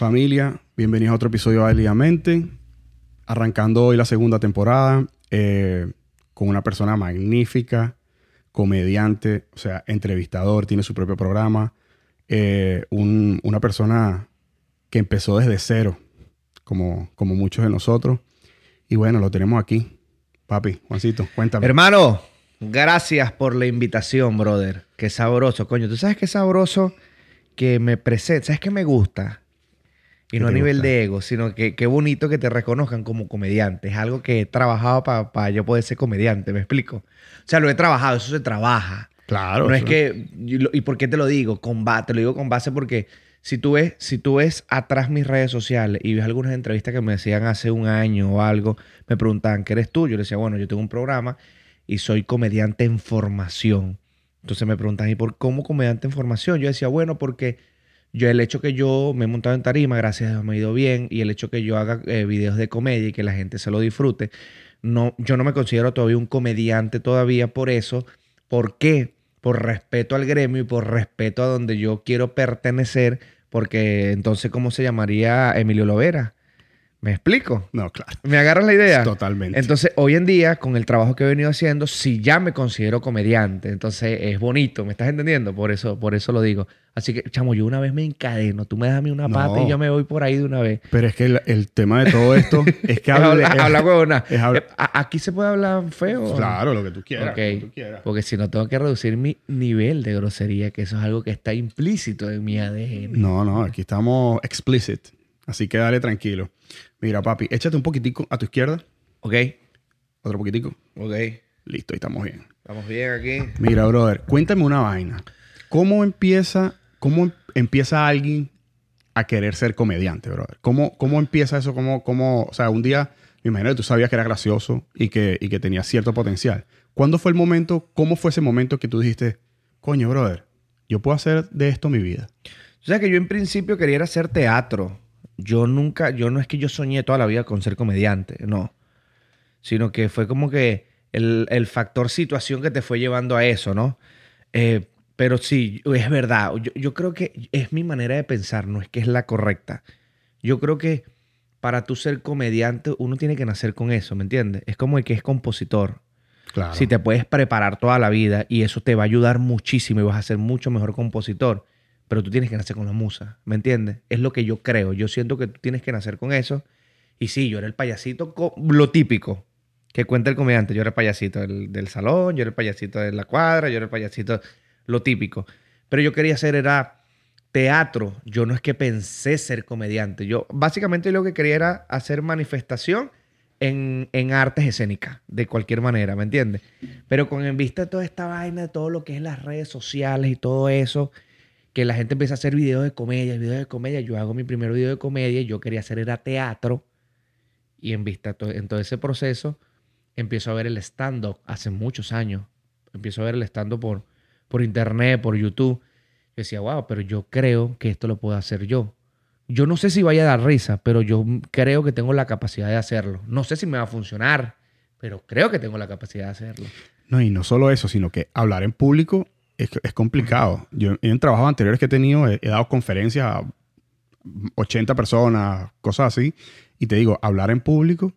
Familia, bienvenidos a otro episodio de Válidamente. Arrancando hoy la segunda temporada eh, con una persona magnífica, comediante, o sea, entrevistador, tiene su propio programa. eh, un- una persona que empezó desde cero, como, como muchos de nosotros. Y bueno, lo tenemos aquí. Papi, Juancito, cuéntame. Hermano, gracias por la invitación, brother. Qué sabroso, coño. ¿Tú sabes qué sabroso que me presenta? ¿Sabes qué me gusta? Y ¿Qué no a nivel gusta? de ego, sino que qué bonito que te reconozcan como comediante. Es algo que he trabajado para yo poder ser comediante, ¿me explico? O sea, lo he trabajado, eso se trabaja. claro. no es que... y lo- ¿Y por qué te lo digo? Con ba- te lo digo con base porque si tú, ves, si tú ves atrás mis redes sociales y ves algunas entrevistas que me decían hace un año o algo, me preguntaban, ¿qué eres tú? Yo les decía, bueno, yo tengo un programa y soy comediante en formación. Entonces me preguntan, ¿y por cómo comediante en formación? Yo decía, bueno, porque yo el hecho que yo me he montado en tarima, gracias a Dios me ha ido bien, y el hecho que yo haga eh, videos de comedia y que la gente se lo disfrute, no, yo no me considero todavía un comediante todavía por eso. ¿Por qué? Por respeto al gremio y por respeto a donde yo quiero pertenecer, porque entonces, ¿cómo se llamaría Emilio Lovera? ¿Me explico? No, claro. ¿Me agarras la idea? Totalmente. Entonces, hoy en día, con el trabajo que he venido haciendo, sí ya me considero comediante. Entonces, es bonito, ¿me estás entendiendo? Por eso, por eso lo digo. Así que, chamo, yo una vez me encadeno. Tú me das a mí una No. pata y yo me voy por ahí de una vez. Pero es que el, el tema de todo esto es que habla, es- habla huevona. es habla- Eh, ¿a- ¿Aquí se puede hablar feo? Claro, lo que tú quieras. Ok. lo que tú quieras. Porque si no, tengo que reducir mi nivel de grosería, que eso es algo que está implícito en mi ADN. No, no, aquí estamos explicit. Así que dale tranquilo. Mira, papi, échate un poquitico a tu izquierda. Ok, Otro poquitico. ok. Listo, ahí estamos bien. Estamos bien aquí. Mira, brother, cuéntame una vaina. ¿Cómo empieza, cómo em- empieza alguien a querer ser comediante, brother? ¿Cómo, cómo empieza eso? ¿Cómo, cómo, o sea, un día, me imagino que tú sabías que era gracioso y que, y que tenía cierto potencial. ¿Cuándo fue el momento, cómo fue ese momento que tú dijiste, coño, brother, yo puedo hacer de esto mi vida? O sea que yo en principio quería hacer teatro. Yo nunca, yo no es que yo soñé toda la vida con ser comediante, no. Sino que fue como que el, el factor situación que te fue llevando a eso, ¿no? Eh, pero sí, es verdad. Yo, yo creo que es mi manera de pensar, no es que es la correcta. Yo creo que para tú ser comediante, uno tiene que nacer con eso, ¿me entiendes? Es como el que es compositor. Claro. Si te puedes preparar toda la vida y eso te va a ayudar muchísimo y vas a ser mucho mejor compositor, pero tú tienes que nacer con la musa, ¿me entiendes? Es lo que yo creo. Yo siento que tú tienes que nacer con eso. Y sí, yo era el payasito, lo típico que cuenta el comediante. Yo era el payasito del, del salón, yo era el payasito de la cuadra, yo era el payasito, lo típico. Pero yo quería hacer era teatro. Yo no es que pensé ser comediante. Yo básicamente lo que quería era hacer manifestación en, en artes escénicas, de cualquier manera, ¿me entiendes? Pero con en vista de toda esta vaina, de todo lo que es las redes sociales y todo eso, que la gente empieza a hacer videos de comedia, videos de comedia. Yo hago mi primer video de comedia yo quería hacer era teatro. Y en vista en todo ese proceso, empiezo a ver el stand-up hace muchos años. Empiezo a ver el stand-up por, por internet, por YouTube. Yo decía, wow, pero yo creo que esto lo puedo hacer yo. Yo no sé si vaya a dar risa, pero yo creo que tengo la capacidad de hacerlo. No sé si me va a funcionar, pero creo que tengo la capacidad de hacerlo. No, y no solo eso, sino que hablar en público es, es complicado. Yo en trabajos anteriores que he tenido he, he dado conferencias a 80 personas, cosas así, y te digo, hablar en público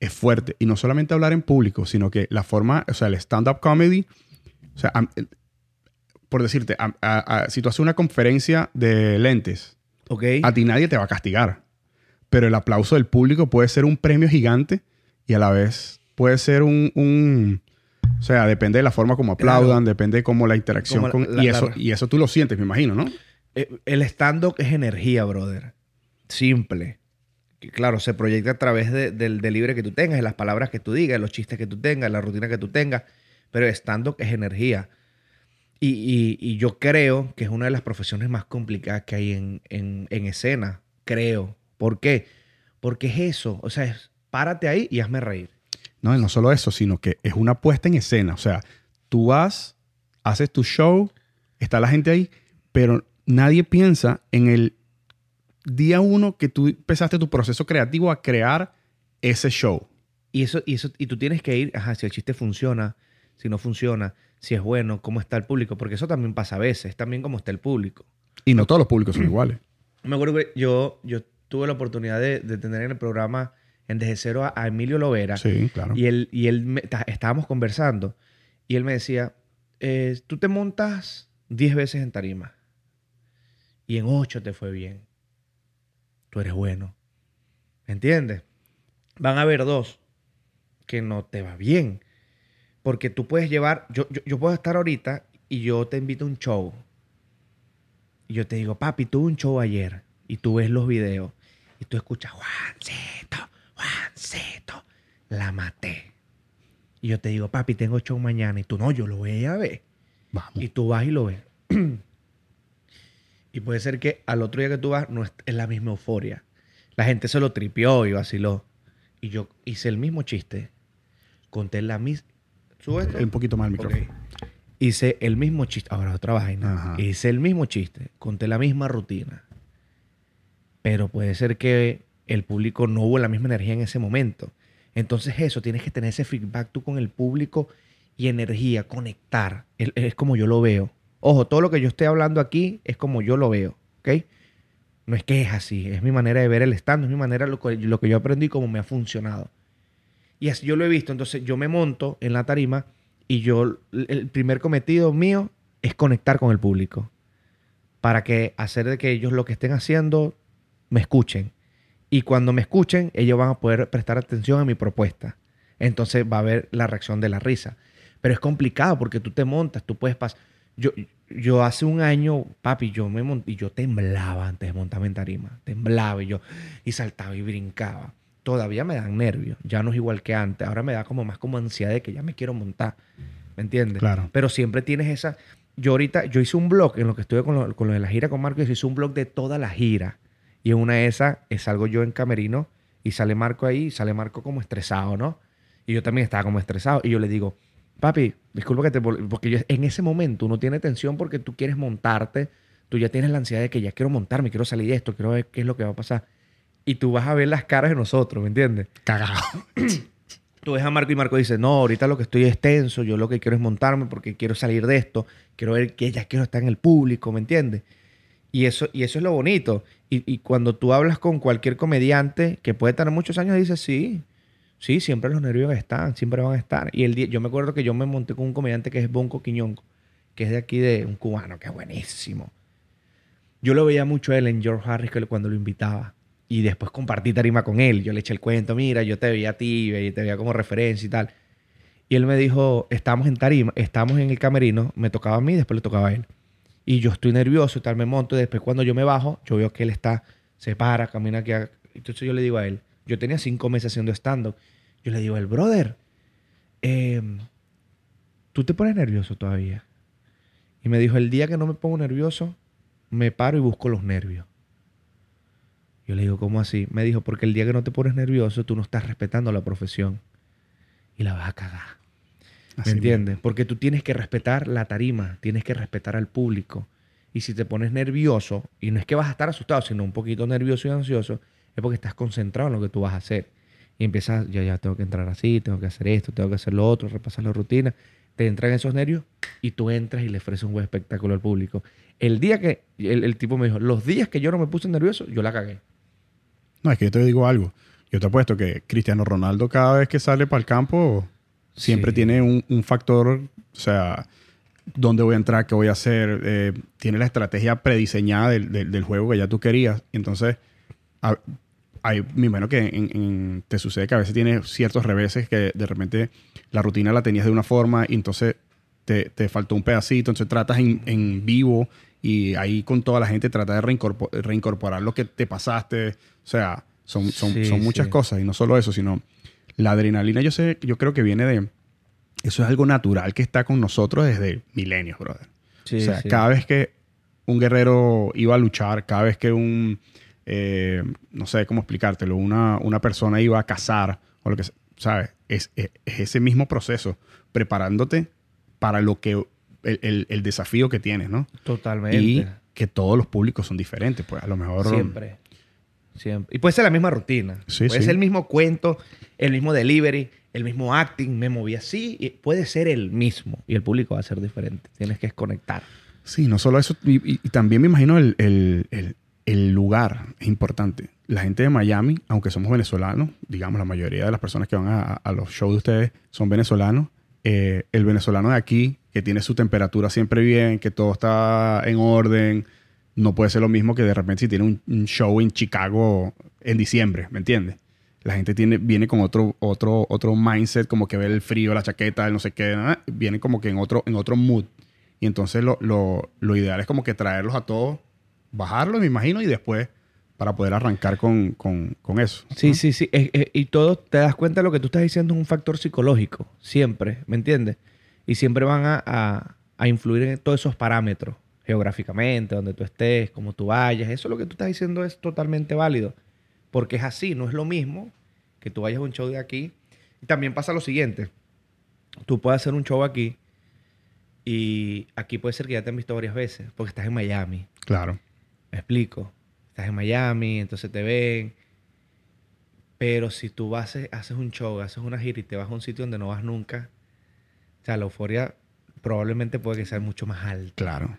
es fuerte. Y no solamente hablar en público, sino que la forma, o sea, el stand-up comedy, o sea, por decirte, am- a- a- si tú haces una conferencia de lentes, ¿Ok? a ti nadie te va a castigar. Pero el aplauso del público puede ser un premio gigante y a la vez puede ser un... un- o sea, depende de la forma como aplaudan, Claro. depende de cómo la interacción Como con... la- y, eso, la- y eso tú lo sientes, me imagino, ¿no? Eh, El stand-up es energía, brother. Simple. Claro, se proyecta a través de- del delivery que tú tengas, de las palabras que tú digas, los chistes que tú tengas, la rutina que tú tengas. Pero stand-up es energía. Y, y- y yo creo que es una de las profesiones más complicadas que hay en, en- en escena. Creo. ¿Por qué? Porque es eso. O sea, es párate ahí y hazme reír. No, y no solo eso, sino que es una puesta en escena. O sea, tú vas, haces tu show, está la gente ahí, pero nadie piensa en el día uno que tú empezaste tu proceso creativo a crear ese show. Y eso, y eso, y tú tienes que ir, ajá, si el chiste funciona, si no funciona, si es bueno, cómo está el público, porque eso también pasa a veces, también cómo está el público. Y no todos los públicos son iguales. Me acuerdo que yo, yo tuve la oportunidad de, de tener en el programa en Desde Cero a, a Emilio Lovera. Sí, claro. Y él, y él me- estábamos conversando y él me decía, eh, tú te montas 10 veces en tarima y en 8 te fue bien. Tú eres bueno. ¿Entiendes? Van a haber dos que no te va bien. Porque tú puedes llevar, yo, yo, yo puedo estar ahorita y yo te invito a un show. Y yo te digo, papi, tuve un show ayer. Y tú ves los videos. Y tú escuchas, Juancito, Juancito, la maté. Y yo te digo, papi, tengo show mañana. Y tú, no, yo lo voy a ver. Vamos. Y tú vas y lo ves. y puede ser que al otro día que tú vas no es, la misma euforia. La gente se lo tripió y vaciló. Y yo hice el mismo chiste. Conté la misma... ¿Sube esto? Un poquito más el micrófono. Hice el mismo chiste. Ahora otra vaina. Ajá. Hice el mismo chiste. Conté la misma rutina. Pero puede ser que el público no hubo la misma energía en ese momento. Entonces eso, tienes que tener ese feedback tú con el público y energía, conectar. Es, como yo lo veo. Ojo, todo lo que yo estoy hablando aquí es como yo lo veo. ¿Ok? No es que es así. Es mi manera de ver el stand. Es mi manera, lo lo que yo aprendí y cómo me ha funcionado. Y así yo lo he visto. Entonces yo me monto en la tarima y yo, el primer cometido mío es conectar con el público. Para que hacer de que ellos lo que estén haciendo me escuchen. Y cuando me escuchen, ellos van a poder prestar atención a mi propuesta. Entonces va a haber la reacción de la risa. Pero es complicado porque tú te montas, tú puedes pasar. Yo, yo hace un año, papi, yo me monté y yo temblaba antes de montarme en tarima. Temblaba y yo, y saltaba y brincaba. Todavía me dan nervios. Ya no es igual que antes. Ahora me da como más como ansiedad de que ya me quiero montar. ¿Me entiendes? Claro. Pero siempre tienes esa. Yo ahorita, yo hice un blog en lo que estuve con lo, con lo de la gira con Marco. Yo hice un blog de toda la gira. Y en una de esas eh, salgo yo en camerino y sale Marco ahí, y sale Marco como estresado, ¿no? Y yo también estaba como estresado. Y yo le digo, papi, disculpa que te... Porque yo- en ese momento uno tiene tensión porque tú quieres montarte. Tú ya tienes la ansiedad de que ya quiero montarme, quiero salir de esto, quiero ver qué es lo que va a pasar. Y tú vas a ver las caras de nosotros, ¿me entiendes? Cagado. Tú ves a Marco y Marco dice, no, ahorita lo que estoy es tenso, yo lo que quiero es montarme porque quiero salir de esto, quiero ver que ya quiero estar en el público, ¿me entiendes? Y eso, y eso es lo bonito. Y, cuando tú hablas con cualquier comediante que puede tener muchos años, dice, sí, sí, siempre los nervios están, siempre van a estar. Y el día, yo me acuerdo que yo me monté con un comediante que es Bonco Quiñonco, que es de aquí de un cubano, que es buenísimo. Yo lo veía mucho él en George Harris cuando lo invitaba. Y después compartí tarima con él. Yo le eché el cuento, mira, yo te veía a ti, te veía como referencia y tal. Y él me dijo, estamos en tarima, estamos en el camerino, me tocaba a mí, después le tocaba a él. Y yo estoy nervioso y tal, me monto. Y después cuando yo me bajo, yo veo que él está, se para, camina aquí. Entonces yo le digo a él, yo tenía cinco meses haciendo stand-up. Yo le digo él, brother, em, ¿tú te pones nervioso todavía? Y me dijo, el día que no me pongo nervioso, me paro y busco los nervios. Yo le digo, ¿cómo así? Me dijo, porque el día que no te pones nervioso, tú no estás respetando la profesión. Y la vas a cagar. ¿Me entiendes? Porque tú tienes que respetar la tarima, tienes que respetar al público. Y si te pones nervioso, y no es que vas a estar asustado, sino un poquito nervioso y ansioso, es porque estás concentrado en lo que tú vas a hacer. Y empiezas, ya, ya tengo que entrar así, tengo que hacer esto, tengo que hacer lo otro, repasar la rutina. Te entran esos nervios y tú entras y le ofreces un buen espectáculo al público. El día que, el, el tipo me dijo, los días que yo no me puse nervioso, yo la cagué. No, es que yo te digo algo. Yo te apuesto que Cristiano Ronaldo cada vez que sale para el campo siempre Sí. tiene un, un factor, o sea, dónde voy a entrar, qué voy a hacer. eh, tiene la estrategia prediseñada del, del- del juego que ya tú querías. Entonces, a- hay, me imagino que en- en- te sucede que a veces tienes ciertos reveses que de repente la rutina la tenías de una forma y entonces te, te faltó un pedacito. Entonces tratas en, en vivo y ahí con toda la gente tratar de reincorpor- reincorporar lo que te pasaste. O sea, son, son, Sí, son muchas sí. cosas y no solo eso, sino la adrenalina. Yo sé, yo creo que viene de. Eso es algo natural que está con nosotros desde milenios, brother. Sí, o sea, sí. cada vez que un guerrero iba a luchar, cada vez que un, eh, no sé cómo explicártelo, una, una persona iba a cazar o lo que sea, ¿sabes? Es, es- es ese mismo proceso, preparándote para lo que, el, el- el desafío que tienes, ¿no? Totalmente. Y que todos los públicos son diferentes, pues a lo mejor... Siempre. Siempre. Y puede ser la misma rutina. Sí, puede sí. ser el mismo cuento, el mismo delivery, el mismo acting. Me moví así. y puede ser el mismo. Y el público va a ser diferente. Tienes que desconectar. Sí, no solo eso, y, y- y también me imagino el, el- el- el lugar es importante. La gente de Miami, aunque somos venezolanos, digamos, la mayoría de las personas que van a, a los shows de ustedes son venezolanos. eh, el venezolano de aquí, que tiene su temperatura siempre bien, que todo está en orden, no puede ser lo mismo que de repente si tiene un, show en Chicago en diciembre, ¿me entiendes? La gente tiene, viene con otro, otro, otro mindset, como que ve el frío, la chaqueta, el no sé qué, ¿no? viene como que en otro, en otro mood. Y entonces lo, lo, lo ideal es como que traerlos a todos, bajarlos, me imagino, y después para poder arrancar con, con, con eso. Sí, sí, sí. Y todo, te das cuenta de lo que tú estás diciendo es un factor psicológico, siempre, ¿me entiendes? Y siempre van a- a influir en todos esos parámetros, geográficamente, donde tú estés, cómo tú vayas. Eso lo que tú estás diciendo es totalmente válido, porque es así, no es lo mismo que tú vayas a un show de aquí. Y también pasa lo siguiente, tú puedes hacer un show aquí y aquí puede ser que ya te han visto varias veces, porque estás en Miami. Claro. Me explico. Estás en Miami, entonces te ven. Pero si tú vas, haces un show, haces una gira y te vas a un sitio donde no vas nunca, o sea, la euforia probablemente puede que sea mucho más alta. Claro.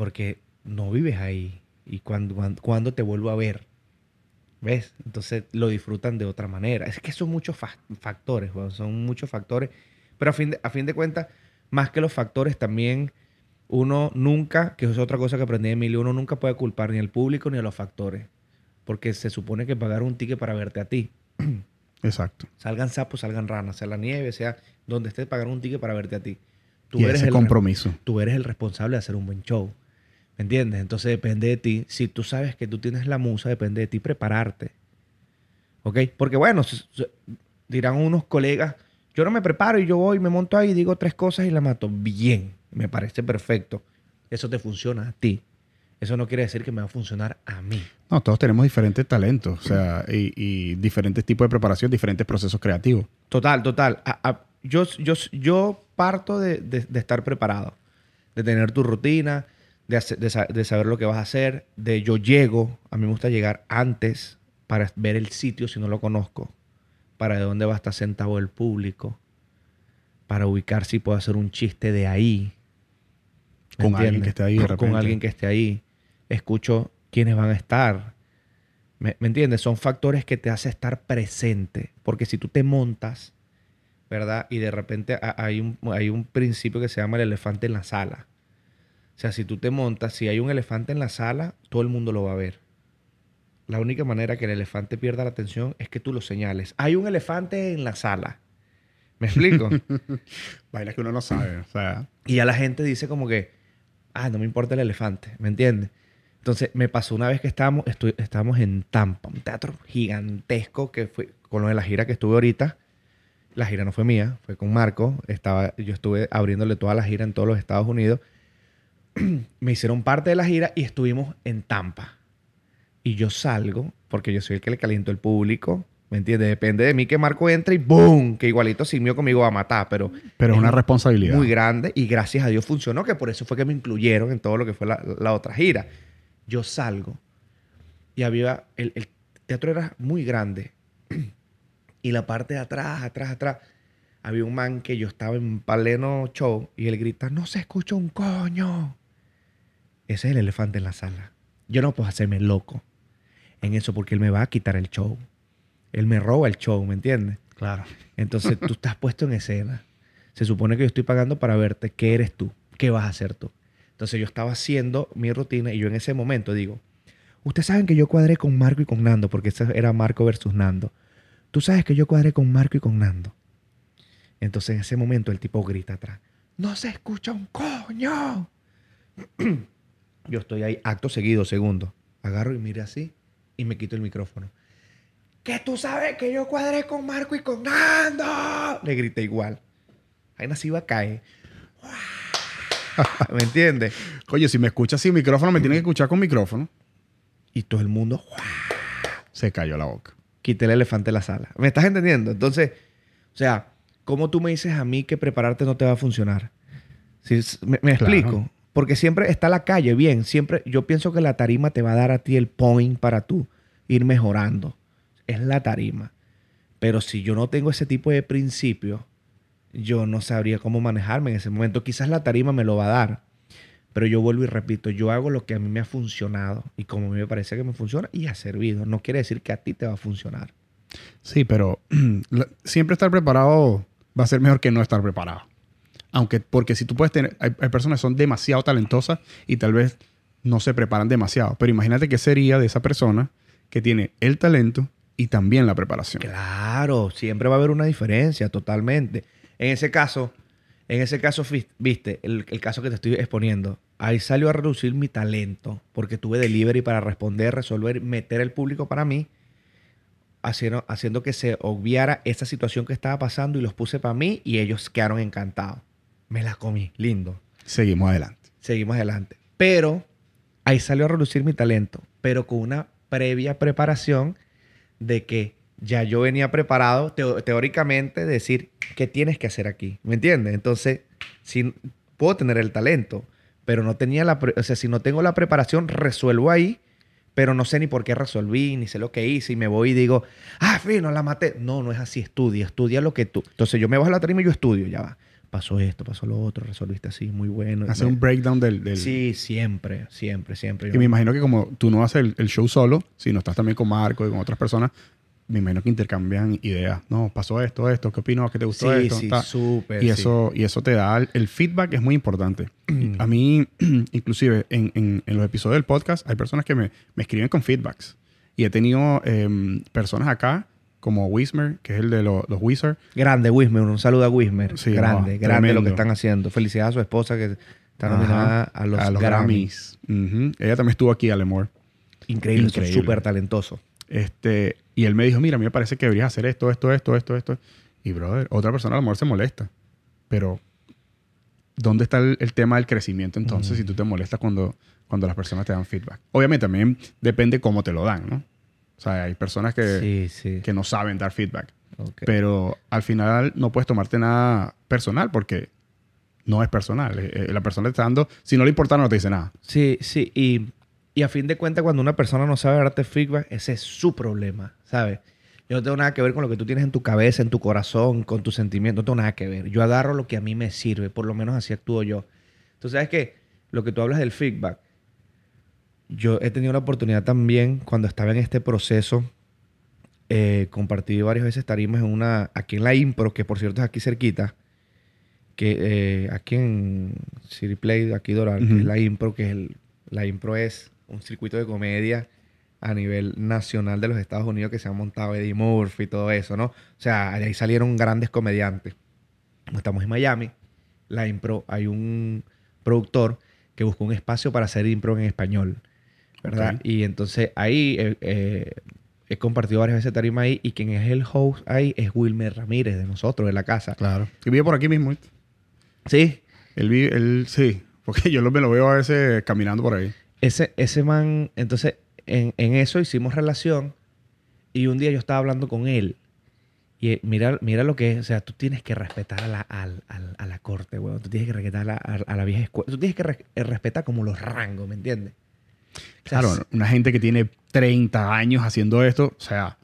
Porque no vives ahí. Y cuando, cuando, te vuelvo a ver. ¿Ves? Entonces lo disfrutan de otra manera. Es que son muchos fa- factores, son muchos factores. Pero a fin, de, a fin de cuentas, más que los factores, también uno nunca, que es otra cosa que aprendí de Emilio, uno nunca puede culpar ni al público ni a los factores. Porque se supone que pagar un ticket para verte a ti. Exacto. Salgan sapos, salgan ranas, sea la nieve, sea donde estés, pagar un ticket para verte a ti. Tú y eres ese el compromiso. tú eres el responsable de hacer un buen show. ¿Me entiendes? Entonces depende de ti. Si tú sabes que tú tienes la musa, depende de ti prepararte. ¿Ok? Porque bueno, dirán unos colegas, yo no me preparo y yo voy, me monto ahí, digo tres cosas y la mato. Bien, me parece perfecto. Eso te funciona a ti. Eso no quiere decir que me va a funcionar a mí. No, todos tenemos diferentes talentos, o sea, y, y diferentes tipos de preparación, diferentes procesos creativos. Total, total. A- a- yo, yo, yo parto de, de- de estar preparado, de tener tu rutina, de, hacer- de sa- de saber lo que vas a hacer, de yo llego, a mí me gusta llegar antes para ver el sitio si no lo conozco, para de dónde va a estar sentado el público, para ubicar si puedo hacer un chiste de ahí. ¿Me Con alguien que esté ahí de Con alguien que esté ahí. Escucho quiénes van a estar. ¿Me, me entiendes? Son factores que te hacen estar presente. Porque si tú te montas, ¿verdad? Y de repente ha- hay un, hay un principio que se llama el elefante en la sala. O sea, si tú te montas, si hay un elefante en la sala, todo el mundo lo va a ver. La única manera que el elefante pierda la atención es que tú lo señales. Hay un elefante en la sala. ¿Me explico? Vainas que uno no sabe, o sea, Y ya la gente dice como que, ah, no me importa el elefante, ¿me entiendes? Entonces me pasó una vez que estábamos, estábamos en Tampa, un teatro gigantesco que fue con lo de la gira que estuve ahorita. La gira no fue mía, fue con Marco. Estaba, yo estuve abriéndole toda la gira en todos los Estados Unidos. me hicieron parte de la gira y estuvimos en Tampa. Y yo salgo, porque yo soy el que le caliento el público, ¿me entiendes? Depende de mí que Marco entre y ¡boom! Que igualito sin mío conmigo va a matar, pero pero es una responsabilidad. muy grande y gracias a Dios funcionó, que por eso fue que me incluyeron en todo lo que fue la, la otra gira. Yo salgo y había, el, el teatro era muy grande y la parte de atrás, atrás, atrás, había un man que yo estaba en pleno show y él grita, no se escucha un coño. Ese es el elefante en la sala. Yo no puedo hacerme loco en eso porque él me va a quitar el show. Él me roba el show, ¿me entiendes? Claro. Entonces tú estás puesto en escena. Se supone que yo estoy pagando para verte. ¿Qué eres tú? ¿Qué vas a hacer tú? Entonces yo estaba haciendo mi rutina y yo en ese momento digo, ustedes saben que yo cuadré con Marco y con Nando, porque ese era Marco versus Nando. Tú sabes que yo cuadré con Marco y con Nando. Entonces en ese momento el tipo grita atrás, no se escucha un coño. yo estoy ahí, acto seguido, segundo. Agarro y mire así y me quito el micrófono. Que tú sabes que yo cuadré con Marco y con Nando. Le grité igual. Ahí nací iba a caer. ¿Me entiendes? Oye, si me escuchas sin micrófono, me tiene que escuchar con micrófono. Y todo el mundo Se cayó la boca. quité el elefante de la sala. ¿Me estás entendiendo? Entonces, o sea, ¿cómo tú me dices a mí que prepararte no te va a funcionar? Sí, s- me, me Claro. explico. Porque siempre está la calle, bien. Siempre, yo pienso que la tarima te va a dar a ti el point para tú ir mejorando. Es la tarima. Pero si yo no tengo ese tipo de principio, yo no sabría cómo manejarme en ese momento. Quizás la tarima me lo va a dar. Pero yo vuelvo y repito, yo hago lo que a mí me ha funcionado y como a mí me parece que me funciona y ha servido. No quiere decir que a ti te va a funcionar. Sí, pero siempre estar preparado va a ser mejor que no estar preparado. Aunque, porque si tú puedes tener, hay, personas que son demasiado talentosas y tal vez no se preparan demasiado. Pero imagínate qué sería de esa persona que tiene el talento y también la preparación. Claro, siempre va a haber una diferencia, totalmente. En ese caso, en ese caso, viste, el, el caso que te estoy exponiendo, ahí salió a reducir mi talento, porque tuve delivery para responder, resolver, meter el público para mí, haciendo, haciendo que se obviara esa situación que estaba pasando y los puse para mí y ellos quedaron encantados. Me la comí, lindo. Seguimos adelante. Seguimos adelante. Pero ahí salió a reducir mi talento, pero con una previa preparación de que ya yo venía preparado teóricamente de decir qué tienes que hacer aquí. ¿Me entiendes? Entonces, si puedo tener el talento, pero no tenía la, o sea, si no tengo la preparación, resuelvo ahí, pero no sé ni por qué resolví, ni sé lo que hice y me voy y digo, ah, fino, la maté. No, no es así, estudia, estudia lo que tú. Entonces yo me bajo a la tarima y yo estudio, ya va. Pasó esto, pasó lo otro, resolviste así, muy bueno. Hacer un breakdown del... del- Sí, siempre, siempre, siempre. Y me imagino que como tú no haces el, el show solo, sino estás también con Marco y con otras personas, me imagino que intercambian ideas. No, pasó esto, esto, ¿qué opinó? ¿Qué te gustó sí, esto? sí, Ta- súper. y, sí. eso, y eso te da... El, el feedback es muy importante. A mí, inclusive, en, en- en los episodios del podcast, hay personas que me, me escriben con feedbacks. Y he tenido em, personas acá, como Wismer, que es el de lo- los Wizards, Grande, Wismer. Un saludo a Wismer. Sí, grande, no, grande lo que están haciendo. Felicidades a su esposa que está nominada a los, Grammys. Ujú. Ella también estuvo aquí, Alemore. Increíble, Increíble. súper talentosos. Este, y él me dijo, mira, a mí me parece que deberías hacer esto, esto, esto, esto, esto. Y, brother, otra persona a lo mejor se molesta. Pero, ¿dónde está el, el tema del crecimiento entonces si tú te molestas cuando, cuando las personas te dan feedback? Obviamente también depende cómo te lo dan, ¿no? O sea, hay personas que, Sí, sí. que no saben dar feedback. Pero al final no puedes tomarte nada personal porque no es personal. Eh, eh, La persona te está dando, si no le importa, no te dice nada. Sí, sí. Y, y a fin de cuentas, cuando una persona no sabe darte feedback, ese es su problema, ¿sabes? Yo no tengo nada que ver con lo que tú tienes en tu cabeza, en tu corazón, con tus sentimientos. No tengo nada que ver. Yo agarro lo que a mí me sirve. Por lo menos así actúo yo. Entonces, ¿sabes qué? Lo que tú hablas del feedback. Yo he tenido la oportunidad también, cuando estaba en este proceso, eh, compartí varias veces tarimas en una, aquí en la Impro, que por cierto es aquí cerquita, que eh, aquí en City Play, aquí Doral, que es la Impro, que es el, la Impro es un circuito de comedia a nivel nacional de los Estados Unidos que se ha montado Eddie Murphy y todo eso, ¿no? O sea, de ahí salieron grandes comediantes. Como estamos en Miami, la Impro, hay un productor que buscó un espacio para hacer Impro en español, Y entonces ahí eh, eh, he compartido varias veces tarima ahí y quien es el host ahí es Wilmer Ramírez de nosotros, de la casa. Claro. Y vive por aquí mismo. Sí, Él vive, él, sí. Porque yo lo, me lo veo a veces caminando por ahí. ese, ese man, entonces en, en eso hicimos relación y un día yo estaba hablando con él y eh, mira, mira lo que es, o sea, tú tienes que respetar a la, al- al- a la corte, weón, tú tienes que respetar a la, a- a la vieja escuela, tú tienes que re- respetar como los rangos, ¿me entiendes? O sea, Claro, una gente que tiene 30 años haciendo esto, o sea,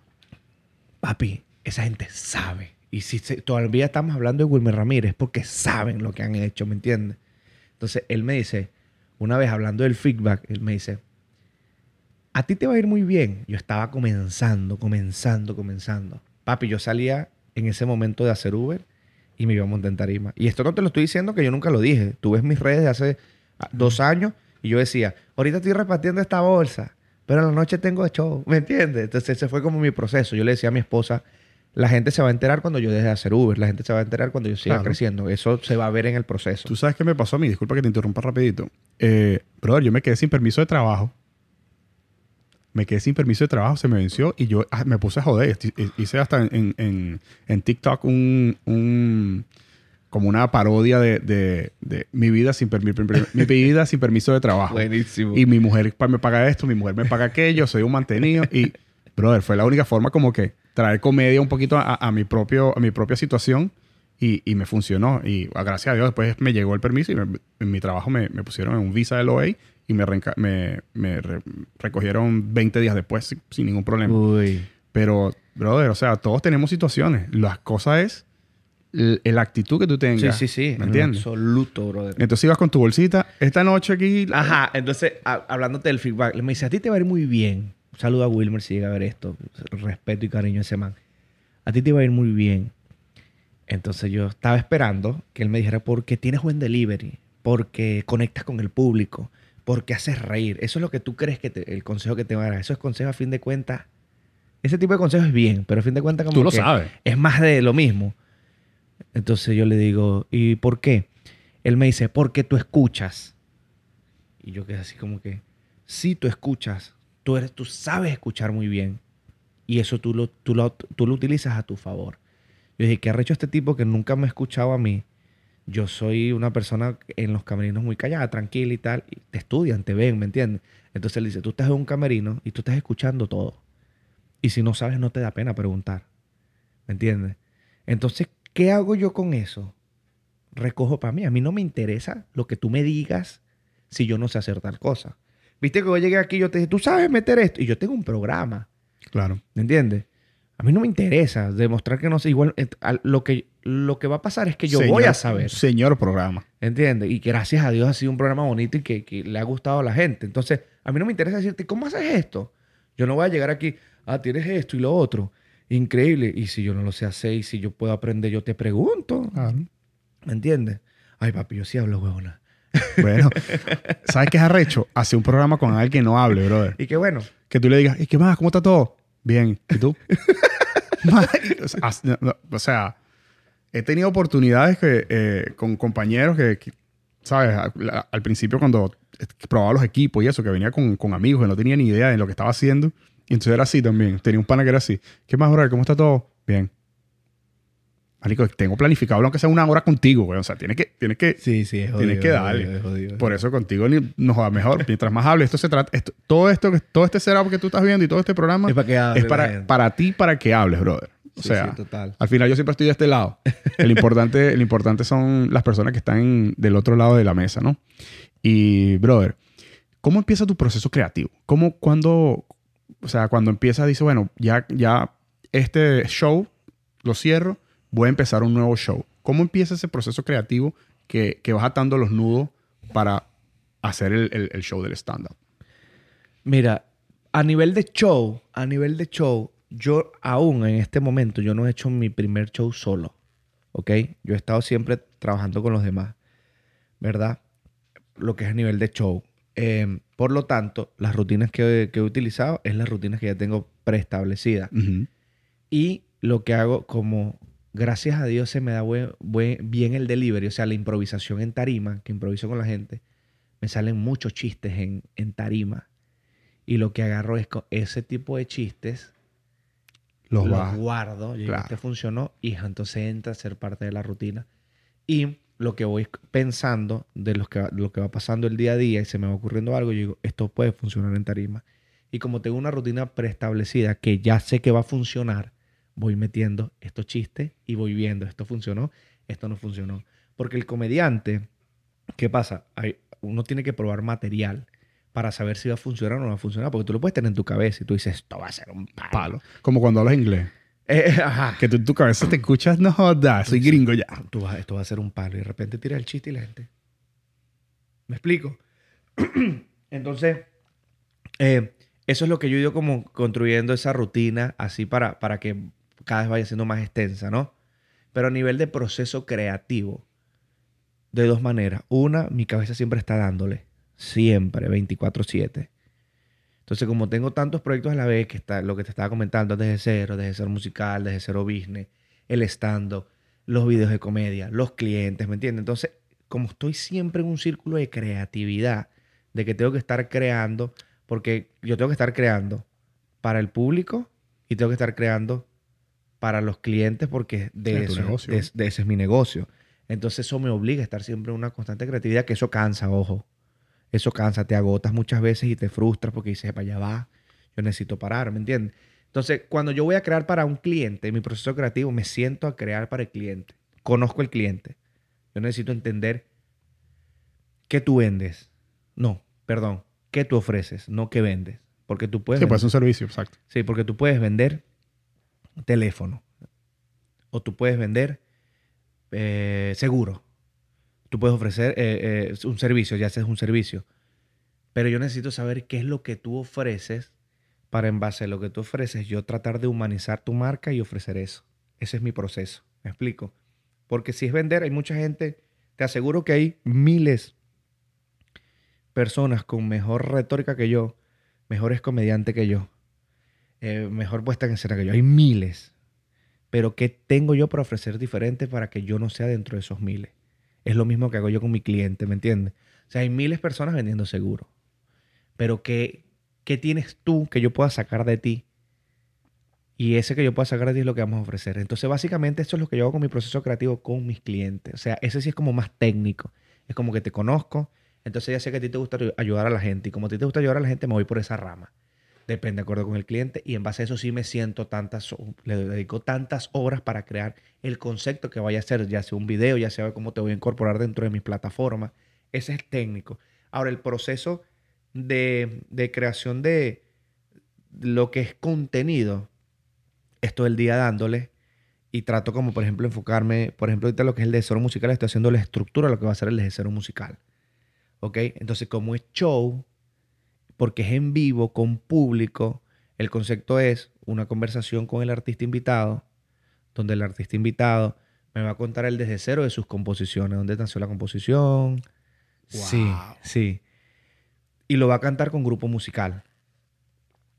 Papi, esa gente sabe. Y si se- todavía estamos hablando de Wilmer Ramírez, porque saben lo que han hecho, ¿me entiendes? Entonces, él me dice, una vez hablando del feedback, él me dice, a ti te va a ir muy bien. Yo estaba comenzando, comenzando, comenzando. Papi, yo salía en ese momento de hacer Uber y me iba a montar en tarima. Y esto no te lo estoy diciendo que yo nunca lo dije. Tú ves mis redes de hace dos años y yo decía, ahorita estoy repartiendo esta bolsa, pero en la noche tengo show, ¿me entiendes? Entonces ese fue como mi proceso. Yo le decía a mi esposa, la gente se va a enterar cuando yo deje de hacer Uber, la gente se va a enterar cuando yo siga Claro. creciendo. Eso se va a ver en el proceso. tú sabes qué me pasó a mí. Disculpa que te interrumpa rapidito. Eh, brother, yo me quedé sin permiso de trabajo. Me quedé sin permiso de trabajo, se me venció y yo ah, me puse a joder. Esti- Hice hasta en, en- en TikTok un, un- como una parodia de, de- de mi vida sin permiso, mi vida sin permiso de trabajo. Buenísimo. Y mi mujer me paga esto, mi mujer me paga aquello, soy un mantenido. Y, brother, fue la única forma como que traer comedia un poquito a, a mi, propio, a mi propia situación y, y me funcionó. Y ah, gracias a Dios después me llegó el permiso y me- en mi trabajo me, me pusieron en un visa del OA y me, reenca- me, me re- recogieron 20 días después sin, sin ningún problema. Uy. Pero, brother, o sea, todos tenemos situaciones. Las cosas es el, el actitud que tú Sí, tengas. sí, sí. ¿Me en entiendes? Absoluto, brother. Entonces ibas con tu bolsita. Esta noche aquí. Ajá, entonces, a- hablándote del feedback, me dice, a ti te va a ir muy bien. Un saludo a Wilmer si llega a ver esto. Respeto y cariño a ese man. A ti te va a ir muy bien. Entonces yo estaba esperando que él me dijera, porque tienes buen delivery, porque conectas con el público, porque haces reír. Eso es lo que tú crees que te- el consejo que te va a dar. Eso es consejo a fin de cuentas. Ese tipo de consejos es bien, pero a fin de cuentas como Tú lo que sabes. es más de lo mismo. Entonces yo le digo, ¿y por qué? Él me dice, porque tú escuchas. Y yo quedé así como que, sí, tú escuchas. Tú, eres, tú sabes escuchar muy bien. Y eso tú lo, tú, lo, tú lo utilizas a tu favor. Yo dije, ¿qué ha hecho este tipo que nunca me ha escuchado a mí? Yo soy una persona en los camerinos muy callada, tranquila y tal. Y te estudian, te ven, ¿me entiendes? Entonces él dice, tú estás en un camerino y tú estás escuchando todo. Y si no sabes, no te da pena preguntar. ¿Me entiendes? Entonces, ¿qué hago yo con eso? Recojo para mí. A mí no me interesa lo que tú me digas si yo no sé hacer tal cosa. Viste que yo llegué aquí y yo te dije, tú sabes meter esto. Y yo tengo un programa. Claro. ¿Me entiendes? A mí no me interesa demostrar que no sé. Igual, eh, lo que, lo que va a pasar es que yo voy a saber. Señor programa. ¿Entiendes? Y gracias a Dios ha sido un programa bonito y que, que le ha gustado a la gente. Entonces, a mí no me interesa decirte, ¿cómo haces esto? Yo no voy a llegar aquí, ah, tienes esto y lo otro. Increíble. Y si yo no lo sé hacer y si yo puedo aprender, yo te pregunto. Claro. ¿Me entiendes? Ay, papi, yo sí hablo huevona. Bueno, ¿sabes qué es arrecho? Hacer un programa con alguien que no hable, brother. Y que bueno, Que tú le digas, ¿y qué más? ¿Cómo está todo? Bien. ¿Y tú? O sea, o he tenido oportunidades que, eh, con compañeros que, que, ¿sabes? Al, al principio cuando probaba los equipos y eso, que venía con, con amigos que no tenía ni idea de lo que estaba haciendo. Y entonces era así también. Tenía un pana que era así. ¿Qué más, brother? ¿Cómo está todo? Bien. Marico, tengo planificado aunque sea una hora contigo, güey. O sea, tienes que, tienes que sí, sí, es Tienes que darle. Por eso contigo nos va mejor. Mientras más hables, esto se trata. esto- todo esto, todo este setup que tú estás viendo y todo este programa Es para que hable es para, para ti, para que hables, brother. O Sí, sea, sí, total. al final yo siempre estoy de este lado. El importante, el importante son las personas que están del otro lado de la mesa, ¿no? Y, brother, ¿cómo empieza tu proceso creativo? ¿Cómo, cuando, o sea, cuando empiezas, dices, bueno, ya, ya este show lo cierro, voy a empezar un nuevo show. ¿Cómo empieza ese proceso creativo que, que vas atando los nudos para hacer el, el- el show del stand-up? Mira, a nivel de show, a nivel de show, yo aún en este momento, yo no he hecho mi primer show solo, ¿ok? Yo he estado siempre trabajando con los demás, ¿verdad? Lo que es a nivel de show. Eh, por lo tanto, las rutinas que, que he utilizado es las rutinas que ya tengo preestablecidas. Y lo que hago como, gracias a Dios se me da buen- buen- bien el delivery, o sea, la improvisación en tarima, que improviso con la gente, me salen muchos chistes en, en tarima. Y lo que agarro es co- ese tipo de chistes, Los guardo, y Claro. este funcionó, y entonces entra a ser parte de la rutina. Y lo que voy pensando de los que, lo que va pasando el día a día y se me va ocurriendo algo, yo digo, esto puede funcionar en tarima. Y como tengo una rutina preestablecida que ya sé que va a funcionar, voy metiendo estos chistes y voy viendo, esto funcionó, esto no funcionó. Porque el comediante, ¿qué pasa? Hay- uno tiene que probar material para saber si va a funcionar o no va a funcionar, porque tú lo puedes tener en tu cabeza y tú dices, esto va a ser un palo. Palo. Como cuando hablas inglés. Eh, ajá. Que tú en tu cabeza te escuchas, no jodas, soy gringo ya. Tú vas- esto va a ser un palo y de repente tira el chiste y la gente. ¿Me explico? Entonces, eh, eso es lo que yo he ido como construyendo esa rutina así para, para que cada vez vaya siendo más extensa, ¿no? Pero a nivel de proceso creativo, de dos maneras. Una, mi cabeza siempre está dándole, siempre, 24/7. Entonces, como tengo tantos proyectos a la vez, que está lo que te estaba comentando desde cero, desde ser musical, desde cero business, el stand-up, los videos de comedia, los clientes, ¿me entiendes? Entonces, como estoy siempre en un círculo de creatividad, de que tengo que estar creando, porque yo tengo que estar creando para el público y tengo que estar creando para los clientes porque de, eso, de ese es mi negocio. Entonces eso me obliga a estar siempre en una constante creatividad, que eso cansa, ojo. Eso cansa, te agotas muchas veces y te frustras porque dices, para allá va, yo necesito parar, ¿me entiendes? Entonces, cuando yo voy a crear para un cliente, mi proceso creativo, me siento a crear para el cliente. Conozco el cliente. Yo necesito entender qué tú vendes. No, perdón, qué tú ofreces, no qué vendes. Porque tú puedes Sí, vender- pues es un servicio, exacto. Sí, porque tú puedes vender teléfono. O tú puedes vender eh, seguro. Puedes ofrecer eh, eh, un servicio, ya sea un servicio. Pero yo necesito saber qué es lo que tú ofreces para en base a lo que tú ofreces, yo tratar de humanizar tu marca y ofrecer eso. Ese es mi proceso. ¿Me explico? Porque si es vender, hay mucha gente, te aseguro que hay miles personas con mejor retórica que yo, mejores comediantes que yo, eh, mejor puesta en escena que yo. Hay miles. Pero ¿qué tengo yo para ofrecer diferente para que yo no sea dentro de esos miles? Es lo mismo que hago yo con mi cliente, ¿me entiendes? O sea, hay miles de personas vendiendo seguro. Pero ¿qué, ¿qué tienes tú que yo pueda sacar de ti? Y ese que yo pueda sacar de ti es lo que vamos a ofrecer. Entonces, básicamente, esto es lo que yo hago con mi proceso creativo con mis clientes. O sea, ese sí es como más técnico. Es como que te conozco, entonces ya sé que a ti te gusta ayudar a la gente. Y como a ti te gusta ayudar a la gente, me voy por esa rama. Depende de acuerdo con el cliente. Y en base a eso sí me siento tantas, le dedico tantas horas para crear el concepto que vaya a ser, ya sea un video, ya sea cómo te voy a incorporar dentro de mi plataforma. Ese es técnico. Ahora, el proceso de, de creación de lo que es contenido, esto el día dándole y trato como, por ejemplo, enfocarme, por ejemplo, ahorita lo que es el de cero musical, estoy haciendo la estructura lo que va a ser el de cero musical. ¿Ok? Entonces, como es show, porque es en vivo, con público, el concepto es una conversación con el artista invitado, donde el artista invitado me va a contar el desde cero de sus composiciones, dónde nació la composición. Sí, sí. Y lo va a cantar con grupo musical.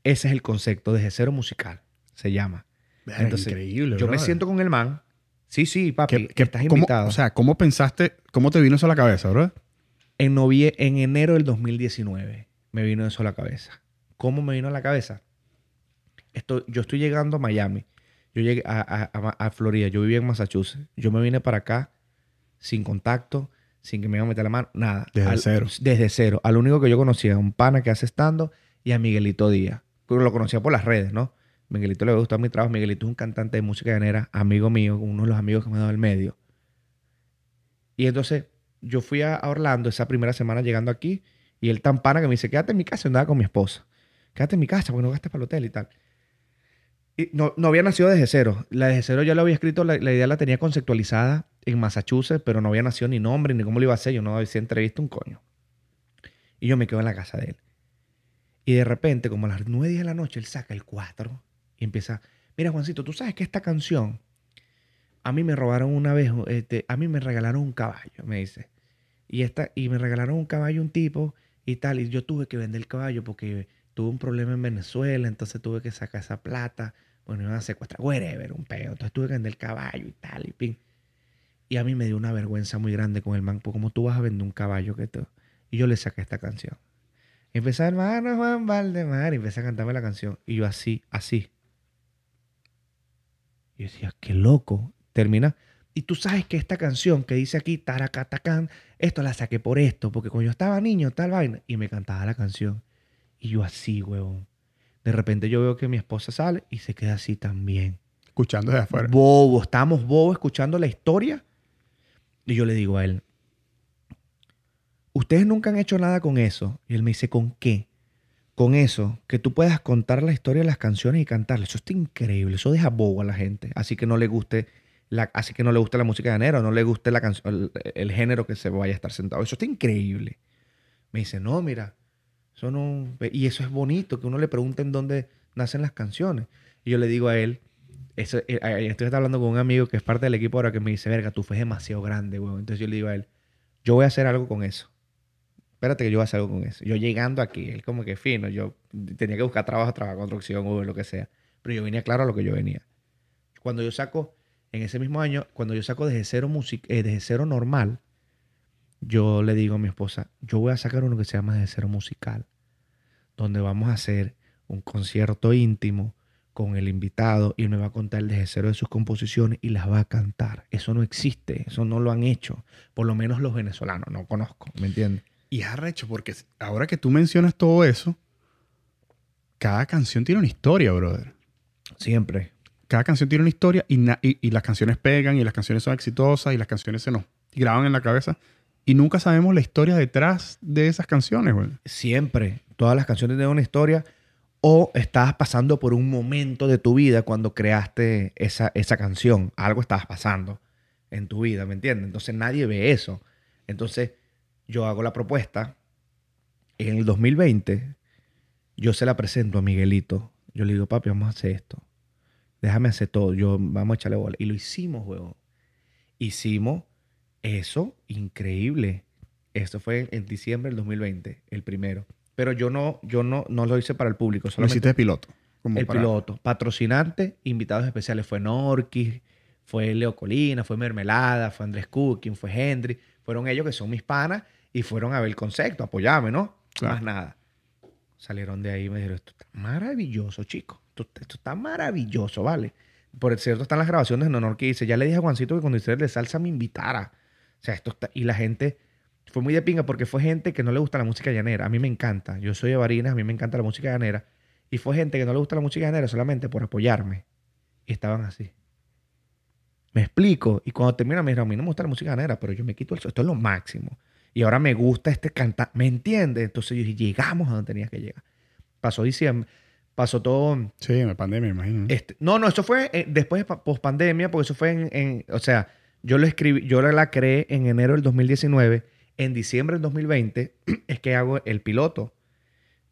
Ese es el concepto, desde cero musical, se llama. Entonces, increíble. Yo me siento con el man. Sí, sí, papi, que estás invitado. o sea, ¿cómo pensaste, cómo te vino eso a la cabeza, bro? En, novie en enero del 2019 me vino eso a la cabeza. ¿Cómo me vino a la cabeza? Esto, yo estoy llegando a Miami. Yo llegué a, Florida. Yo vivía en Massachusetts. Yo me vine para acá sin contacto, sin que me iban a meter la mano, nada. Desde cero. Desde cero. Al único que yo conocía, un pana que hace estando y a Miguelito Díaz. Lo conocía por las redes, ¿no? Miguelito le gustó mi trabajo. Miguelito es un cantante de música llanera, amigo mío, uno de los amigos que me ha dado el medio. Y entonces yo fui a Orlando esa primera semana llegando aquí y él tan pana que me dice, quédate en mi casa. andaba con mi esposa. Quédate en mi casa porque no gastes para el hotel y tal. Y no, no había nacido desde cero. La desde cero ya lo había escrito, la, idea la tenía conceptualizada en Massachusetts, pero no había nacido ni nombre ni cómo lo iba a hacer. Yo no había entrevista un coño. Y yo me quedo en la casa de él. Y de repente, como a las nueve de la noche, él saca el cuatro y empieza, mira Juancito, tú sabes que esta canción, a mí me robaron una vez, este, a mí me regalaron un caballo, me dice. Y, esta, y me regalaron un caballo un tipo y tal, y yo tuve que vender el caballo porque tuve un problema en Venezuela, entonces tuve que sacar esa plata, bueno, iban a secuestrar, whatever, un peo, entonces tuve que vender el caballo y tal, y pin. Y a mí me dio una vergüenza muy grande con el man, porque como tú vas a vender un caballo que todo. Y yo le saqué esta canción. Y empecé, hermano Juan Valdemar, y empecé a cantarme la canción. Y yo así, así. Y yo decía, qué loco. Termina. Y tú sabes que esta canción que dice aquí, Taracatacán, esto la saqué por esto, porque cuando yo estaba niño, tal vaina, y me cantaba la canción. Y yo así, huevón. De repente yo veo que mi esposa sale y se queda así también. Escuchando de afuera. Bobo, estamos bobos escuchando la historia. Y yo le digo a él, ustedes nunca han hecho nada con eso. Y él me dice, ¿con qué? Con eso, que tú puedas contar la historia de las canciones y cantarlas. Eso está increíble. Eso deja bobo a la gente. Así que no le guste así que no le guste la música de enero, no le guste la canción, el, género que se vaya a estar sentado. Eso está increíble. Me dice, no, mira, eso no... Y eso es bonito, que uno le pregunte en dónde nacen las canciones. Y yo le digo a él, eso, eh, estoy hablando con un amigo que es parte del equipo ahora que me dice, verga, tú fue demasiado grande, weón. Entonces yo le digo a él, yo voy a hacer algo con eso. Espérate que yo voy a hacer algo con eso. Yo llegando aquí, él como que fino, yo tenía que buscar trabajo, trabajo, construcción, o lo que sea. Pero yo venía claro a lo que yo venía. Cuando yo saco en ese mismo año, cuando yo saco desde cero, eh, desde cero normal, yo le digo a mi esposa, yo voy a sacar uno que se llama desde cero musical, donde vamos a hacer un concierto íntimo con el invitado y él me va a contar el desde cero de sus composiciones y las va a cantar. Eso no existe, eso no lo han hecho, por lo menos los venezolanos, no conozco, ¿me entiendes? Y es arrecho, porque ahora que tú mencionas todo eso, cada canción tiene una historia, brother. Siempre cada canción tiene una historia y, y, las canciones pegan y las canciones son exitosas y las canciones se nos graban en la cabeza y nunca sabemos la historia detrás de esas canciones, güey. Siempre. Todas las canciones tienen una historia o estabas pasando por un momento de tu vida cuando creaste esa, esa canción. Algo estabas pasando. en tu vida, ¿me entiendes? Entonces nadie ve eso. Entonces yo hago la propuesta. En el 2020 yo se la presento a Miguelito. Yo le digo, papi, vamos a hacer esto. Déjame hacer todo. Yo, vamos a echarle bola. Y lo hicimos, huevón. Hicimos eso increíble. Esto fue en diciembre del 2020, el primero. Pero yo no, yo no, no lo hice para el público. Lo hiciste de piloto. como el para- piloto. Patrocinante, invitados especiales. Fue Norquis, fue Leo Colina, fue Mermelada, fue Andrés Cooking, fue Henry. Fueron ellos que son mis panas y fueron a ver el concepto, apoyarme, ¿no? Claro. Más nada. Salieron de ahí y me dijeron, esto está maravilloso, chicos. Esto, está maravilloso, ¿vale? Por cierto, están las grabaciones en honor que dice, ya le dije a Juancito que cuando hiciera el de salsa me invitara. O sea, esto está... Y la gente... Fue muy de pinga porque fue gente que no le gusta la música llanera. A mí me encanta. Yo soy de Barinas, a mí me encanta la música llanera. Y fue gente que no le gusta la música llanera solamente por apoyarme. Y estaban así. Me explico. Y cuando termina me dijeron, a mí no me gusta la música llanera, pero yo me quito el... Esto es lo máximo. Y ahora me gusta este cantar. ¿Me entiendes? Entonces yo dije, llegamos a donde tenía que llegar. Pasó diciembre. Pasó todo... Sí, en la pandemia, imagino. ¿no? Este, no, no, eso fue eh, después de post pandemia, porque eso fue en, en- o sea, yo lo escribí, yo la creé en enero del 2019, en diciembre del 2020 es que hago el piloto,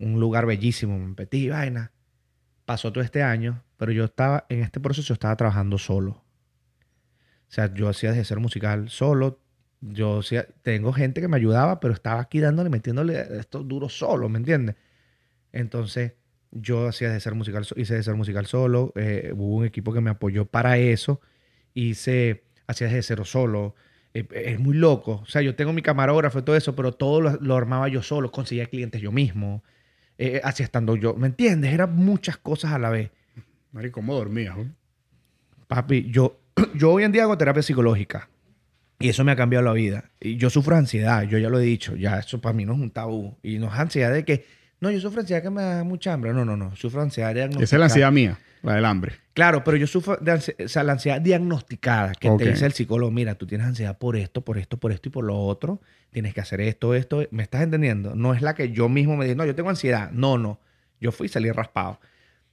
un lugar bellísimo, me metí vaina. Pasó todo este año, pero yo estaba en este proceso estaba trabajando solo. O sea, yo hacía desde ser musical solo. Yo hacía- tengo gente que me ayudaba, pero estaba aquí dándole, metiéndole esto duro solo, ¿me entiendes? Entonces, yo hacía de ser musical, hice de ser musical solo, eh, hubo un equipo que me apoyó para eso, hice, hacía de cero solo, eh, es muy loco, o sea, yo tengo mi camarógrafo y todo eso, pero todo lo, lo armaba yo solo, conseguía clientes yo mismo, eh, hacía estando yo, ¿me entiendes? Eran muchas cosas a la vez. Marico, ¿cómo dormías? güey? Papi, yo, yo hoy en día hago terapia psicológica y eso me ha cambiado la vida. Y yo sufro ansiedad, yo ya lo he dicho, ya eso para mí no es un tabú. Y no es ansiedad de que, no, yo sufro ansiedad que me da mucha hambre. No, no, no, sufro ansiedad Esa es la diagnosticada. ansiedad mía, la del hambre. Claro, pero yo sufro de ansi- o sea, la ansiedad diagnosticada, que te dice el psicólogo, mira, tú tienes ansiedad por esto, por esto, por esto y por lo otro, tienes que hacer esto, esto. ¿Me estás entendiendo? No es la que yo mismo me dije, no, yo tengo ansiedad. No, no. Yo fui y salí raspado.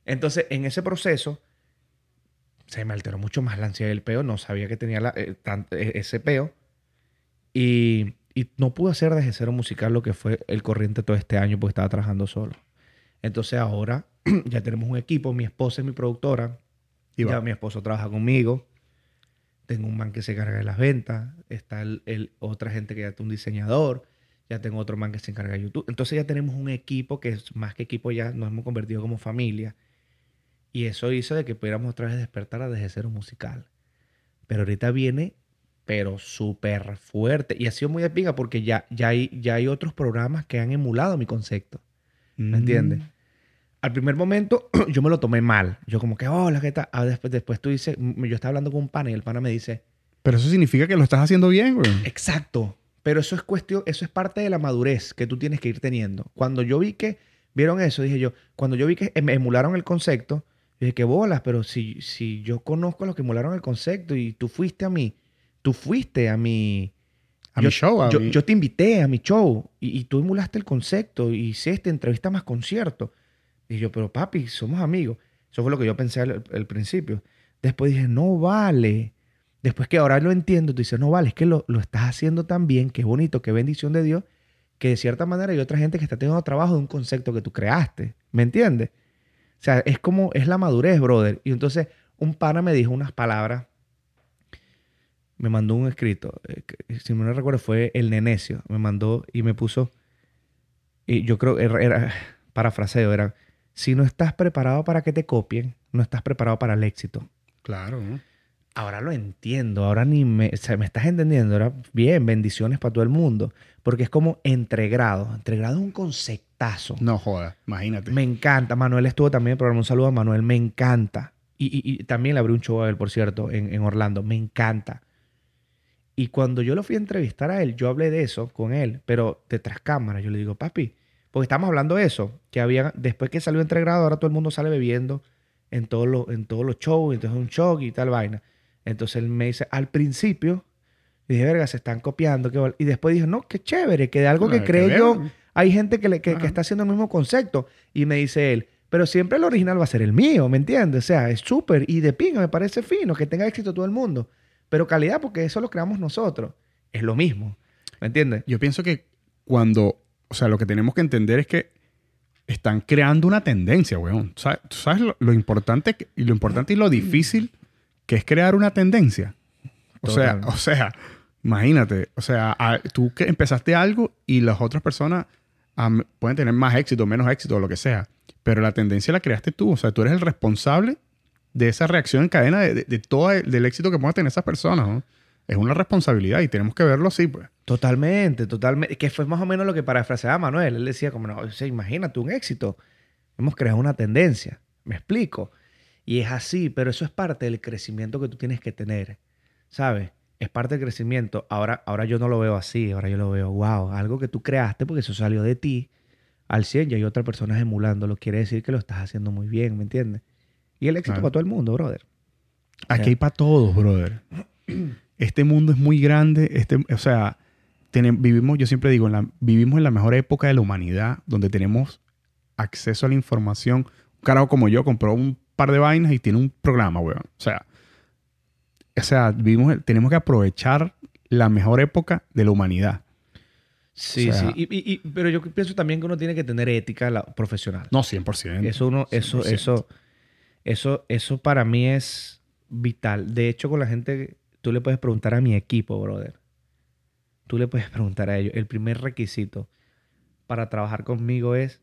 Entonces, en ese proceso, se me alteró mucho más la ansiedad del peo. No sabía que tenía la- eh, tan- eh, ese peo. Y, y no pude hacer desde cero musical lo que fue el corriente todo este año porque estaba trabajando solo. Entonces ahora ya tenemos un equipo. Mi esposa es mi productora. Y ya va. mi esposo trabaja conmigo. Tengo un man que se encarga de las ventas. Está el, el- otra gente que ya está un diseñador. Ya tengo otro man que se encarga de YouTube. Entonces ya tenemos un equipo que es más que equipo, ya nos hemos convertido como familia. Y eso hizo de que pudiéramos otra vez despertar a desde cero musical. Pero ahorita viene, pero súper fuerte. Y ha sido muy de pinga porque ya, ya, hay, ya hay otros programas que han emulado mi concepto. ¿Me entiendes? Mm. Al primer momento yo me lo tomé mal. Yo como que, hola, ¿qué tal? Ah, después, después tú dices, yo estaba hablando con un pana y el pana me dice, Pero eso significa que lo estás haciendo bien, güey. exacto. Pero eso es cuestión, eso es parte de la madurez que tú tienes que ir teniendo. Cuando yo vi que, vieron eso, dije yo, cuando yo vi que me emularon el concepto, dije, que bolas, pero si, si yo conozco a los que emularon el concepto y tú fuiste a mí, tú fuiste a mi... A yo, mi show, a yo, mi- yo te invité a mi show y, y tú emulaste el concepto y hiciste entrevista más concierto. Y yo, pero papi, somos amigos. Eso fue lo que yo pensé al, al principio. Después dije, no vale. Después que ahora lo entiendo, tú dices, no vale, es que lo, lo estás haciendo tan bien, qué bonito, qué bendición de Dios, que de cierta manera hay otra gente que está teniendo trabajo de un concepto que tú creaste. ¿Me entiendes? O sea, es como, es la madurez, brother. Y entonces un pana me dijo unas palabras, me mandó un escrito, eh, que, si me no recuerdo fue el Nenecio, me mandó y me puso, y yo creo, era, era parafraseo, era, si no estás preparado para que te copien, no estás preparado para el éxito. Claro, ¿no? Ahora lo entiendo, ahora ni me, o sea, me estás entendiendo, ahora bien, bendiciones para todo el mundo, porque es como entregrado, entregrado es un conceptazo. No jodas, imagínate. Me encanta. Manuel estuvo también en el programa. Un saludo a Manuel. Me encanta. Y, y- y también le abrí un show a él, por cierto, en, en Orlando. Me encanta. Y cuando yo lo fui a entrevistar a él, yo hablé de eso con él, pero detrás cámara. Yo le digo, papi, porque estamos hablando de eso, que había, después que salió entregrado, ahora todo el mundo sale bebiendo en todos los, en todos los shows, entonces un show y tal vaina. Entonces él me dice, al principio, dije, verga, se están copiando. qué bol-". Y después dijo, no, qué chévere, que de algo que cree que yo, hay gente que, le- que, que está haciendo el mismo concepto. Y me dice él, pero siempre el original va a ser el mío, ¿me entiendes? O sea, es súper y de pinga, me parece fino, que tenga éxito todo el mundo. Pero calidad porque eso lo creamos nosotros. Es lo mismo. ¿Me entiendes? Yo pienso que cuando, o sea, lo que tenemos que entender es que están creando una tendencia, weón. ¿Sabes, ¿Tú sabes lo, lo importante que- y lo importante y lo difícil que es crear una tendencia? O sea, o sea, imagínate, o sea, a- tú que empezaste algo y las otras personas pueden tener más éxito, menos éxito, o lo que sea, pero la tendencia la creaste tú, o sea, tú eres el responsable de esa reacción en cadena de, de- todo el, del éxito que puedan tener esas personas, ¿no? Es una responsabilidad y tenemos que verlo así, pues. Totalmente, totalmente. Que fue más o menos lo que parafraseaba Manuel. Él decía como, no, o sea, imagínate un éxito. Hemos creado una tendencia. ¿Me explico? Y es así, pero eso es parte del crecimiento que tú tienes que tener. ¿Sabes? Es parte del crecimiento. Ahora, ahora yo no lo veo así. Ahora yo lo veo, wow, algo que tú creaste porque eso salió de ti al 100 y hay otras personas emulándolo. Quiere decir que lo estás haciendo muy bien, ¿me entiendes? Y el éxito Claro. para todo el mundo, brother. Aquí hay para todos, brother. Este mundo es muy grande. Este, o sea, tenem- vivimos, yo siempre digo, en la- vivimos en la mejor época de la humanidad, donde tenemos acceso a la información. Un carajo como yo compró un par de vainas y tiene un programa, weón. O sea, o sea vivimos, tenemos que aprovechar la mejor época de la humanidad. Sí, O sea- sí. Y, y- y- pero yo pienso también que uno tiene que tener ética la- profesional. No, 100%. Eso uno, eso, 100%. eso, eso, eso para mí es vital. De hecho, con la gente, tú le puedes preguntar a mi equipo, brother. Tú le puedes preguntar a ellos. El primer requisito para trabajar conmigo es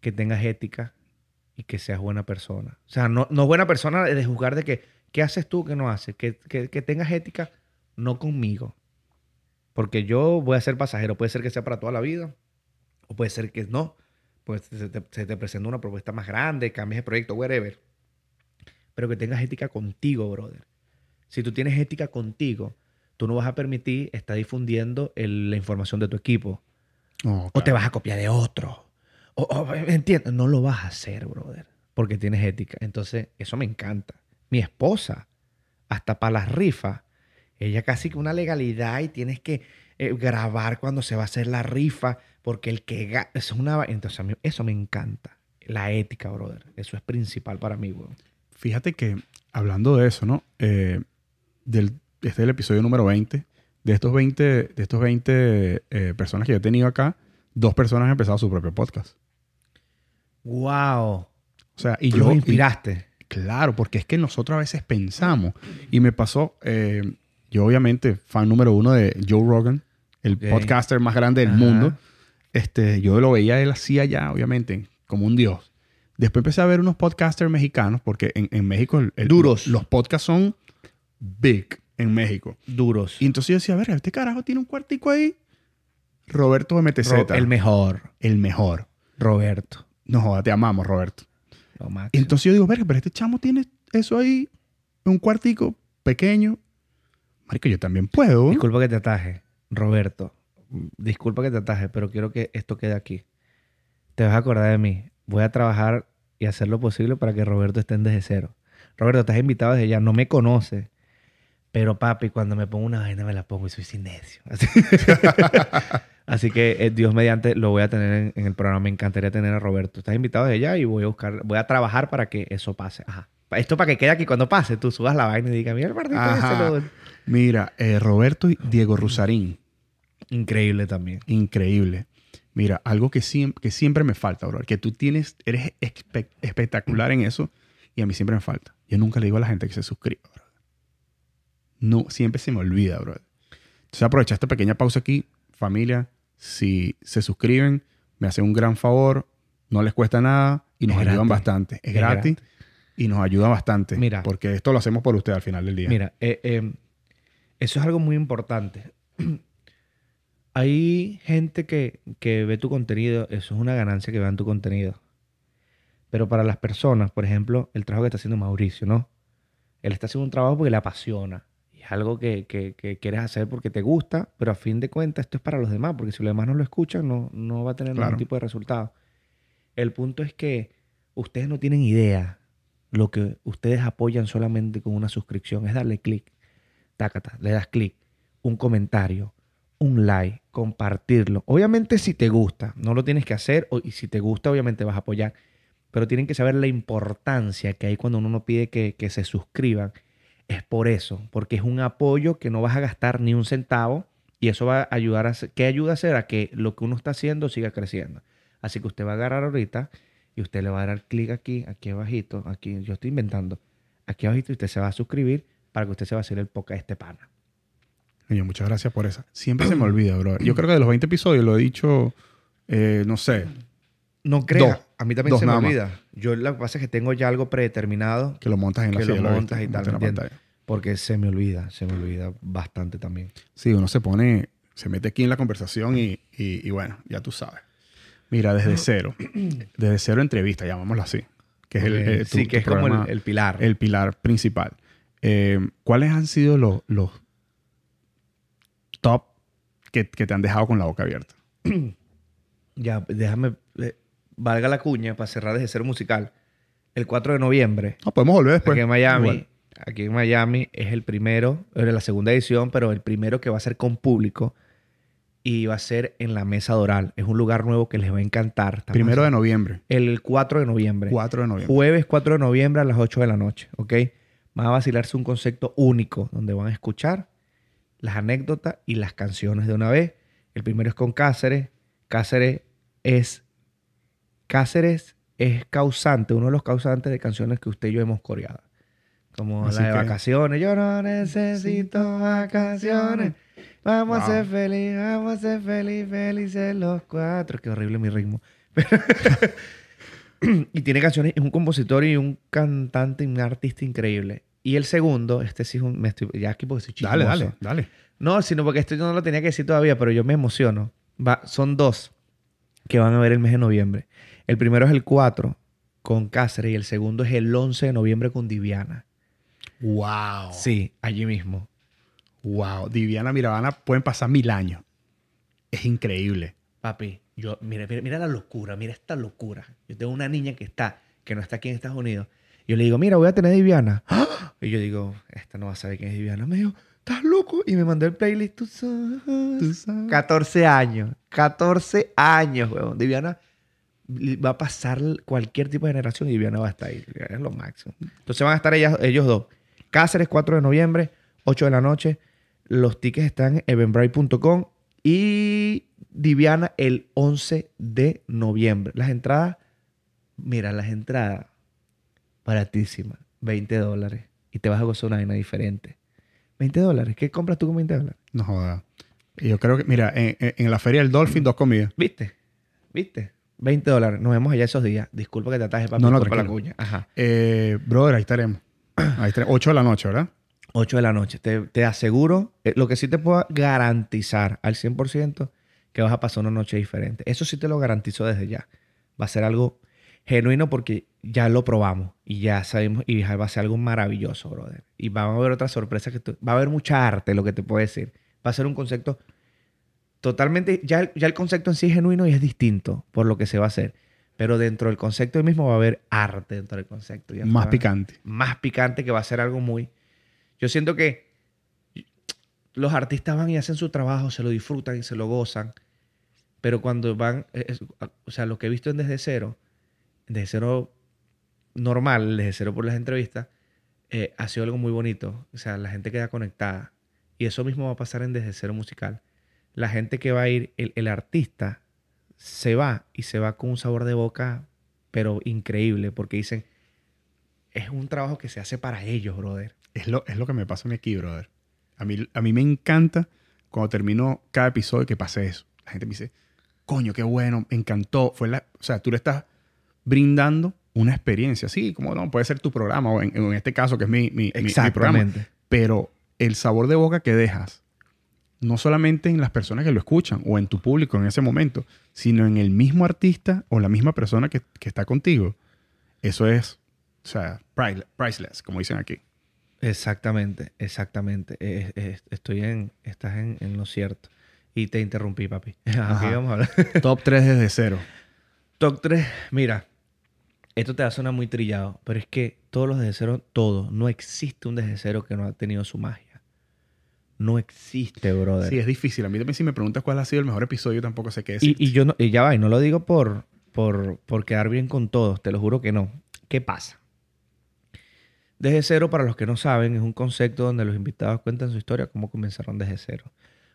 que tengas ética y que seas buena persona. O sea, no, no buena persona de juzgar de que, ¿qué haces tú, qué no haces? Que, que, que tengas ética, no conmigo. Porque yo voy a ser pasajero. Puede ser que sea para toda la vida o puede ser que no. Pues se te, se te presenta una propuesta más grande, cambies de proyecto, whatever. Pero que tengas ética contigo, brother. Si tú tienes ética contigo, tú no vas a permitir estar difundiendo el- la información de tu equipo. O te vas a copiar de otro. O, o- ¿entiendes? No lo vas a hacer, brother. Porque tienes ética. Entonces, eso me encanta. Mi esposa, hasta para las rifas, ella casi que una legalidad y tienes que eh, grabar cuando se va a hacer la rifa. Porque el que es una... Entonces, a mí eso me encanta. La ética, brother. Eso es principal para mí, weón. Fíjate que, hablando de eso, ¿no? Eh, del, este es el episodio número 20. De estos 20, de estos 20 eh, personas que yo he tenido acá, dos personas han empezado su propio podcast. ¡Wow! O sea, y Tú yo... los y- inspiraste. claro, porque es que nosotros a veces pensamos. Y me pasó, eh, yo obviamente, fan número uno de Joe Rogan, el Ok. podcaster más grande del Ajá. mundo. Este, yo lo veía él así allá, obviamente, como un dios. Después empecé a ver unos podcasters mexicanos, porque en, en México el- Duros. los podcasts son big en México. Duros. Y entonces yo decía, a ver, este carajo tiene un cuartico ahí. Roberto MTZ. Ro- el mejor. el mejor. Roberto. No joda, te amamos, Roberto. Lo. Entonces yo digo, verga, pero este chamo tiene eso ahí, un cuartico pequeño. Marico, yo también puedo. Disculpa que te ataje, Roberto. Disculpa que te ataje, pero quiero que esto quede aquí. Te vas a acordar de mí. Voy a trabajar y hacer lo posible para que Roberto esté en desde cero. Roberto, estás invitado desde ya. No me conoce. Pero papi, cuando me pongo una vaina me la pongo y soy sin necio. Así, Así que eh, Dios mediante lo voy a tener en, en el programa. Me encantaría tener a Roberto. Estás invitado desde ya y voy a buscar, voy a trabajar para que eso pase. Ajá. Esto para que quede aquí cuando pase, tú subas la vaina y digas, mira el partido lo- Mira, eh, Roberto y Diego Rusarín. Increíble también. Increíble. Mira, algo que siempre, que siempre me falta, bro. Que tú tienes, eres espe- espectacular en eso y a mí siempre me falta. Yo nunca le digo a la gente que se suscriba, bro. No, siempre se me olvida, bro. Entonces aprovecha esta pequeña pausa aquí. Familia, si se suscriben, me hacen un gran favor. No les cuesta nada y nos Es ayudan gratis. bastante. Es, Es gratis, gratis. y nos ayuda bastante. Mira. Porque esto lo hacemos por usted al final del día. Mira, eh, eh, eso es algo muy importante. Hay gente que, que ve tu contenido, eso es una ganancia que vean tu contenido. Pero para las personas, por ejemplo, el trabajo que está haciendo Mauricio, ¿no? Él está haciendo un trabajo porque le apasiona. Y es algo que, que- que quieres hacer porque te gusta, pero a fin de cuentas esto es para los demás, porque si los demás no lo escuchan, no, no va a tener Claro. ningún tipo de resultado. El punto es que ustedes no tienen idea lo que ustedes apoyan solamente con una suscripción. Es darle clic, tácata, le das clic, un comentario, un like, compartirlo. Obviamente si te gusta, no lo tienes que hacer, y si te gusta, obviamente vas a apoyar. Pero tienen que saber la importancia que hay cuando uno no pide que, se suscriban. es por eso, porque es un apoyo que no vas a gastar ni un centavo y eso va a ayudar a hacer, ¿qué ayuda a hacer? A que lo que uno está haciendo siga creciendo. Así que usted va a agarrar ahorita y usted le va a dar clic aquí, aquí abajito, aquí, yo estoy inventando, aquí abajito y usted se va a suscribir para que usted se va a hacer el podcast este pana. Muchas gracias por esa. Siempre se me olvida, bro. Yo creo que de los 20 episodios lo he dicho, eh, no sé, No crea, Dos. a mí también Dos se me más. olvida. Yo lo que pasa es que tengo ya algo predeterminado que lo montas en la Que lo silla, montas y tal, porque se me olvida, se me olvida bastante también. Sí, uno se pone, se mete aquí en la conversación y, y- y bueno, ya tú sabes. Mira, desde cero, desde cero entrevista, llamámoslo así, que es el, eh, tu- sí, que es como el, el pilar. el pilar principal. Eh, ¿Cuáles han sido los, los top que, que te han dejado con la boca abierta? Ya, déjame, eh, valga la cuña para cerrar desde cero musical. El 4 de noviembre, No, podemos volver después. aquí en Miami, Igual. aquí en Miami es el primero, era la segunda edición, pero el primero que va a ser con público y va a ser en la Mesa Doral. Es un lugar nuevo que les va a encantar. Primero de noviembre. El 4 de noviembre. 4 de noviembre. Jueves 4 de noviembre a las 8 de la noche, ¿ok? Van a vacilarse un concepto único donde van a escuchar las anécdotas y las canciones de una vez. El primero es con Cáceres. Cáceres es Cáceres es causante, uno de los causantes de canciones que usted y yo hemos coreado. Como Así la de que- vacaciones. Yo no necesito vacaciones. Vamos a ser felices, vamos a ser felices, felices los cuatro. Qué horrible mi ritmo. y tiene canciones, es un compositor y un cantante y un artista increíble. Y el segundo, este sí es un... Me estoy, ya aquí porque soy Dale, chismoso. dale, dale. No, sino porque esto yo no lo tenía que decir todavía, pero yo me emociono. Va, son dos que van a ver el mes de noviembre. El primero es el 4 con Cáceres y el segundo es el 11 de noviembre con Diviana. Wow. Sí, allí mismo. Wow. Diviana Mirabana pueden pasar mil años. Es increíble. Papi, yo, mira, mira, mira la locura, mira esta locura. Yo tengo una niña que está, que no está aquí en Estados Unidos. Yo le digo, mira, voy a tener Diviana. ¡Ah! Y yo digo, esta no va a saber quién es Diviana. Me dijo, ¿estás loco? Y me mandó el playlist. Tú sabes. Tú sabes. 14 años. 14 años, weón. Diviana va a pasar cualquier tipo de generación y Diviana va a estar ahí. Es lo máximo. Entonces van a estar ellas, ellos dos. Cáceres, 4 de noviembre, 8 de la noche. Los tickets están en eventbrite.com y Diviana el 11 de noviembre. Las entradas, mira, las entradas baratísimas, 20 dólares. Y te vas a gozar una vaina diferente. 20 dólares. ¿Qué compras tú con 20 dólares? No joda. Yo creo que, mira, en, la feria del Dolphin, dos comidas. ¿Viste? ¿Viste? 20 dólares. Nos vemos allá esos días. Disculpa que te ataje para No, no, la cuña. Ajá. Eh, brother, ahí estaremos. Ahí estaremos. 8 de la noche, ¿verdad? 8 de la noche. Te, te aseguro, eh, lo que sí te puedo garantizar al 100% que vas a pasar una noche diferente. Eso sí te lo garantizo desde ya. Va a ser algo genuino porque ya lo probamos y ya sabemos y va a ser algo maravilloso, brother. Y va a haber otras sorpresas que tú- va a haber mucha arte, lo que te puedo decir. Va a ser un concepto totalmente, ya el, ya el concepto en sí es genuino y es distinto por lo que se va a hacer. Pero dentro del concepto mismo va a haber arte dentro del concepto. Ya Más picante. más picante que va a ser algo muy... Yo siento que los artistas van y hacen su trabajo, se lo disfrutan y se lo gozan, pero cuando van, es- o sea, lo que he visto en Desde Cero, Desde Cero normal, Desde Cero por las entrevistas, eh, ha sido algo muy bonito. O sea, la gente queda conectada. Y eso mismo va a pasar en Desde Cero musical. La gente que va a ir, el, el artista se va y se va con un sabor de boca, pero increíble, porque dicen, es un trabajo que se hace para ellos, brother. Es lo, es lo que me pasa a aquí, brother. A mí, a mí me encanta cuando termino cada episodio que pase eso. La gente me dice, coño, qué bueno, me encantó. Fue la, o sea, tú le estás brindando una experiencia. Sí, como no, puede ser tu programa o en, en este caso que es mi, mi- mi- mi programa. Exactamente. Pero el sabor de boca que dejas, no solamente en las personas que lo escuchan o en tu público en ese momento, sino en el mismo artista o la misma persona que, que está contigo, eso es, o sea, priceless, como dicen aquí. Exactamente, exactamente. Estoy en, estás en, en lo cierto. Y te interrumpí, papi. Aquí vamos a hablar. Top 3 desde cero. Top 3, mira, esto te va a sonar muy trillado, pero es que todos los desde cero, todo, no existe un desde cero que no ha tenido su magia. No existe, brother. Sí, es difícil. A mí también si me preguntas cuál ha sido el mejor episodio, yo tampoco sé qué decir. y, y yo no, y ya va, y no lo digo por, por, por quedar bien con todos, te lo juro que no. ¿Qué pasa? Desde cero, para los que no saben, es un concepto donde los invitados cuentan su historia, cómo comenzaron desde cero.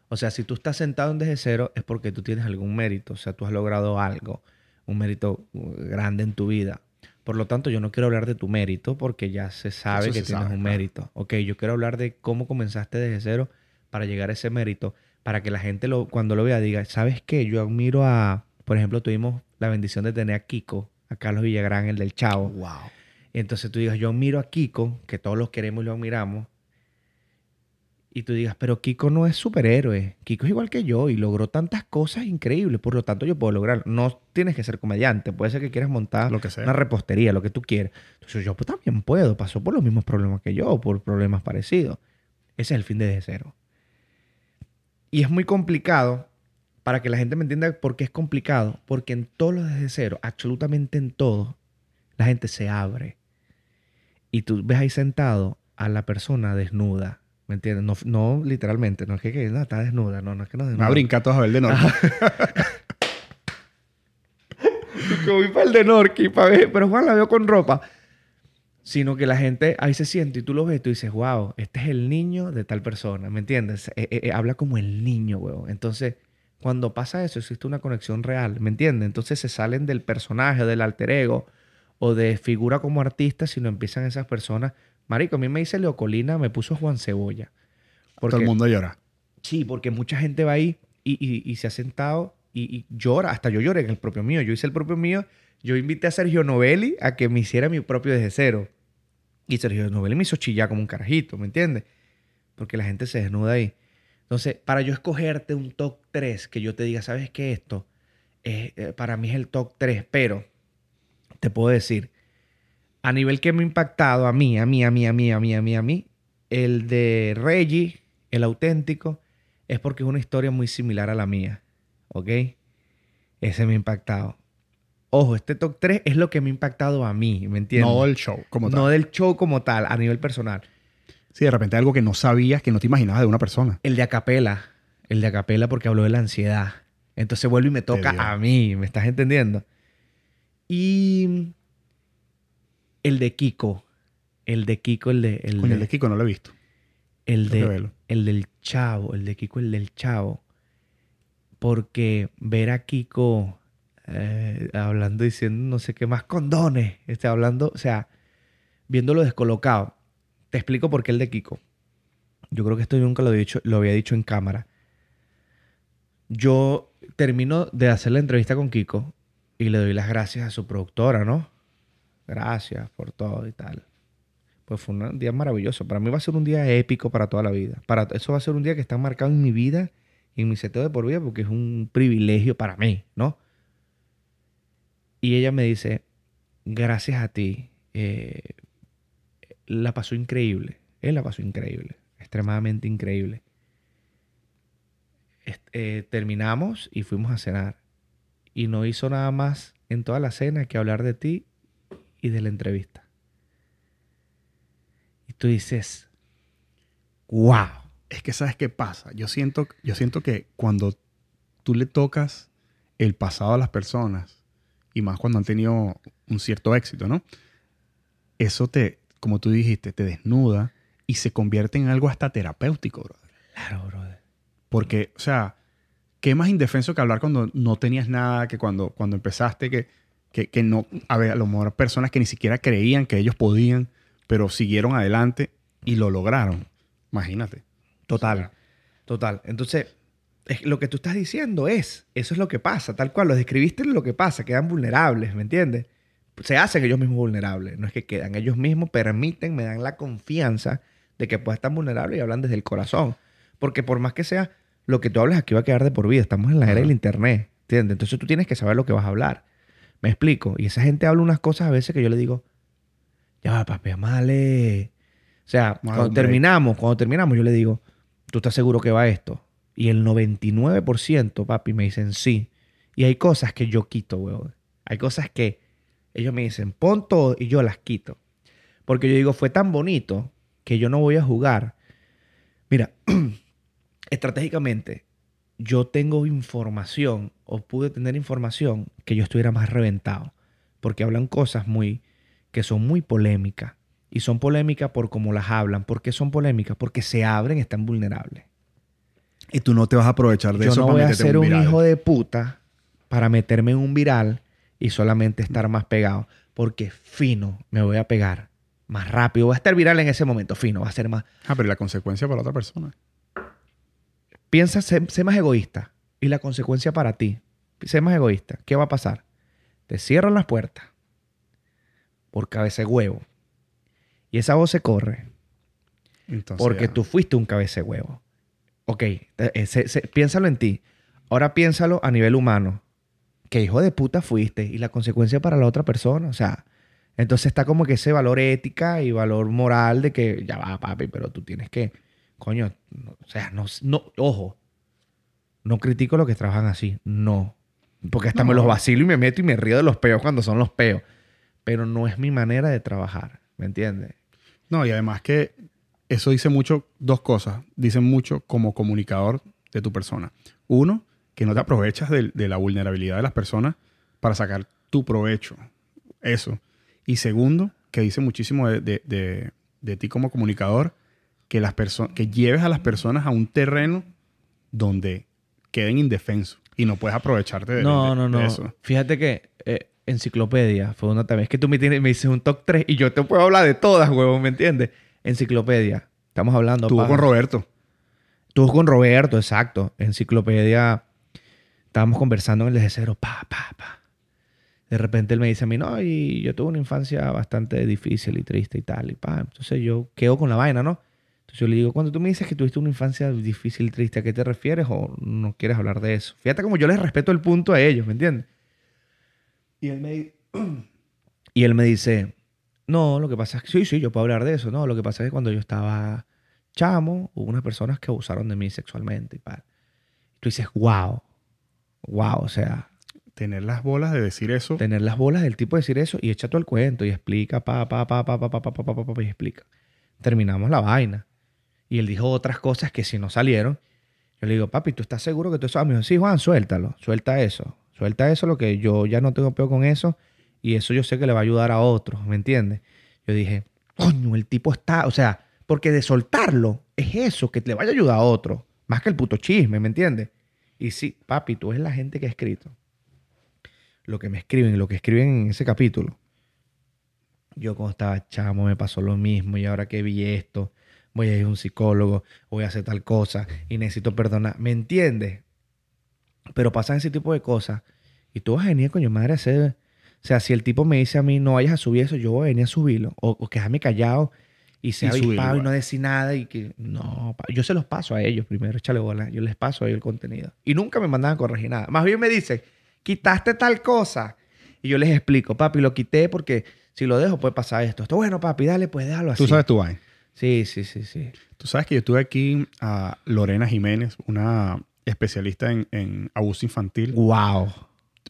O sea, si tú estás sentado en desde cero es porque tú tienes algún mérito, o sea, tú has logrado algo, un mérito uh, grande en tu vida. Por lo tanto, yo no quiero hablar de tu mérito porque ya se sabe Eso que se tienes sabe, un claro. mérito. Ok, yo quiero hablar de cómo comenzaste desde cero para llegar a ese mérito, para que la gente lo, cuando lo vea diga, ¿sabes qué? Yo admiro a, por ejemplo, tuvimos la bendición de tener a Kiko, a Carlos Villagrán, el del Chavo. Wow. Y entonces tú digas, yo admiro a Kiko, que todos los queremos y lo admiramos. Y tú digas, pero Kiko no es superhéroe. Kiko es igual que yo y logró tantas cosas increíbles. Por lo tanto, yo puedo lograr. No tienes que ser comediante. Puede ser que quieras montar Lo que sea. una repostería, lo que tú quieras. Entonces yo pues, también puedo. Pasó por los mismos problemas que yo, por problemas parecidos. Ese es el fin de desde cero. Y es muy complicado para que la gente me entienda por qué es complicado. Porque en todos los desde cero, absolutamente en todo, la gente se abre. Y tú ves ahí sentado a la persona desnuda. ¿Me entiendes? No, no literalmente, no es que, que, no, está desnuda, no, no es que no Me va desnuda. a brincar todos a ver de que voy para el de para ver, pero Juan la veo con ropa. Sino que la gente ahí se siente y tú lo ves y tú dices, wow, este es el niño de tal persona, ¿me entiendes? Eh, eh, eh, habla como el niño, weón. Entonces, cuando pasa eso, existe una conexión real, ¿me entiendes? Entonces se salen del personaje, del alter ego o de figura como artista, sino empiezan esas personas. Marico, a mí me dice Leo Colina, me puso Juan Cebolla. Todo el mundo llora. Sí, porque mucha gente va ahí y, y- y se ha sentado y, y llora. Hasta yo lloré en el propio mío. Yo hice el propio mío. Yo invité a Sergio Novelli a que me hiciera mi propio desde cero. Y Sergio Novelli me hizo chillar como un carajito, ¿me entiendes? Porque la gente se desnuda ahí. Entonces, para yo escogerte un top 3, que yo te diga, ¿sabes qué? Esto es, eh, para mí es el top 3, pero te puedo decir, a nivel que me ha impactado a mí, a mí, a mí, a mí, a mí, a mí, a mí, el de Reggie, el auténtico, es porque es una historia muy similar a la mía. ¿Ok? Ese me ha impactado. Ojo, este top 3 es lo que me ha impactado a mí, ¿me entiendes? No el show, como tal. No del show como tal, a nivel personal. Sí, de repente algo que no sabías, que no te imaginabas de una persona. El de Acapela. El de Acapela porque habló de la ansiedad. Entonces vuelve y me toca a mí, ¿me estás entendiendo? Y el de Kiko. El de Kiko, el de... El Coño, de- el de Kiko no lo he visto. El, Tengo de, el del chavo, el de Kiko, el del chavo. Porque ver a Kiko eh, hablando, diciendo no sé qué más, condones, este, hablando, o sea, viéndolo descolocado. Te explico por qué el de Kiko. Yo creo que esto yo nunca lo, he dicho, lo había dicho en cámara. Yo termino de hacer la entrevista con Kiko y le doy las gracias a su productora, ¿no? Gracias por todo y tal. Pues fue un día maravilloso. Para mí va a ser un día épico para toda la vida. Para, eso va a ser un día que está marcado en mi vida y en mi seteo de por vida porque es un privilegio para mí, ¿no? Y ella me dice, gracias a ti, eh, la pasó increíble. Él la pasó increíble, extremadamente increíble. Est- eh, terminamos y fuimos a cenar. Y no hizo nada más en toda la cena que hablar de ti y de la entrevista. Y tú dices, wow. Es que sabes qué pasa. Yo siento, yo siento que cuando tú le tocas el pasado a las personas, y más cuando han tenido un cierto éxito, ¿no? Eso te, como tú dijiste, te desnuda y se convierte en algo hasta terapéutico, bro. Claro, brother. Porque, o sea, qué más indefenso que hablar cuando no tenías nada, que cuando, cuando empezaste, que, que, que no, a ver, a lo mejor personas que ni siquiera creían que ellos podían, pero siguieron adelante y lo lograron. Imagínate. Total, total. Entonces, es- lo que tú estás diciendo es, eso es lo que pasa, tal cual, lo describiste lo que pasa, quedan vulnerables, ¿me entiendes? Se hacen ellos mismos vulnerables, no es que quedan, ellos mismos permiten, me dan la confianza de que puedas estar vulnerable y hablan desde el corazón. Porque por más que sea, lo que tú hablas aquí va a quedar de por vida, estamos en la era del internet, ¿entiendes? Entonces tú tienes que saber lo que vas a hablar. Me explico. Y esa gente habla unas cosas a veces que yo le digo, ya va, papi, amale. O sea, cuando terminamos, cuando terminamos, yo le digo, ¿tú estás seguro que va esto? Y el 99%, papi, me dicen sí. Y hay cosas que yo quito, weón. Hay cosas que ellos me dicen, pon todo y yo las quito. Porque yo digo, fue tan bonito que yo no voy a jugar. Mira, estratégicamente, yo tengo información o pude tener información que yo estuviera más reventado. Porque hablan cosas muy, que son muy polémicas. Y son polémicas por cómo las hablan. ¿Por qué son polémicas? Porque se abren, están vulnerables. Y tú no te vas a aprovechar de Yo eso no para voy a ser un viral. hijo de puta para meterme en un viral y solamente estar más pegado. Porque fino me voy a pegar más rápido. Voy a estar viral en ese momento. Fino, va a ser más. Ah, pero ¿y la consecuencia para la otra persona. Piensa, sé, sé más egoísta. Y la consecuencia para ti. Sé más egoísta. ¿Qué va a pasar? Te cierran las puertas por cabeza huevo. Y esa voz se corre Entonces, porque ya. tú fuiste un cabeza huevo. Ok, eh, se- se- piénsalo en ti. Ahora piénsalo a nivel humano. ¿Qué hijo de puta fuiste? Y la consecuencia para la otra persona. O sea, entonces está como que ese valor ética y valor moral de que ya va, papi, pero tú tienes que, coño, no- o sea, no, no, ojo, no critico lo que trabajan así, no. Porque hasta me los vacilo y me meto y me río de los peos cuando son los peos. Pero no es mi manera de trabajar, ¿me entiendes? No, y además que eso dice mucho, dos cosas. Dicen mucho como comunicador de tu persona. Uno, que no te aprovechas de, de la vulnerabilidad de las personas para sacar tu provecho. Eso. Y segundo, que dice muchísimo de- de- de ti como comunicador, que, las que lleves a las personas a un terreno donde queden indefensos y no puedes aprovecharte de, No, de- no, de no. eso. Fíjate que eh, Enciclopedia fue una también. Es que tú me, tienes, me dices un top 3 y yo te puedo hablar de todas, huevón, ¿me entiendes? Enciclopedia. Estamos hablando. Estuvo con Roberto. Estuvo con Roberto, exacto. Enciclopedia. Estábamos conversando en el cero. Pa, pa, pa. De repente él me dice a mí, no, y yo tuve una infancia bastante difícil y triste y tal. Y pa. Entonces yo quedo con la vaina, ¿no? Entonces yo le digo, cuando tú me dices que tuviste una infancia difícil triste, ¿a qué te refieres o no quieres hablar de eso? Fíjate como yo les respeto el punto a ellos, ¿me entiendes? Y él me, y él me dice, no, lo que pasa es que sí, sí, yo puedo hablar de eso, no, lo que pasa es que cuando yo estaba chamo, hubo unas personas que abusaron de mí sexualmente y. Tú dices, wow, wow, o sea, Tener las bolas de decir eso. tener las bolas del tipo de decir eso y echa todo el cuento y explica, pa, pa, pa, pa, pa, pa, pa, pa, pa, pa, pa, y explica. Terminamos la vaina. Y él dijo otras cosas que si no salieron, yo le digo, papi, ¿tú estás seguro que tú eso? Me dijo, sí, Juan, suéltalo, suelta eso. Suelta eso, lo que yo ya no tengo peo con eso y eso yo sé que le va a ayudar a otros, ¿me entiendes? Yo dije, coño, el tipo está, o sea, porque de soltarlo es eso, que le vaya a ayudar a otro, más que el puto chisme, ¿me entiendes? Y sí, papi, tú eres la gente que ha escrito lo que me escriben, lo que escriben en ese capítulo. Yo cuando estaba chamo me pasó lo mismo y ahora que vi esto, voy a ir a un psicólogo, voy a hacer tal cosa y necesito perdonar. ¿Me entiendes? Pero pasan ese tipo de cosas y tú vas a venir, coño madre, a hacer... O sea, si el tipo me dice a mí, no vayas a subir eso, yo voy a venir a subirlo. O, o quedarme callado y subirlo avispado y no decir nada y que... No, yo se los paso a ellos primero, échale bola. Yo les paso a ellos el contenido. Y nunca me mandan a corregir nada. Más bien me dicen, quitaste tal cosa. Y yo les explico, papi, lo quité porque si lo dejo puede pasar esto. Esto, bueno, papi, dale, pues déjalo así. Tú sabes tu vaina. Sí, sí, sí, sí. Tú sabes que yo tuve aquí a Lorena Jiménez, una especialista en, en abuso infantil. Wow.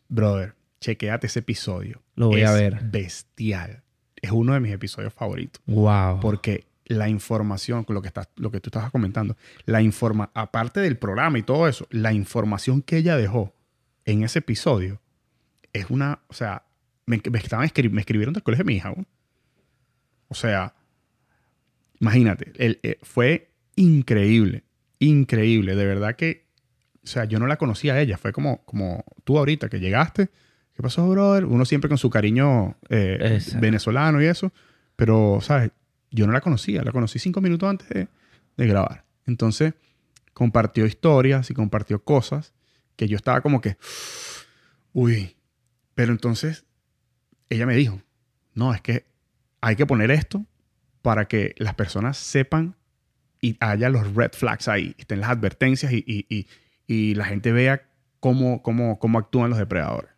Brother, chequéate ese episodio. Lo voy a ver. Bestial. Es uno de mis episodios favoritos. Wow. Porque la información, lo que, estás, lo que tú estabas comentando, la informa, aparte del programa y todo eso, la información que ella dejó en ese episodio es una, o sea, me, me estaban escri- me escribieron del colegio de mi hija. ¿no? O sea, imagínate, el- eh, fue increíble, increíble, de verdad que, o sea, yo no la conocía a ella, fue como, como tú ahorita que llegaste, ¿qué pasó, brother? Uno siempre con su cariño eh, venezolano y eso, pero, ¿sabes? Yo no la conocía, la conocí cinco minutos antes de, de grabar. Entonces, compartió historias y compartió cosas que yo estaba como que, uy, pero entonces ella me dijo, no, es que hay que poner esto para que las personas sepan y haya los red flags ahí, estén las advertencias y, y- y- la gente vea cómo, cómo, cómo actúan los depredadores.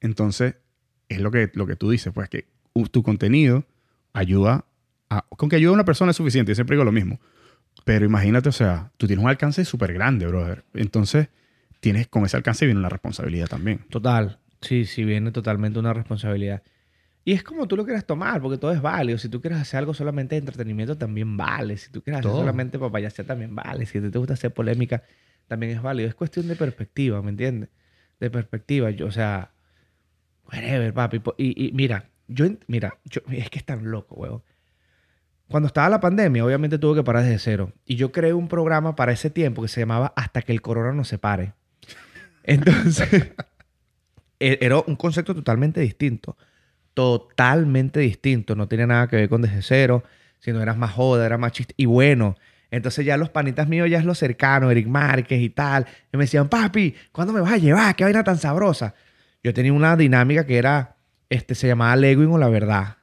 Entonces, es lo que, lo que tú dices, pues que tu contenido ayuda a... Con que ayude a una persona es suficiente, siempre digo lo mismo. Pero imagínate, o sea, tú tienes un alcance súper grande, brother. Entonces, tienes, con ese alcance viene una responsabilidad también. Total. Sí, sí, viene totalmente una responsabilidad. Y es como tú lo quieras tomar, porque todo es válido. Si tú quieres hacer algo solamente de entretenimiento, también vale. Si tú quieres hacer Todo. solamente papayasear, también vale. Si te gusta hacer polémica, también es válido. Es cuestión de perspectiva, ¿me entiendes? De perspectiva. Yo, o sea, whatever, papi. Y, y mira, yo, mira, yo, es que es tan loco, huevón. cuando estaba la pandemia, obviamente tuve que parar desde cero. Y yo creé un programa para ese tiempo que se llamaba Hasta que el corona nos separe. Entonces, e- era un concepto totalmente distinto. Totalmente distinto. No tenía nada que ver con desde cero, sino eras más joda, era más chiste. Y bueno, entonces ya los panitas míos ya es lo cercano, Eric Márquez y tal. Y me decían, papi, ¿cuándo me vas a llevar? ¿Qué vaina tan sabrosa? Yo tenía una dinámica que era, este, se llamaba Leguin o la verdad.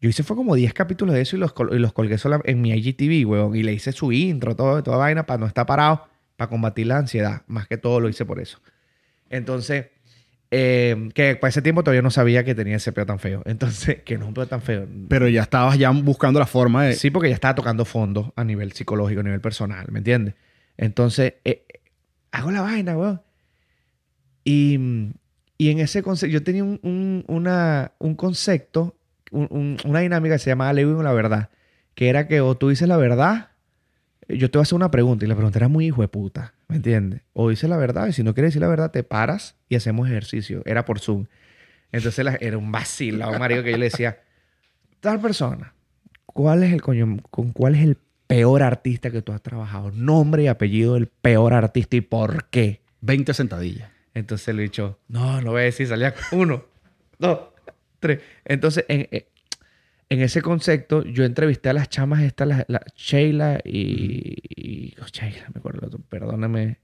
Yo hice fue como 10 capítulos de eso y los, y los colgué en mi IGTV, weón. Y le hice su intro, todo, toda vaina para no estar parado, para combatir la ansiedad. Más que todo lo hice por eso. Entonces, eh, que para ese tiempo todavía no sabía que tenía ese peo tan feo. Entonces, que no es un peo tan feo. Pero ya estabas ya buscando la forma de... Sí, porque ya estaba tocando fondo a nivel psicológico, a nivel personal, ¿me entiendes? Entonces, eh, eh, hago la vaina, weón. Y, y en ese concepto, yo tenía un, un- una- un concepto, un- un- una dinámica que se llamaba Lewin o la verdad, que era que o tú dices la verdad, yo te voy a hacer una pregunta y la pregunta era muy hijo de puta, ¿me entiendes? O dices la verdad y si no quieres decir la verdad, te paras y hacemos ejercicio. Era por Zoom. Entonces la- era un vacilado, marico, que yo le decía, tal persona, ¿cuál es el coño, con cuál es el peor artista que tú has trabajado? Nombre y apellido del peor artista y por qué. 20 sentadillas. Entonces le he dicho, no, no voy a decir, salía uno, dos, tres. Entonces, en, eh, en ese concepto, yo entrevisté a las chamas estas, la, la Sheila y... y- oh, Sheila, me acuerdo, perdóname,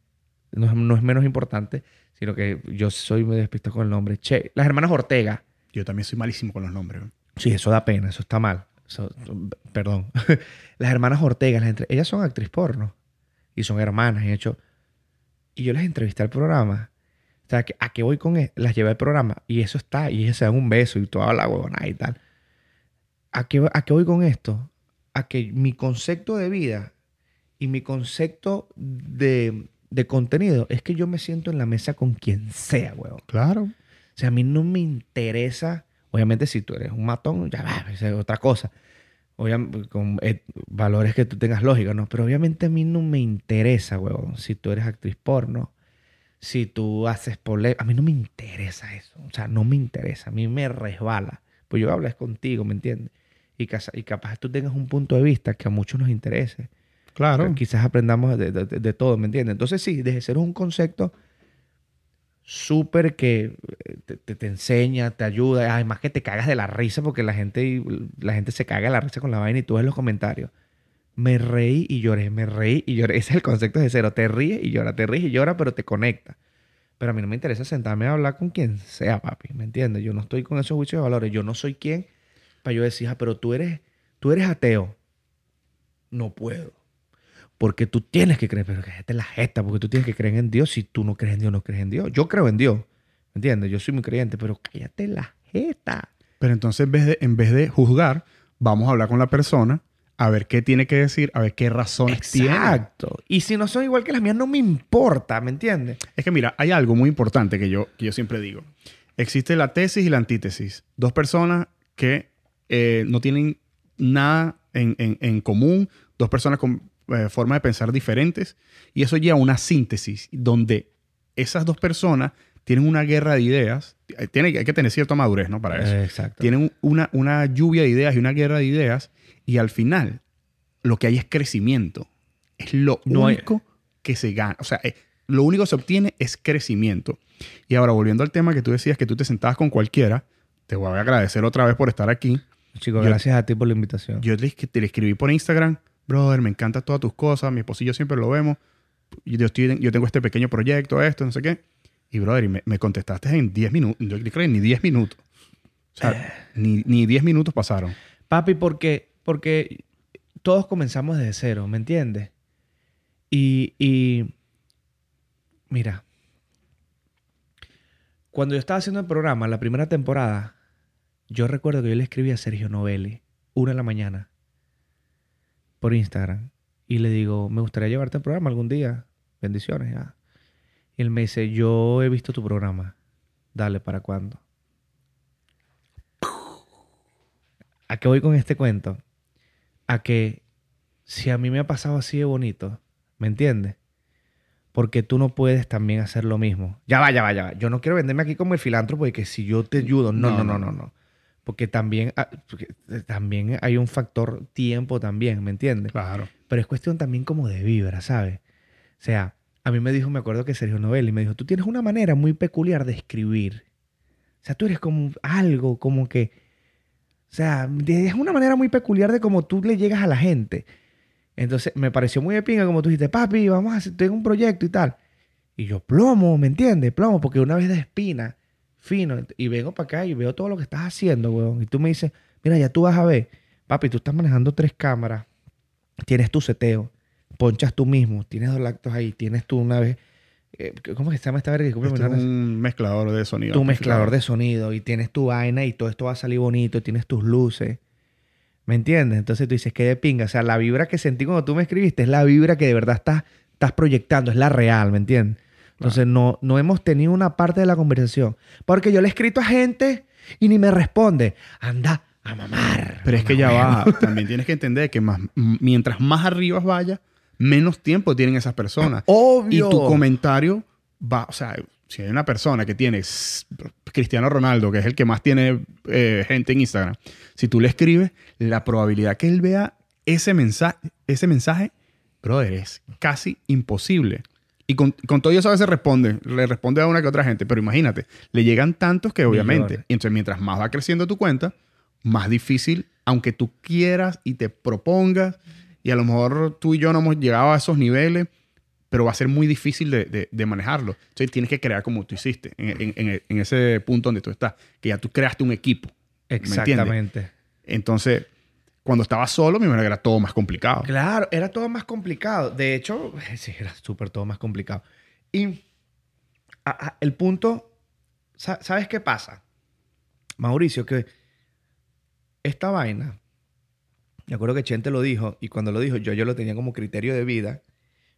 no, es- no es menos importante, sino que yo soy muy despistado con el nombre. Che- las hermanas Ortega. Yo también soy malísimo con los nombres. ¿no? Sí, eso da pena, eso está mal. Eso- perdón. las hermanas Ortega, las entre- ellas son actriz porno y son hermanas. Y, hecho, y yo las entrevisté al programa. O sea, que- ¿a qué voy con esto? Las llevé al programa y eso está. Y ellas se dan un beso y toda la huevona y tal. ¿A qué, ¿A qué voy con esto? A que mi concepto de vida y mi concepto de, de contenido es que yo me siento en la mesa con quien sea, huevón. Claro. O sea, a mí no me interesa. Obviamente, si tú eres un matón, ya va, es otra cosa. Obviamente, con eh, valores que tú tengas lógica, ¿no? Pero obviamente a mí no me interesa, huevón. Si tú eres actriz porno, si tú haces pole... A mí no me interesa eso. O sea, no me interesa. A mí me resbala. Pues yo hablas contigo, ¿me entiendes? Y, y capaz tú tengas un punto de vista que a muchos nos interese. Claro. Quizás aprendamos de, de- de todo, ¿me entiendes? Entonces sí, desde ser un concepto súper que eh, te, te- te enseña, te ayuda, además que te cagas de la risa porque la gente, la gente se caga de la risa con la vaina y tú ves los comentarios. Me reí y lloré, me reí y lloré. Ese es el concepto de cero. Te ríes y llora, te ríes y llora, pero te conecta. Pero a mí no me interesa sentarme a hablar con quien sea, papi, ¿me entiendes? Yo no estoy con esos juicios de valores. Yo no soy quien para yo decir, ah, pero tú eres, tú eres ateo. No puedo. Porque tú tienes que creer, pero cállate la jeta, porque tú tienes que creer en Dios. Si tú no crees en Dios, no crees en Dios. Yo creo en Dios, ¿me entiendes? Yo soy muy creyente, pero cállate la jeta. Pero entonces en vez, de, en vez de juzgar, vamos a hablar con la persona, a ver qué tiene que decir, a ver qué razones tiene. Exacto. Y si no son igual que las mías, no me importa, ¿me entiendes? Es que mira, hay algo muy importante que yo, que yo siempre digo. Existe la tesis y la antítesis. Dos personas que eh, no tienen nada en, en- en común, dos personas con eh, formas de pensar diferentes, y eso lleva a una síntesis donde esas dos personas tienen una guerra de ideas. Eh, Tiene, hay que tener cierta madurez, ¿no? Para eso. Exacto. Tienen un- una, una lluvia de ideas y una guerra de ideas, y al final lo que hay es crecimiento. Es lo No hay- único que se gana. O sea, eh, lo único que se obtiene es crecimiento. Y ahora, volviendo al tema que tú decías que tú te sentabas con cualquiera, te voy a agradecer otra vez por estar aquí. Chicos, gracias a ti por la invitación. Yo te, te le escribí por Instagram, brother, me encantan todas tus cosas, mi esposo y yo siempre lo vemos. Yo, estoy, yo tengo este pequeño proyecto, esto, no sé qué. Y, brother, y me, me contestaste en 10 minutos. Yo creo que ni 10 minutos. O sea, ni, ni 10 minutos pasaron. Papi, porque, porque todos comenzamos desde cero, ¿me entiendes? Y, y mira, cuando yo estaba haciendo el programa, la primera temporada, yo recuerdo que yo le escribí a Sergio Novelli, una de la mañana, por Instagram, y le digo, me gustaría llevarte al programa algún día. Bendiciones, ya. Y él me dice, yo he visto tu programa. Dale, ¿para cuándo? ¿A qué voy con este cuento? A que si a mí me ha pasado así de bonito, ¿me entiendes? Porque tú no puedes también hacer lo mismo. Ya va, ya va, ya va. Yo no quiero venderme aquí como el filántropo de que si yo te ayudo. No, no, no, no. no. Porque también, ah, porque también hay un factor tiempo también, ¿me entiendes? Claro. Pero es cuestión también como de vibra, ¿sabes? O sea, a mí me dijo, me acuerdo que Sergio Novelli me dijo, tú tienes una manera muy peculiar de escribir. O sea, tú eres como algo, como que... O sea, es una manera muy peculiar de cómo tú le llegas a la gente. Entonces, me pareció muy de pinga como tú dijiste, papi, vamos a hacer, tengo un proyecto y tal. Y yo, plomo, ¿me entiendes? Plomo, porque una vez de espina, fino, y vengo para acá y veo todo lo que estás haciendo, weón. Y tú me dices, mira, ya tú vas a ver, papi, tú estás manejando tres cámaras, tienes tu seteo, ponchas tú mismo, tienes dos lactos ahí, tienes tú una vez, eh, ¿cómo es que se llama esta verga? Mi es un mezclador de sonido. tu mezclador de sonido y tienes tu vaina y todo esto va a salir bonito, tienes tus luces. ¿Me entiendes? Entonces tú dices, qué de pinga. O sea, la vibra que sentí cuando tú me escribiste es la vibra que de verdad estás, estás proyectando, es la real, ¿me entiendes? Entonces no, no hemos tenido una parte de la conversación. Porque yo le he escrito a gente y ni me responde. Anda a mamar. Pero es que ya va. También tienes que entender que más, mientras más arriba vaya, menos tiempo tienen esas personas. Obvio. Y tu comentario va, o sea, si hay una persona que tiene Cristiano Ronaldo, que es el que más tiene eh, gente en Instagram, si tú le escribes, la probabilidad que él vea ese mensaje, ese mensaje, brother, es casi imposible. Y con, con todo eso a veces responde, le responde a una que otra gente, pero imagínate, le llegan tantos que obviamente, Millones. entonces mientras más va creciendo tu cuenta, más difícil, aunque tú quieras y te propongas, y a lo mejor tú y yo no hemos llegado a esos niveles, pero va a ser muy difícil de, de- de manejarlo. Entonces tienes que crear como tú hiciste, en, en- ese punto donde tú estás, que ya tú creaste un equipo. Exactamente. Entonces, cuando estabas solo, imagino que era todo más complicado. Claro, era todo más complicado. De hecho, sí, era súper todo más complicado. Y a- el punto, sa- ¿sabes qué pasa? Mauricio, que esta vaina, me acuerdo que Chente lo dijo, y cuando lo dijo, yo, yo lo tenía como criterio de vida,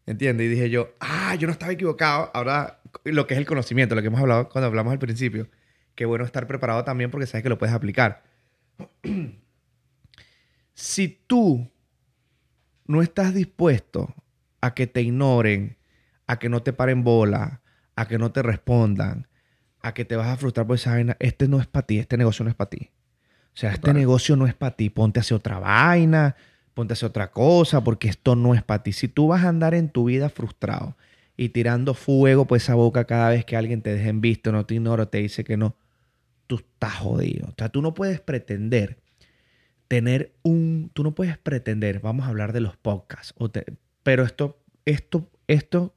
¿entiendes? Y dije yo, ah, yo no estaba equivocado. Ahora, lo que es el conocimiento, lo que hemos hablado cuando hablamos al principio, qué bueno estar preparado también porque sabes que lo puedes aplicar. si tú no estás dispuesto a que te ignoren, a que no te paren bola, a que no te respondan, a que te vas a frustrar por esa vaina, este no es para ti, este negocio no es para ti. O sea, este negocio no es para ti, ponte a hacer otra vaina, ponte a hacer otra cosa, porque esto no es para ti. Si tú vas a andar en tu vida frustrado y tirando fuego por esa boca cada vez que alguien te deja en visto, no te ignora, te dice que no, tú estás jodido. O sea, tú no puedes pretender tener un, tú no puedes pretender, vamos a hablar de los podcasts, o te- pero esto, esto, esto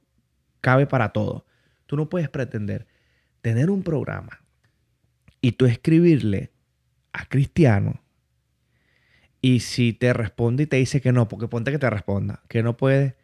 cabe para todo. Tú no puedes pretender tener un programa y tú escribirle a Cristiano y si te responde y te dice que no, porque ponte que te responda, que no puede,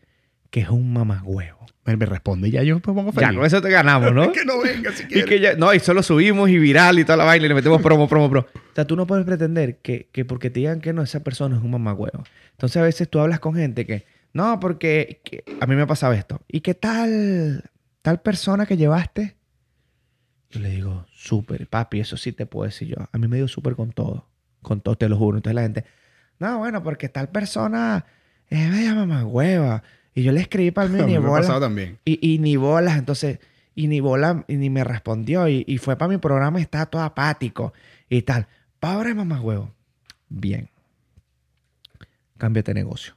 que es un mamagüevo. Me, me responde y ya yo pues pongo Ya, feliz. con eso te ganamos, ¿no? que no venga si Y quieres. que ya, no, y solo subimos y viral y toda la vaina y le metemos promo, promo, promo. O sea, tú no puedes pretender que, que porque te digan que no, esa persona es un mamagüevo. Entonces a veces tú hablas con gente que, no, porque que- a mí me ha pasado esto. ¿Y qué tal, tal persona que llevaste? Yo le digo, súper, papi, eso sí te puedo decir yo. A mí me dio súper con todo. Con todo, te lo juro. Entonces la gente, no, bueno, porque tal persona es media mamagüeva. Y yo le escribí para mí ha bola. también. Y, y ni bolas, entonces, y ni bola, y ni me respondió. Y, y fue para mi programa y estaba todo apático y tal. Pobre mamá huevo. Bien. Cámbiate de negocio.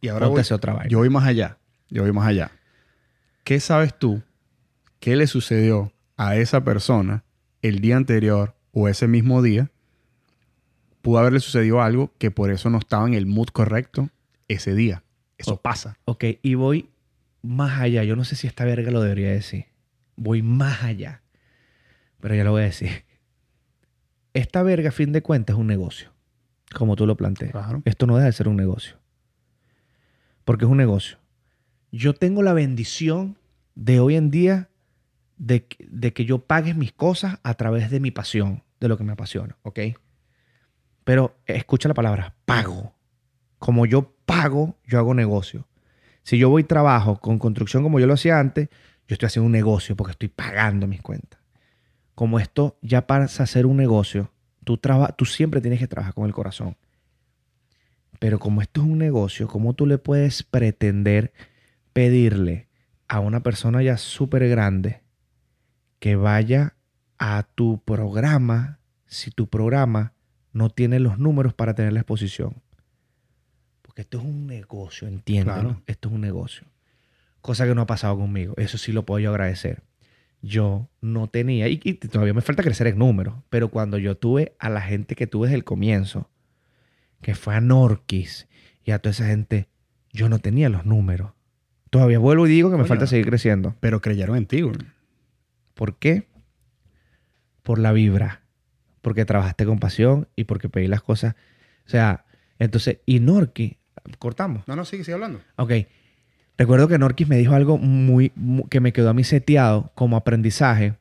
Y ahora voy, otra vaina. yo voy más allá. Yo voy más allá. ¿Qué sabes tú? ¿Qué le sucedió a esa persona el día anterior o ese mismo día? Pudo haberle sucedido algo que por eso no estaba en el mood correcto ese día. Eso pasa. Ok, y voy más allá. Yo no sé si esta verga lo debería decir. Voy más allá. Pero ya lo voy a decir. Esta verga, a fin de cuentas, es un negocio. Como tú lo planteas. Claro. Esto no deja de ser un negocio. Porque es un negocio. Yo tengo la bendición de hoy en día de, que- de que yo pague mis cosas a través de mi pasión, de lo que me apasiona, ¿ok? Pero escucha la palabra, pago. Como yo pago, yo hago negocio. Si yo voy trabajo con construcción como yo lo hacía antes, yo estoy haciendo un negocio porque estoy pagando mis cuentas. Como esto ya pasa a ser un negocio, tú, tú siempre tienes que trabajar con el corazón. Pero como esto es un negocio, ¿cómo tú le puedes pretender pedirle a una persona ya súper grande que vaya a tu programa si tu programa no tiene los números para tener la exposición? Porque esto es un negocio, entiéndelo. Claro. Esto es un negocio. Cosa que no ha pasado conmigo. Eso sí lo puedo yo agradecer. Yo no tenía, y, y todavía me falta crecer en números, pero cuando yo tuve a la gente que tuve desde el comienzo, que fue a Norquis y a toda esa gente, yo no tenía los números. Todavía vuelvo y digo que me falta seguir creciendo. Pero creyeron en ti, güey. ¿Por qué? Por la vibra. Porque trabajaste con pasión y porque pedí las cosas. O sea, entonces, y Norquis, cortamos. No, no, sigue, sigue hablando. Ok. Recuerdo que Norquis me dijo algo muy, mu- que me quedó a mí seteado como aprendizaje.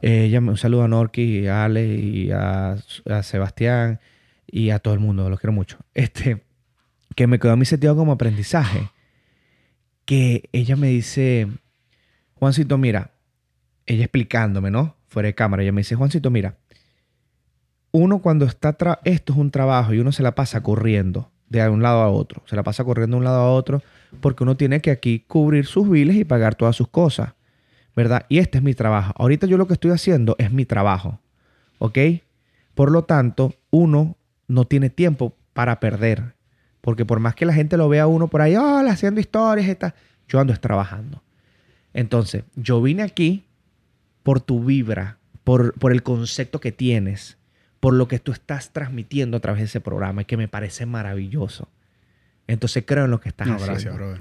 Eh, ella me un saludo a Norquis, a Ale y a, a Sebastián y a todo el mundo, los quiero mucho. Este, que me quedó a mí seteado como aprendizaje. Que ella me dice, Juancito, mira, ella explicándome, ¿no? Fuera de cámara, ella me dice, Juancito, mira, uno cuando está, esto es un trabajo y uno se la pasa corriendo de un lado a otro, se la pasa corriendo de un lado a otro porque uno tiene que aquí cubrir sus biles y pagar todas sus cosas, ¿verdad? Y este es mi trabajo. Ahorita yo lo que estoy haciendo es mi trabajo, ¿ok? Por lo tanto, uno no tiene tiempo para perder, porque por más que la gente lo vea a uno por ahí, hola, haciendo historias, tal, yo ando es trabajando. Entonces, yo vine aquí por tu vibra, por, por el concepto que tienes, por lo que tú estás transmitiendo a través de ese programa y que me parece maravilloso. Entonces creo en lo que estás No, haciendo. gracias, brother.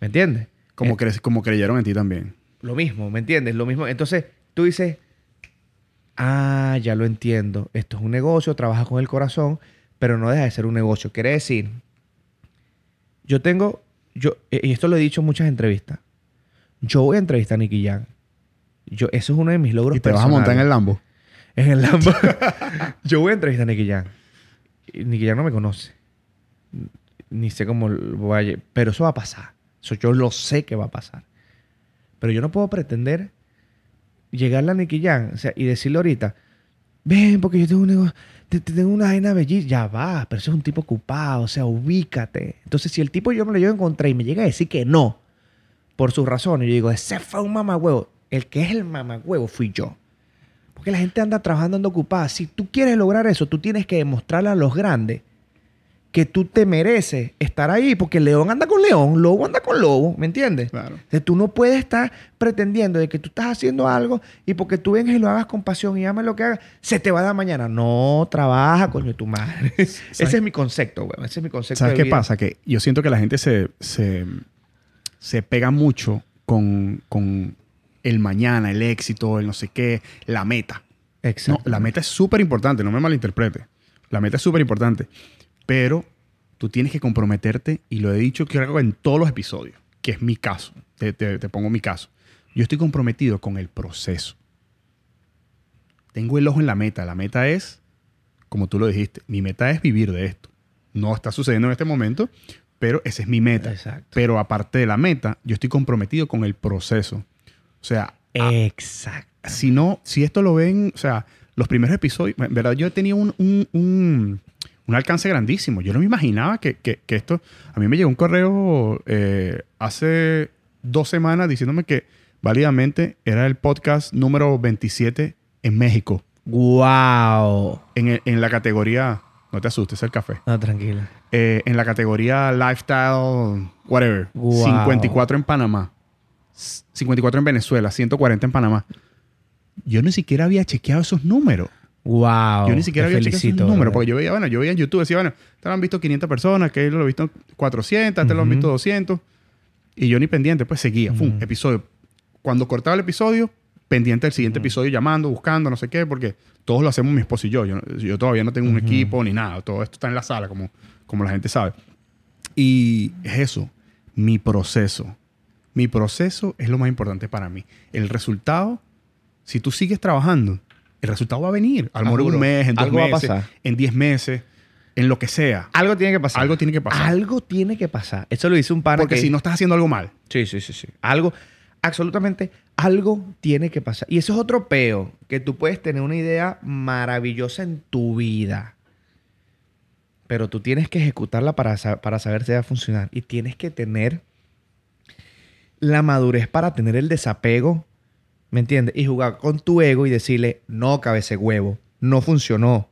¿Me entiendes? Como, Eh, cre- como creyeron en ti también. lo mismo, ¿me entiendes? Lo mismo. Entonces tú dices, ah, ya lo entiendo. Esto es un negocio, trabaja con el corazón, pero no deja de ser un negocio. Quiere decir, yo tengo, yo, eh, y esto lo he dicho en muchas entrevistas, yo voy a entrevistar a Nicky Jam. Yo, eso es uno de mis logros Y te vas a montar en el personales. Lambo. En el Lambo. yo voy a entrevistar a Nicky Jam. Y Nicky Jam no me conoce. Ni sé cómo lo voy a... Pero eso va a pasar. Eso yo lo sé que va a pasar. Pero yo no puedo pretender llegarle a Nicky Jam o sea, y decirle ahorita, ven, porque yo tengo un negocio, te- te- tengo una vaina bellísima. Ya va, pero ese es un tipo ocupado, o sea, ubícate. Entonces, si el tipo yo me lo llevo a encontrar y me llega a decir que no, por sus razones, yo digo, ese fue un mamagüevo. El que es el mamagüevo fui yo. Porque la gente anda trabajando, anda ocupada. Si tú quieres lograr eso, tú tienes que demostrarle a los grandes que tú te mereces estar ahí. Porque león anda con león, lobo anda con lobo, ¿me entiendes? Claro. Entonces, tú no puedes estar pretendiendo de que tú estás haciendo algo y porque tú vengas y lo hagas con pasión y ames lo que hagas, se te va a dar mañana. No, trabaja, coño, tu madre. Ese es mi concepto, güey. Ese es mi concepto. ¿Sabes de qué vida. pasa? Que yo siento que la gente se, se, se pega mucho con, con el mañana, el éxito, el no sé qué, la meta. No, Exacto. la meta es súper importante, no me malinterprete. La meta es súper importante. Pero tú tienes que comprometerte, y lo he dicho creo en todos los episodios, que es mi caso. Te, te- te pongo mi caso. Yo estoy comprometido con el proceso. Tengo el ojo en la meta. La meta es, como tú lo dijiste, mi meta es vivir de esto. No está sucediendo en este momento, pero esa es mi meta. Exacto. Pero aparte de la meta, yo estoy comprometido con el proceso. O sea, Exacto. si no, si esto lo ven, o sea, los primeros episodios, en verdad, yo tenía un, un, un- un alcance grandísimo. Yo no me imaginaba que, que- que esto. A mí me llegó un correo eh, hace dos semanas diciéndome que válidamente era el podcast número 27 en México. ¡Wow! En, el- en la categoría. No te asustes, es el café. No, tranquila. Eh, en la categoría lifestyle, whatever. Wow. 54 en Panamá. 54 en Venezuela, 140 en Panamá. Yo ni siquiera había chequeado esos números. ¡Wow! yo ni siquiera había chequeado esos felicito, números. Porque yo veía, bueno, yo veía en YouTube, decía, bueno, te lo han visto 500 personas, que lo han visto 400, te lo han visto 200. Y yo ni pendiente, pues seguía. Fum, Ujú. episodio. Cuando cortaba el episodio, pendiente del siguiente Ujú. episodio, llamando, buscando, no sé qué, porque todos lo hacemos mi esposo y yo. Yo, yo todavía no tengo un Ujú. equipo ni nada. Todo esto está en la sala, como, como la gente sabe. Y es eso, mi proceso. Mi proceso es lo más importante para mí. El resultado, si tú sigues trabajando, el resultado va a venir. A lo mejor en un mes, en dos Algo va a meses, pasar. en diez meses, en lo que sea. Algo tiene que pasar. Algo tiene que pasar. Algo tiene que pasar. Eso lo dice un pana Porque que- si no estás haciendo algo mal. Sí, sí, sí, sí. Algo, absolutamente, algo tiene que pasar. Y eso es otro peo, que tú puedes tener una idea maravillosa en tu vida, pero tú tienes que ejecutarla para, para saber si va a funcionar. Y tienes que tener la madurez para tener el desapego, ¿me entiendes? Y jugar con tu ego y decirle, no, cabece huevo, no funcionó.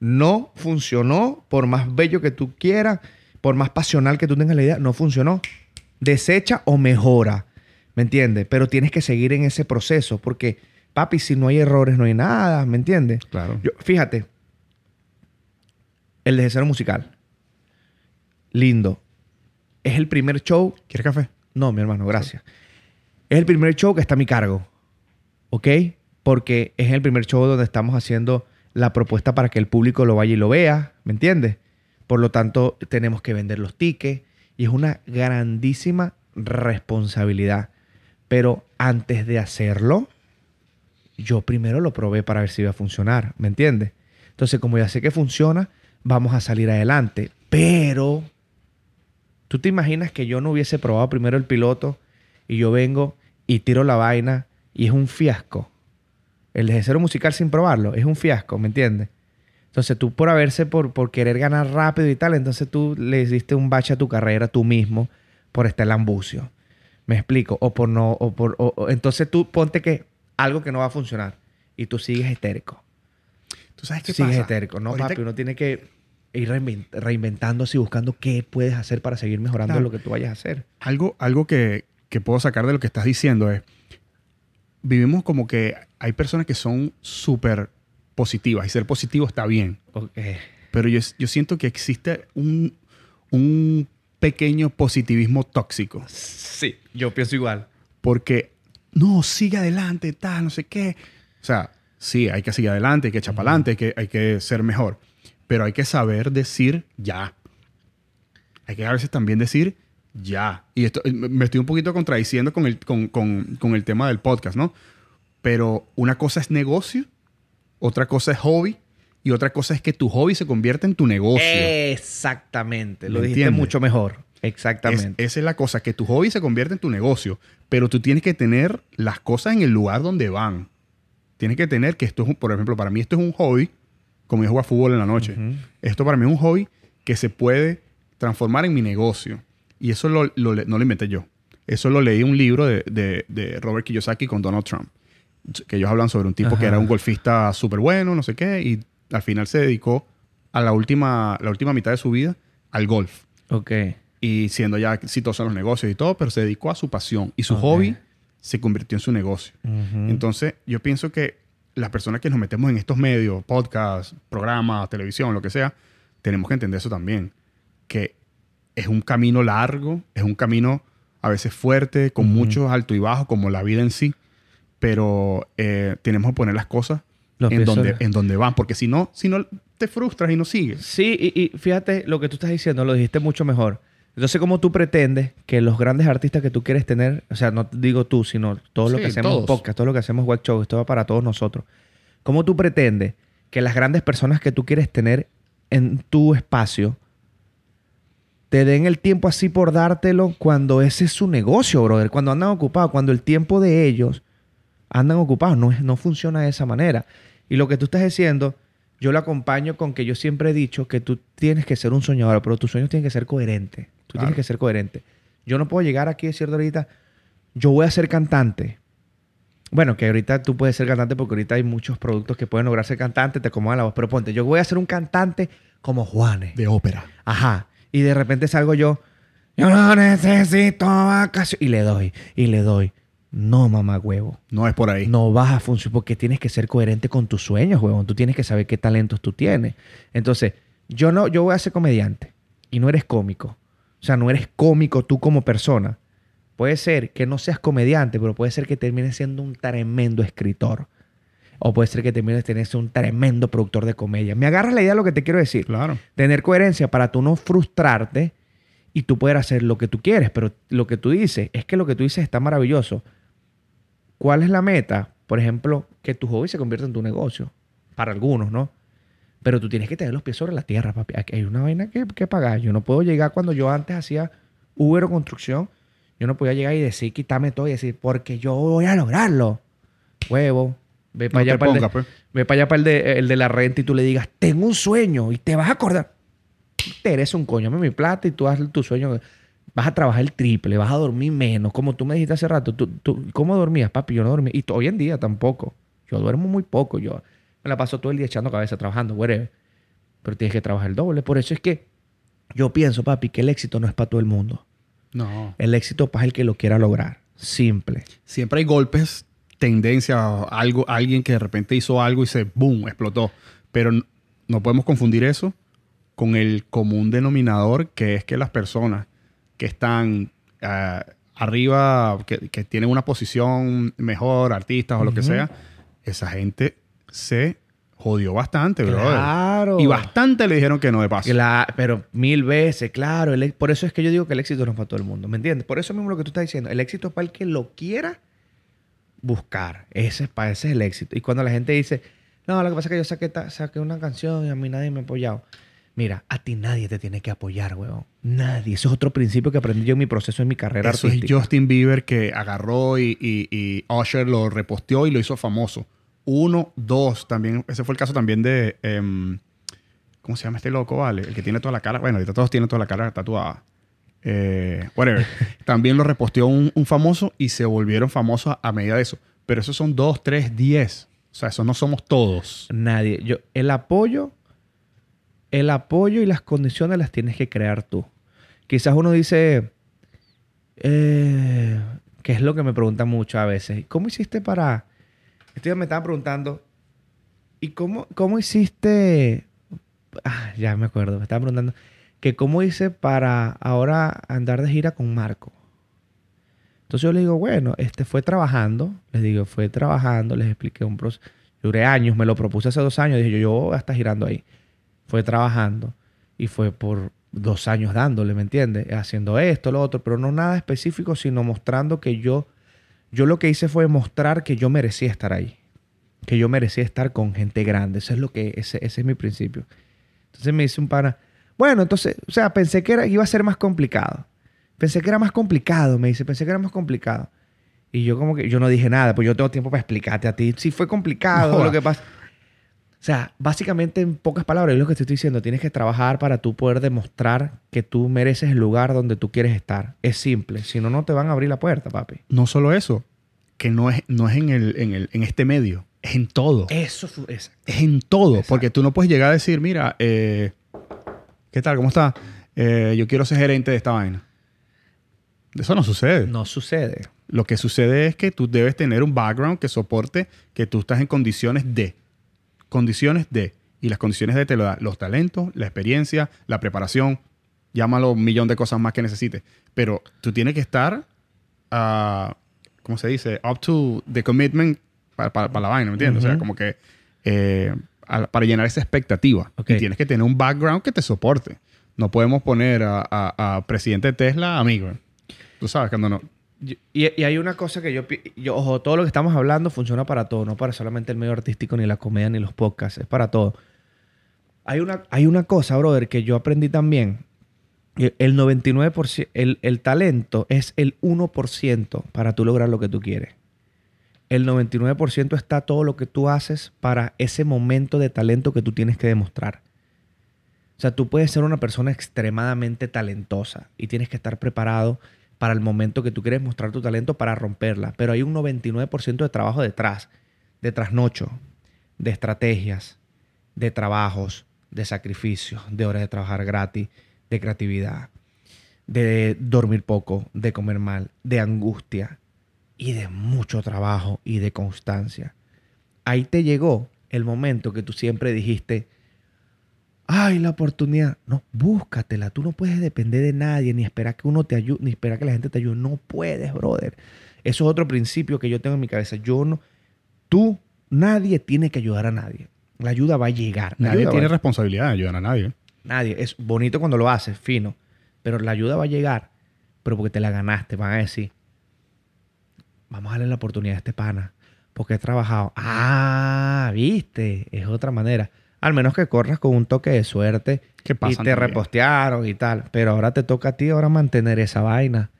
No funcionó, por más bello que tú quieras, por más pasional que tú tengas la idea, no funcionó. Desecha o mejora, ¿me entiendes? Pero tienes que seguir en ese proceso, porque, papi, si no hay errores, no hay nada, ¿me entiendes? Claro. Yo- fíjate, el de cero musical. Lindo. Es el primer show. ¿Quieres café? No, mi hermano, gracias. Es el primer show que está a mi cargo. ¿Ok? Porque es el primer show donde estamos haciendo la propuesta para que el público lo vaya y lo vea. ¿Me entiendes? Por lo tanto, tenemos que vender los tickets. Y es una grandísima responsabilidad. Pero antes de hacerlo, yo primero lo probé para ver si iba a funcionar, ¿me entiendes? Entonces, como ya sé que funciona, vamos a salir adelante. Pero, ¿tú te imaginas que yo no hubiese probado primero el piloto y yo vengo y tiro la vaina y es un fiasco? El cero musical sin probarlo es un fiasco, ¿me entiendes? Entonces tú por haberse, por, por querer ganar rápido y tal, entonces tú le diste un bache a tu carrera tú mismo por este lambucio. ¿Me explico? O por no, o por, o- o- entonces tú ponte que algo que no va a funcionar y tú sigues histérico. ¿Tú sabes qué sigues pasa? histérico. No, Ahorita- papi, uno tiene que ir reinvent- reinventándose y buscando qué puedes hacer para seguir mejorando Claro. lo que tú vayas a hacer. Algo, algo que, que puedo sacar de lo que estás diciendo es, vivimos como que hay personas que son súper positivas y ser positivo está bien, Ok. pero yo, yo siento que existe un, un pequeño positivismo tóxico, Sí, yo pienso igual. porque no, sigue adelante, tal, no sé qué. O sea, sí, hay que seguir adelante, hay que echar para adelante, hay que, hay que ser mejor, pero hay que saber decir ya. Hay que a veces también decir ya. Y esto me me estoy un poquito contradiciendo con el, con, con- con el tema del podcast, ¿no? Pero una cosa es negocio, otra cosa es hobby y otra cosa es que tu hobby se convierta en tu negocio. Exactamente. Lo ¿Me dijiste entiendes? mucho mejor. Es- Exactamente. esa es la cosa, que tu hobby se convierte en tu negocio, pero tú tienes que tener las cosas en el lugar donde van. Tienes que tener que esto es, un- por ejemplo, para mí esto es un hobby, como yo juego a fútbol en la noche. Esto para mí es un hobby que se puede transformar en mi negocio. Y eso lo- lo no lo inventé yo. Eso lo leí en un libro de, de- de Robert Kiyosaki con Donald Trump. Que ellos hablan sobre un tipo que era un golfista súper bueno, no sé qué, y al final se dedicó a la última, la última mitad de su vida al golf Ok. y siendo ya exitoso en los negocios y todo, pero se dedicó a su pasión y su hobby se convirtió en su negocio. Entonces, yo pienso que las personas que nos metemos en estos medios, podcast, programas, televisión, lo que sea, tenemos que entender eso también, que es un camino largo, es un camino a veces fuerte, con Ujú. muchos altos y bajos, como la vida en sí, pero eh, tenemos que poner las cosas Los en donde, en donde van, porque si no, si no te frustras y no sigues. Sí, y, y fíjate, lo que tú estás diciendo lo dijiste mucho mejor. Entonces, ¿cómo tú pretendes que los grandes artistas que tú quieres tener, o sea, no digo tú, sino todo lo Sí, que hacemos todos. podcast, todo lo que hacemos web show, esto va para todos nosotros. ¿Cómo tú pretendes que las grandes personas que tú quieres tener en tu espacio te den el tiempo así por dártelo cuando ese es su negocio, brother? Cuando andan ocupados, cuando el tiempo de ellos andan ocupados. No, no funciona de esa manera. Y lo que tú estás diciendo, yo lo acompaño con que yo siempre he dicho que tú tienes que ser un soñador, pero tus sueños tienen que ser coherentes. Tú Claro. tienes que ser coherente. Yo no puedo llegar aquí y decirte ahorita, yo voy a ser cantante. Bueno, que ahorita tú puedes ser cantante porque ahorita hay muchos productos que pueden lograr ser cantante, te acomodan la voz. Pero ponte, yo voy a ser un cantante como Juanes. De ópera. Ajá. Y de repente salgo yo, yo no necesito vacaciones. Y le doy, y le doy. No, mamá huevo. No es por ahí. No vas a funcionar porque tienes que ser coherente con tus sueños, huevón. Tú tienes que saber qué talentos tú tienes. Entonces, yo no, yo voy a ser comediante y no eres cómico. O sea, no eres cómico tú como persona. Puede ser que no seas comediante, pero puede ser que termines siendo un tremendo escritor. O puede ser que termines teniendo un tremendo productor de comedia. Me agarras la idea de lo que te quiero decir Claro. tener coherencia para tú no frustrarte y tú poder hacer lo que tú quieres. Pero lo que tú dices es que lo que tú dices está maravilloso. ¿Cuál es la meta? Por ejemplo, que tu hobby se convierta en tu negocio. Para algunos, ¿no? Pero tú tienes que tener los pies sobre la tierra, papi. Aquí hay una vaina que, que pagar. Yo no puedo llegar cuando yo antes hacía Uber o construcción. Yo no podía llegar y decir, quítame todo y decir, porque yo voy a lograrlo. Huevo. Ve para No allá para el de- pues. Ve para allá para el de, el de la renta y tú le digas, tengo un sueño y te vas a acordar. Te eres un coño, dame mi plata y tú haz tu sueño. Vas a trabajar el triple, vas a dormir menos. Como tú me dijiste hace rato, tú, tú- ¿cómo dormías, papi? Yo no dormía. Y hoy en día tampoco. Yo duermo muy poco. Yo, me la paso todo el día echando cabeza, trabajando, whatever. Pero tienes que trabajar el doble. Por eso es que yo pienso, papi, que el éxito no es para todo el mundo. No. El éxito es para el que lo quiera lograr. Simple. Siempre hay golpes, tendencia, algo, alguien que de repente hizo algo y se, boom, explotó. Pero no podemos confundir eso con el común denominador que es que las personas que están ah, arriba, que, que tienen una posición mejor, artistas o lo que sea, esa gente se jodió bastante, brother. Claro. Y bastante le dijeron que no de paso. Pero mil veces, claro. el por eso es que yo digo que el éxito no es para todo el mundo. ¿Me entiendes? Por eso mismo lo que tú estás diciendo. El éxito es para el que lo quiera buscar. Ese es para ese es el éxito. Y cuando la gente dice, no, lo que pasa es que yo saqué, saqué una canción y a mí nadie me ha apoyado. Mira, a ti nadie te tiene que apoyar, weón. Nadie. Eso es otro principio que aprendí yo en mi proceso, en mi carrera Eso es artística. Justin Bieber que agarró y, y, y Usher lo reposteó y lo hizo famoso. Uno, dos, también. Ese fue el caso también de. em, ¿Cómo se llama este loco, vale? El que tiene toda la cara. Bueno, ahorita todos tienen toda la cara tatuada. Eh, whatever. también lo reposteó un, un famoso y se volvieron famosos a, a medida de eso. Pero esos son dos, tres, diez. O sea, esos no somos todos. Nadie. Yo, el apoyo, el apoyo y las condiciones las tienes que crear tú. Quizás uno dice, eh, que es lo que me preguntan mucho a veces. ¿Cómo hiciste para...? Día me estaban preguntando, ¿y cómo, cómo hiciste...? Ah, ya me acuerdo, me estaban preguntando que cómo hice para ahora andar de gira con Marco. Entonces yo le digo, bueno, este fue trabajando, les digo, fue trabajando, les expliqué un proceso. Duré años, me lo propuse hace dos años, dije yo, yo voy a estar girando ahí. Fue trabajando y fue por dos años dándole, ¿me entiendes? Haciendo esto, lo otro, pero no nada específico, sino mostrando que yo, yo lo que hice fue mostrar que yo merecía estar ahí. Que yo merecía estar con gente grande. Eso es lo que, ese, ese es mi principio. Entonces me dice un pana, bueno, entonces, o sea, pensé que era, iba a ser más complicado. Pensé que era más complicado, me dice, pensé que era más complicado. Y yo como que, yo no dije nada, pues yo tengo tiempo para explicarte a ti si fue complicado No. lo que pasa. O sea, básicamente en pocas palabras, es lo que te estoy diciendo, tienes que trabajar para tú poder demostrar que tú mereces el lugar donde tú quieres estar. Es simple, si no, no te van a abrir la puerta, papi. No solo eso, que no es, no es en, el, en, el, en este medio, es en todo. Eso es. Es en todo, Exacto. porque tú no puedes llegar a decir, mira, eh, ¿qué tal? ¿Cómo está? Eh, yo quiero ser gerente de esta vaina. Eso no sucede. No sucede. Lo que sucede es que tú debes tener un background que soporte que tú estás en condiciones de. Condiciones de. Y las condiciones de te lo da los talentos, la experiencia, la preparación. Llámalo un millón de cosas más que necesites. Pero tú tienes que estar, ah, ¿cómo se dice? Up to the commitment para, la vaina, ¿me entiendes? O sea, como que eh, a- para llenar esa expectativa. Y tienes que tener un background que te soporte. No podemos poner a, a- a presidente de Tesla amigo. Tú sabes, cuando no. Y, hay una cosa que yo, ojo, todo lo que estamos hablando funciona para todo, no para solamente el medio artístico, ni la comedia, ni los podcasts, es para todo. Hay una, hay una cosa, brother, que yo aprendí también. El 99%, el, el talento es el 1% para tú lograr lo que tú quieres. El 99% está todo lo que tú haces para ese momento de talento que tú tienes que demostrar. O sea, tú puedes ser una persona extremadamente talentosa y tienes que estar preparado para el momento que tú quieres mostrar tu talento para romperla. Pero hay un 99% de trabajo detrás, de trasnocho, de estrategias, de trabajos, de sacrificios, de horas de trabajar gratis, de creatividad, de dormir poco, de comer mal, de angustia y de mucho trabajo y de constancia. Ahí te llegó el momento que tú siempre dijiste, ay, la oportunidad. No, búscatela. Tú no puedes depender de nadie, ni esperar que uno te ayude, ni esperar que la gente te ayude. No puedes, brother. Eso es otro principio que yo tengo en mi cabeza. Yo no, tú, nadie tiene que ayudar a nadie. La ayuda va a llegar. La Nadie tiene responsabilidad de ayudar a nadie. Nadie. Es bonito cuando lo haces, fino. Pero la ayuda va a llegar. Pero porque te la ganaste, van a decir, vamos a darle la oportunidad a este pana. Porque he trabajado. Ah, viste. Es otra manera. Al menos que corras con un toque de suerte ¿Qué y te repostearon y tal. Pero ahora te toca a ti ahora mantener esa vaina.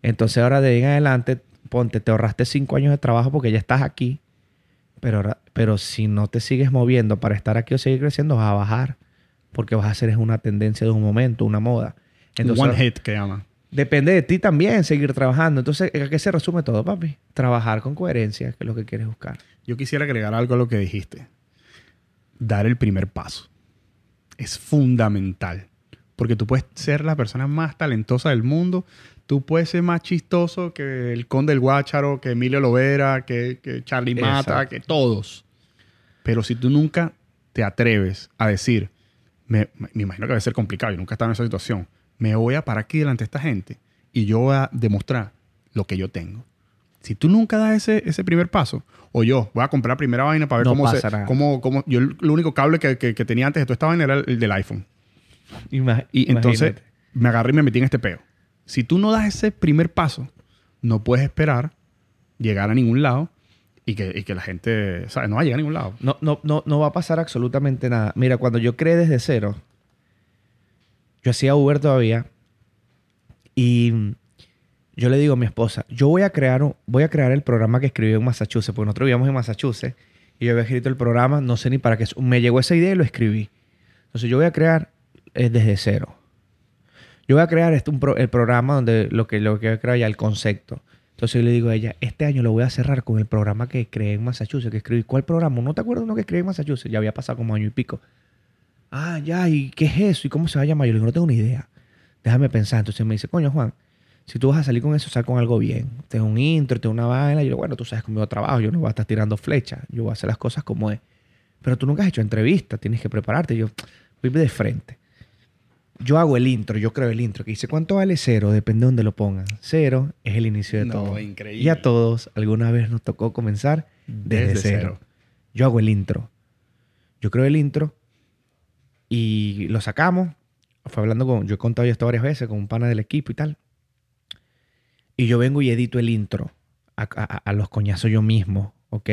Entonces ahora de ahí en adelante, ponte, te ahorraste cinco años de trabajo porque ya estás aquí. Pero, ahora- pero si no te sigues moviendo para estar aquí o seguir creciendo, vas a bajar. Porque vas a hacer es una tendencia de un momento, una moda. Entonces, One hit que llaman. depende de ti también seguir trabajando. Entonces, ¿a qué se resume todo, papi? Trabajar con coherencia, que es lo que quieres buscar. Yo quisiera agregar algo a lo que dijiste. Dar el primer paso. Es fundamental. Porque tú puedes ser la persona más talentosa del mundo, tú puedes ser más chistoso que el Conde del Guácharo, que Emilio Lovera, que, que Charlie Mata, Exacto. que todos. Pero si tú nunca te atreves a decir, me, me imagino que debe ser complicado, yo nunca he estado en esa situación, me voy a parar aquí delante de esta gente y yo voy a demostrar lo que yo tengo. Si tú nunca das ese, ese primer paso, o yo voy a comprar la primera vaina para ver No cómo se... Cómo, cómo- yo el, único cable que, que- que tenía antes de toda esta vaina era el, el del iPhone. Y entonces imagínate. me agarré y me metí en este peo. Si tú no das ese primer paso, no puedes esperar llegar a ningún lado y que, y que la gente, ¿sabes? No va a llegar a ningún lado. No, no, no, no va a pasar absolutamente nada. Mira, cuando yo creé desde cero, yo hacía Uber todavía y yo le digo a mi esposa, yo voy a crear, voy a crear el programa que escribí en Massachusetts, porque nosotros vivíamos en Massachusetts y yo había escrito el programa, no sé ni para qué, me llegó esa idea y lo escribí. Entonces yo voy a crear eh, desde cero. Yo voy a crear este, el programa donde lo que, lo que voy a crear ya el concepto. Entonces yo le digo a ella, este año lo voy a cerrar con el programa que creé en Massachusetts, que escribí. ¿Cuál programa? ¿No te acuerdas uno que escribí en Massachusetts? Ya había pasado como año y pico. Ah, ya, ¿y qué es eso? ¿Y cómo se va a llamar? Yo le digo, no tengo ni idea. Déjame pensar. Entonces me dice, coño, Juan, si tú vas a salir con eso, sal con algo bien. Tengo un intro, tengo una vaina. Y yo, bueno, tú sabes cómo yo trabajo. Yo no voy a estar tirando flechas. Yo voy a hacer las cosas como es. Pero tú nunca has hecho entrevistas. Tienes que prepararte. Yo, voy de frente. Yo hago el intro. Yo creo el intro. Que dice, ¿cuánto vale cero? Depende de dónde lo pongan. Cero es el inicio de No, todo. increíble. Y a todos alguna vez nos tocó comenzar desde, Desde cero. cero. Yo hago el intro. Yo creo el intro y lo sacamos. Fue hablando con, yo he contado esto varias veces con un pana del equipo y tal. Y yo vengo y edito el intro a, a- a los coñazos yo mismo, ¿ok?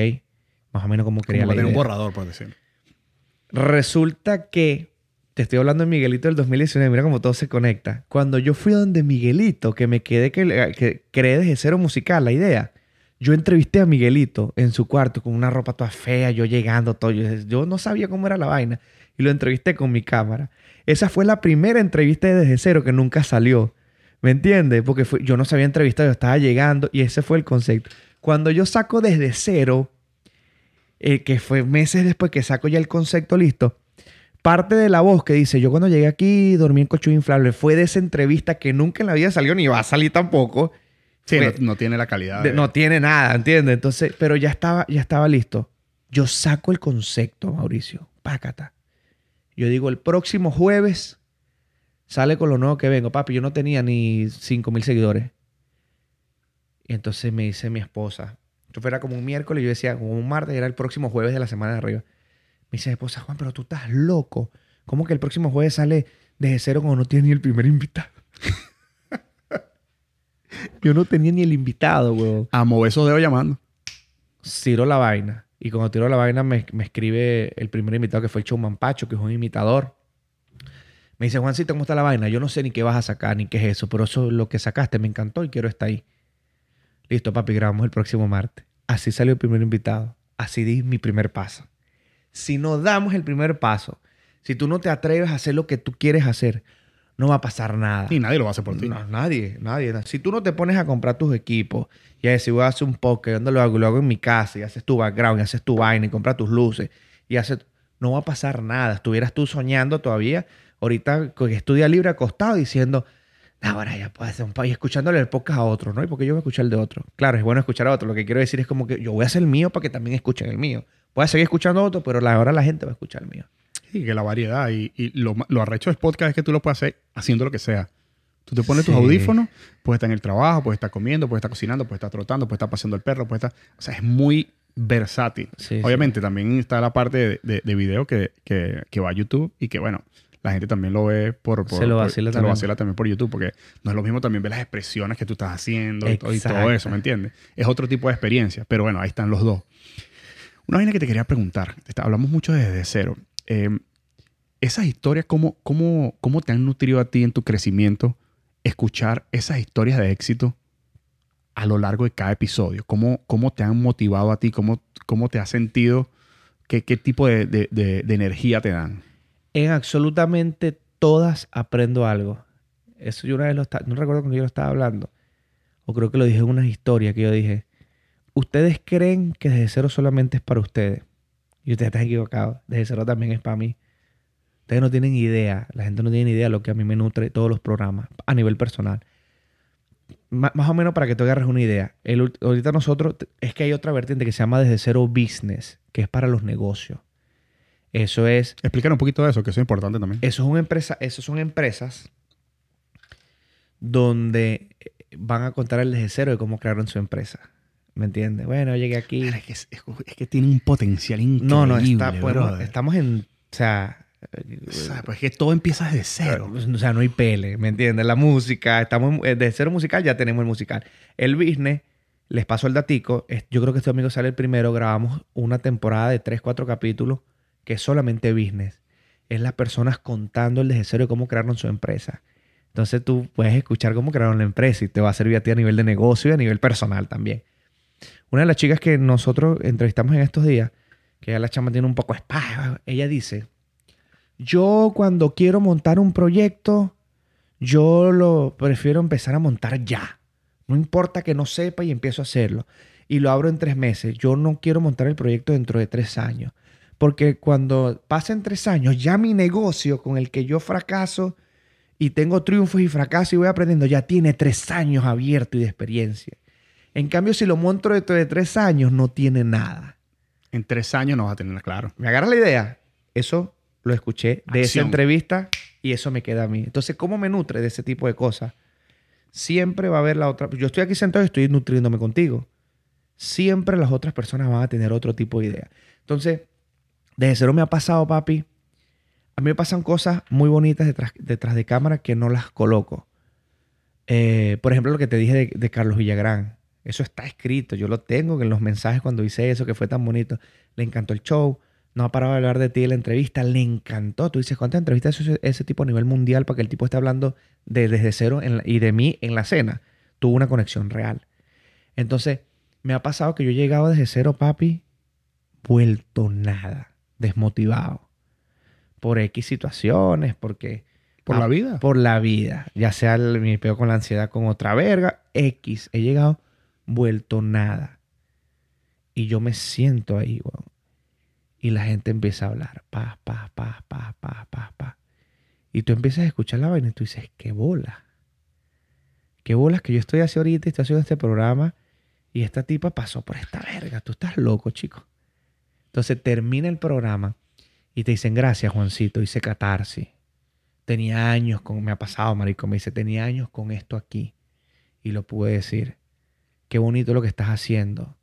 Más o menos como quería Como la un borrador, por decir. Resulta que te estoy hablando de Miguelito del 2019, mira cómo todo se conecta. Cuando yo fui donde Miguelito, que me quedé que, que creé desde cero musical la idea, yo entrevisté a Miguelito en su cuarto con una ropa toda fea, yo llegando, todo. Yo, yo no sabía cómo era la vaina y lo entrevisté con mi cámara. Esa fue la primera entrevista de desde cero que nunca salió. ¿Me entiendes? Porque fue- yo no sabía entrevistar, yo estaba llegando y ese fue el concepto. Cuando yo saco desde cero, eh, que fue meses después que saco ya el concepto listo, parte de la voz que dice, yo cuando llegué aquí dormí en coche inflable, fue de esa entrevista que nunca en la vida salió ni va a salir tampoco. Sí, Fue- no, no tiene la calidad. de- de- no tiene nada, ¿entiendes? Entonces, pero ya estaba, ya estaba listo. Yo saco el concepto, Mauricio. Pácata. Yo digo, el próximo jueves sale con lo nuevo que vengo. Papi, yo no tenía ni 5 mil seguidores. Y entonces me dice mi esposa. Esto fuera como un miércoles, yo decía, como un martes, era el próximo jueves de la semana de arriba. Me dice mi esposa, Juan, pero tú estás loco. ¿Cómo que el próximo jueves sale desde cero cuando no tiene ni el primer invitado? yo no tenía ni el invitado, weón A mover esos dedos llamando. tiro la vaina. Y cuando tiro la vaina me, me escribe el primer invitado que fue el Showman Pacho, que es un imitador. Me dice, Juancito, ¿cómo está la vaina? Yo no sé ni qué vas a sacar, ni qué es eso, pero eso lo que sacaste me encantó y quiero estar ahí. Listo, papi, grabamos el próximo martes. Así salió el primer invitado. Así di mi primer paso. Si no damos el primer paso, si tú no te atreves a hacer lo que tú quieres hacer, no va a pasar nada. Y nadie lo va a hacer por ti. No, nadie, nadie. Si tú no te pones a comprar tus equipos y a decir, voy a hacer un podcast, ¿dónde lo hago? Lo hago en mi casa y haces tu background y haces tu vaina y compras tus luces y haces... No va a pasar nada. Estuvieras tú soñando todavía ahorita estudia libre acostado diciendo, ahora ya puedo hacer un podcast y escuchándole el podcast a otro, ¿no? ¿Y por qué yo voy a escuchar el de otro? Claro, es bueno escuchar a otro. Lo que quiero decir es como que yo voy a hacer el mío para que también escuchen el mío. Voy a seguir escuchando a otro, pero ahora la gente va a escuchar el mío. Sí, que la variedad. Y, y lo, lo arrecho del podcast es que tú lo puedes hacer haciendo lo que sea. Tú te pones tus Sí. audífonos, puedes estar en el trabajo, puedes estar comiendo, puedes estar cocinando, puedes estar trotando, puedes estar paseando el perro, puedes estar... O sea, es muy versátil. Sí, sí. Obviamente también está la parte de, de- de video que, que- que va a YouTube y que, bueno, la gente también lo ve por... por Se lo por- vacila se también. lo vacila también por YouTube porque no es lo mismo también ver las expresiones que tú estás haciendo y todo, y todo eso, ¿me entiendes? Es otro tipo de experiencia. Pero bueno, ahí están los dos. Una vaina que te quería preguntar. Está- Hablamos mucho desde cero. Eh, esas historias, ¿cómo, cómo, ¿cómo te han nutrido a ti en tu crecimiento escuchar esas historias de éxito a lo largo de cada episodio? ¿Cómo, cómo te han motivado a ti? ¿Cómo, cómo te has sentido? ¿Qué, qué tipo de, de- de- de energía te dan? En absolutamente todas aprendo algo. Eso yo una vez lo estaba, no recuerdo cuando yo lo estaba hablando, o creo que lo dije en una historia que yo dije, ustedes creen que desde cero solamente es para ustedes. Y ustedes están equivocados. Desde cero también es para mí. Ustedes no tienen idea, la gente no tiene idea de lo que a mí me nutre todos los programas a nivel personal. Más o menos para que te agarres una idea. El ahorita nosotros, es que hay otra vertiente que se llama desde cero business, que es para los negocios. Eso es Explícanos un poquito de eso, que eso es importante también. eso, es una empresa, eso son empresas donde eh, van a contar el desde cero de cómo crearon su empresa. ¿Me entiendes? Bueno, llegué aquí. Es, que, es, es que tiene un potencial increíble, No, no, está, bueno, estamos en. O sea. eh, O sea, pues es que todo empieza desde cero. O sea, no hay pele, ¿me entiendes? La música, estamos eh, desde cero musical, ya tenemos el musical. El business, les paso el datico. Yo creo que este domingo sale el primero. Grabamos una temporada de 3, 4 capítulos que es solamente business. Es las personas contando el desde cero de cómo crearon su empresa. Entonces tú puedes escuchar cómo crearon la empresa y te va a servir a ti a nivel de negocio y a nivel personal también. Una de las chicas que nosotros entrevistamos en estos días, que ya la chama tiene un poco de espada, ella dice, yo cuando quiero montar un proyecto, yo lo prefiero empezar a montar ya. No importa que no sepa y empiezo a hacerlo. Y lo abro en tres meses. Yo no quiero montar el proyecto dentro de tres años. Porque cuando pasen tres años, ya mi negocio con el que yo fracaso y tengo triunfos y fracasos y voy aprendiendo, ya tiene tres años abierto y de experiencia. En cambio, si lo monto dentro de tres años, no tiene nada. En tres años no vas a tener claro. ¿Me agarra la idea? Eso lo escuché de esa entrevista y eso me queda a mí. Entonces, ¿cómo me nutre de ese tipo de cosas? Siempre va a haber la otra. Yo estoy aquí sentado y estoy nutriéndome contigo. Siempre las otras personas van a tener otro tipo de idea. Entonces, desde cero me ha pasado, papi. A mí me pasan cosas muy bonitas detrás, de cámara que no las coloco. Eh, por ejemplo, lo que te dije de, Carlos Villagrán. Eso está escrito. Yo lo tengo en los mensajes cuando hice eso, que fue tan bonito. Le encantó el show. No ha parado de hablar de ti en la entrevista. Le encantó. Tú dices, ¿cuántas entrevistas hizo ese, tipo a nivel mundial para que el tipo esté hablando de, desde cero y de mí en la cena? Tuvo una conexión real. Entonces, me ha pasado que yo he llegado desde cero, papi, vuelto nada. Desmotivado. Por X situaciones, porque Por Ah, la vida. por la vida. Ya sea el- mi peo con la ansiedad con otra verga, X. He llegado vuelto nada. Y yo me siento ahí, weón. Y la gente empieza a hablar. Pa, pa, pa, pa, pa, pa, pa. Y tú empiezas a escuchar la vaina y tú dices, qué bola. Qué bolas que yo estoy así ahorita y estoy haciendo este programa. Y esta tipa pasó por esta verga. Tú estás loco, chico. Entonces termina el programa y te dicen, gracias, Juancito. Hice catarsis tenía años con, me ha pasado, marico, me dice, tenía años con esto aquí y lo pude decir. Qué bonito lo que estás haciendo.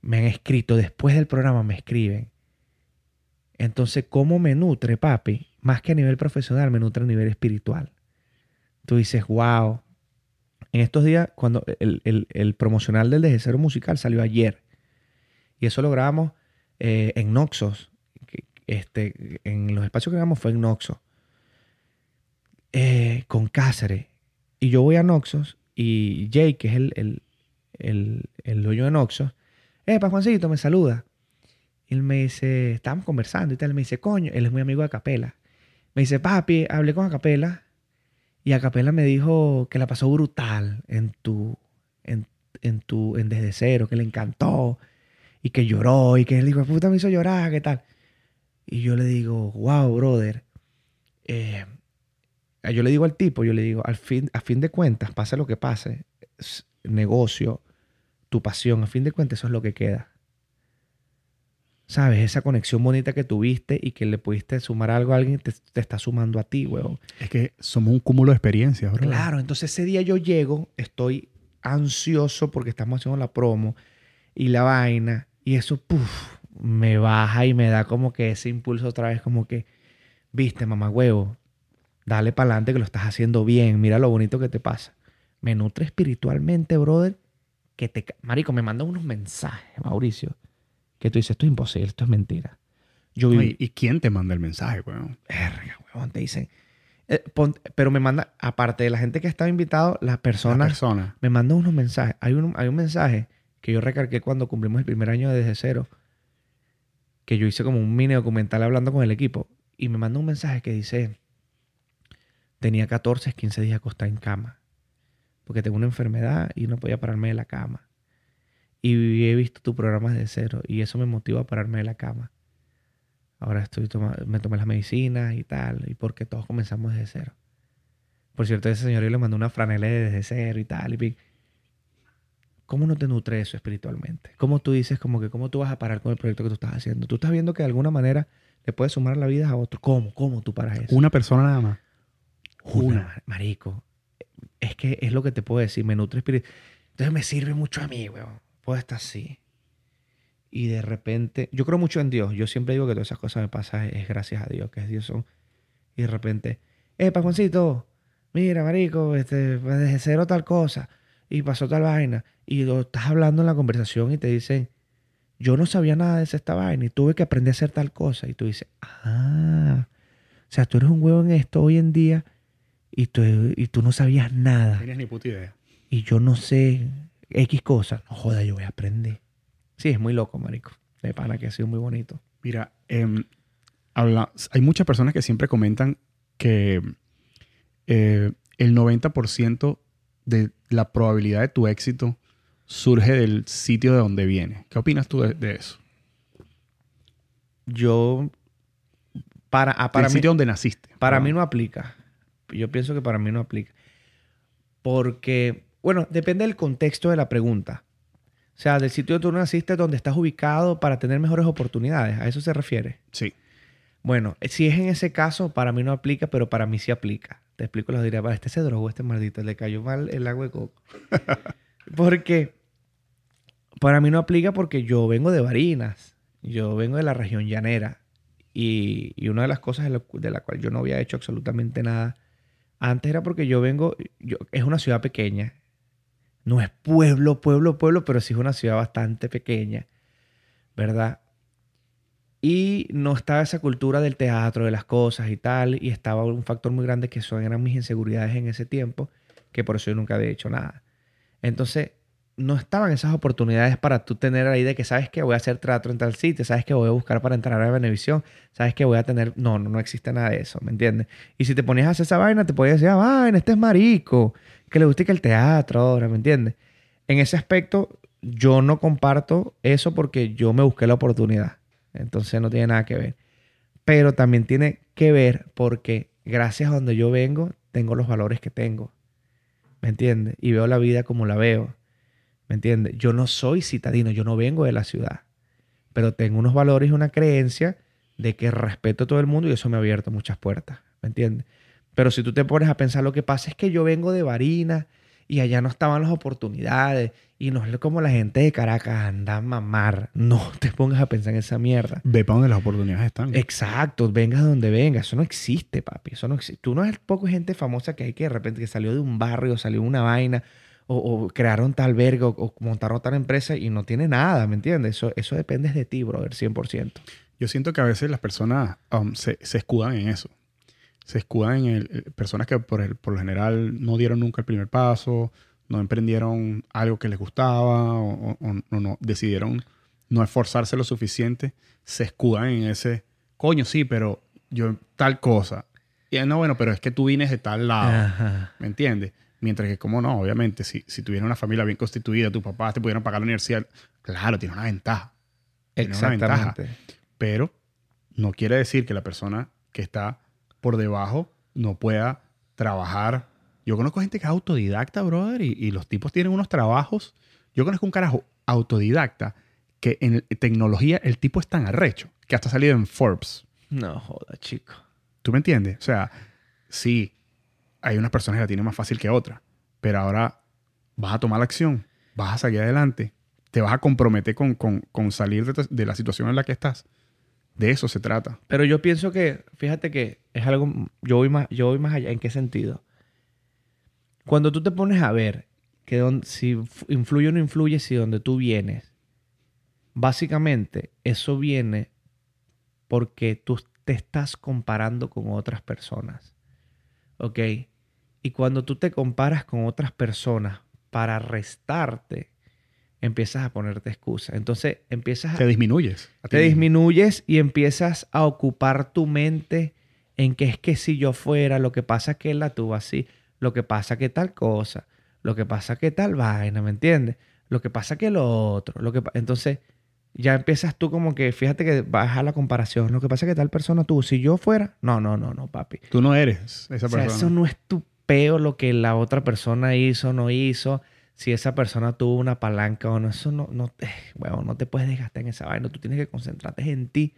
Me han escrito, después del programa me escriben. Entonces, ¿cómo me nutre, papi? Más que a nivel profesional, me nutre a nivel espiritual. Tú dices, wow. En estos días, cuando el, el- el promocional del Desde Musical salió ayer. Y eso lo grabamos eh, en Noxos. Este, en los espacios que grabamos fue en Noxos eh, con Cáceres. Y yo voy a Noxos y Jake, que es el, el, el, el dueño de Noxos, eh, pa' Juancito, me saluda. Él me dice, estábamos conversando y tal. Él me dice, coño, él es muy amigo de Acapela. Me dice, papi, hablé con Acapela y Acapela me dijo que la pasó brutal en tu, en, en tu, en Desde Cero, que le encantó y que lloró y que él dijo, puta, me hizo llorar, ¿qué tal? Y yo le digo, wow, brother. Eh, yo le digo al tipo, yo le digo, al fin, a fin de cuentas, pase lo que pase, negocio, tu pasión, a fin de cuentas eso es lo que queda. ¿Sabes? Esa conexión bonita que tuviste y que le pudiste sumar algo a alguien, te, te está sumando a ti, weón. Es que somos un cúmulo de experiencias, bro. Claro, entonces ese día yo llego, estoy ansioso porque estamos haciendo la promo y la vaina, y eso, puff, me baja y me da como que ese impulso otra vez, como que, viste, mamá huevo, dale para adelante que lo estás haciendo bien, mira lo bonito que te pasa. Me nutre espiritualmente, brother, que te... Marico, me mandan unos mensajes, Mauricio, que tú dices, esto es imposible, esto es mentira. Yo viví... ¿Y, y quién te manda el mensaje, weón? Verga, huevón, te dicen... eh, pon- pero me manda, aparte de la gente que estaba invitado, las La personas persona. me mandan unos mensajes. Hay un, hay un mensaje que yo recargué cuando cumplimos el primer año de desde cero, que yo hice como un mini documental hablando con el equipo, y me manda un mensaje que dice, tenía 14, 15 días acostada en cama, porque tengo una enfermedad y no podía pararme de la cama. Y he visto tu programa desde cero, y eso me motiva a pararme de la cama. Ahora estoy toma- me tomé las medicinas y tal. Y porque todos comenzamos desde cero. Por cierto, ese señor yo le mandó una franela de desde cero y tal. Y ¿Cómo no te nutre eso espiritualmente? ¿Cómo tú dices como que cómo tú vas a parar con el proyecto que tú estás haciendo? Tú estás viendo que de alguna manera le puedes sumar la vida a otro. ¿Cómo? ¿Cómo tú paras eso? Una persona nada más. Una, Una. mar- marico. Es que es lo que te puedo decir, me nutre espíritu. Entonces me sirve mucho a mí, weón. Puedo estar así. Y de repente, yo creo mucho en Dios. Yo siempre digo que todas esas cosas me pasan es gracias a Dios, que es Dios son. Y de repente, eh, Juancito, mira, marico, este, desde cero tal cosa. Y pasó tal vaina. Y lo estás hablando en la conversación y te dicen, yo no sabía nada de esta vaina y tuve que aprender a hacer tal cosa. Y tú dices, ah, o sea, tú eres un huevo en esto hoy en día y tú, y tú no sabías No nada. tienes ni puta idea. Y yo no sé X cosas. No joda, yo voy a aprender. Sí, es muy loco, marico. De pana que ha sido muy bonito. Mira, em, habla- hay muchas personas que siempre comentan que eh, el 90% de la probabilidad de tu éxito surge del sitio de donde viene. ¿Qué opinas tú de, de eso? Yo, para, ah, para mí, sitio donde naciste. Para mí no aplica. Yo pienso que para mí no aplica. Porque, bueno, depende del contexto de la pregunta. O sea, del sitio donde tú naciste, donde estás ubicado para tener mejores oportunidades. ¿A eso se refiere? Sí. Bueno, si es en ese caso, para mí no aplica, pero para mí sí aplica. Te explico, los diré, "Va, este se drogó, este maldito, le cayó mal el agua de coco. porque para mí no aplica porque yo vengo de Barinas, yo vengo de la región llanera. Y, y una de las cosas de la, de la cual yo no había hecho absolutamente nada antes era porque yo vengo, yo, es una ciudad pequeña. No es pueblo, pueblo, pueblo, pero sí es una ciudad bastante pequeña, ¿verdad? Y no estaba esa cultura del teatro, de las cosas y tal. Y estaba un factor muy grande que son, eran mis inseguridades en ese tiempo, que por eso yo nunca había hecho nada. Entonces, no estaban esas oportunidades para tú tener ahí de que sabes que voy a hacer teatro en tal sitio, sabes que voy a buscar para entrar a Benevisión, sabes que voy a tener... No, no, no existe nada de eso, ¿me entiendes? Y si te ponías a hacer esa vaina, te podías decir, ah, vaina, este es marico, que le guste que el teatro ahora, ¿me entiendes? En ese aspecto, yo no comparto eso porque yo me busqué la oportunidad. Entonces no tiene nada que ver. Pero también tiene que ver porque gracias a donde yo vengo, tengo los valores que tengo. ¿Me entiendes? Y veo la vida como la veo. ¿Me entiendes? Yo no soy citadino, yo no vengo de la ciudad. Pero tengo unos valores y una creencia de que respeto a todo el mundo y eso me ha abierto muchas puertas. ¿Me entiendes? Pero si tú te pones a pensar, lo que pasa es que yo vengo de Barinas y allá no estaban las oportunidades y no es como la gente de Caracas anda a mamar. No te pongas a pensar en esa mierda. Ve para donde las oportunidades están. Exacto, vengas de donde vengas. Eso no existe, papi. Eso no existe. Tú no es poco gente famosa que hay que de repente que salió de un barrio, salió de una vaina, o, o crearon tal verga, o, o montaron tal empresa y no tiene nada, ¿me entiendes? Eso, eso depende de ti, brother, 100%. Yo siento que a veces las personas um, se, se escudan en eso. Se escudan en el, eh, personas que por, el- por lo general no dieron nunca el primer paso, no emprendieron algo que les gustaba o, o- o no, decidieron no esforzarse lo suficiente, se escudan en ese, coño, sí, pero yo tal cosa. Y no, bueno, pero es que tú vienes de tal lado. Ajá. ¿Me entiendes? Mientras que, como no, obviamente, si, si tuvieras una familia bien constituida, tus papás te pudieran pagar la universidad, claro, tiene una ventaja. Tiene una ventaja. Exactamente. Pero no quiere decir que la persona que está por debajo no pueda trabajar. Yo conozco gente que es autodidacta, brother, y, y los tipos tienen unos trabajos. Yo conozco un carajo autodidacta que en tecnología el tipo es tan arrecho que hasta ha salido en Forbes. No joda, chico. ¿Tú me entiendes? O sea, sí, hay unas personas que la tienen más fácil que otras, pero ahora vas a tomar la acción, vas a salir adelante, te vas a comprometer con, con- con salir de, de la situación en la que estás. De eso se trata. Pero yo pienso que, fíjate que es algo, yo voy más, yo voy más allá. ¿En qué sentido? Cuando tú te pones a ver que don- si influye o no influye si donde tú vienes, básicamente eso viene porque tú te estás comparando con otras personas. ¿Ok? Y cuando tú te comparas con otras personas para restarte, empiezas a ponerte excusas. Entonces empiezas a Te disminuyes. a te disminuyes y empiezas a ocupar tu mente en que es que si yo fuera, lo que pasa que él la tuvo así, lo que pasa que tal cosa, lo que pasa que tal vaina, ¿me entiendes? Lo que pasa que lo otro, lo que entonces ya empiezas tú como que, fíjate que baja la comparación. Lo que pasa es que tal persona tú, si yo fuera, no, no, no, no, papi. Tú no eres esa O sea, persona. eso no es tu peo lo que la otra persona hizo o no hizo. Si esa persona tuvo una palanca o no, eso no, no, te, huevón, no te puedes desgastar en esa vaina. Tú tienes que concentrarte en ti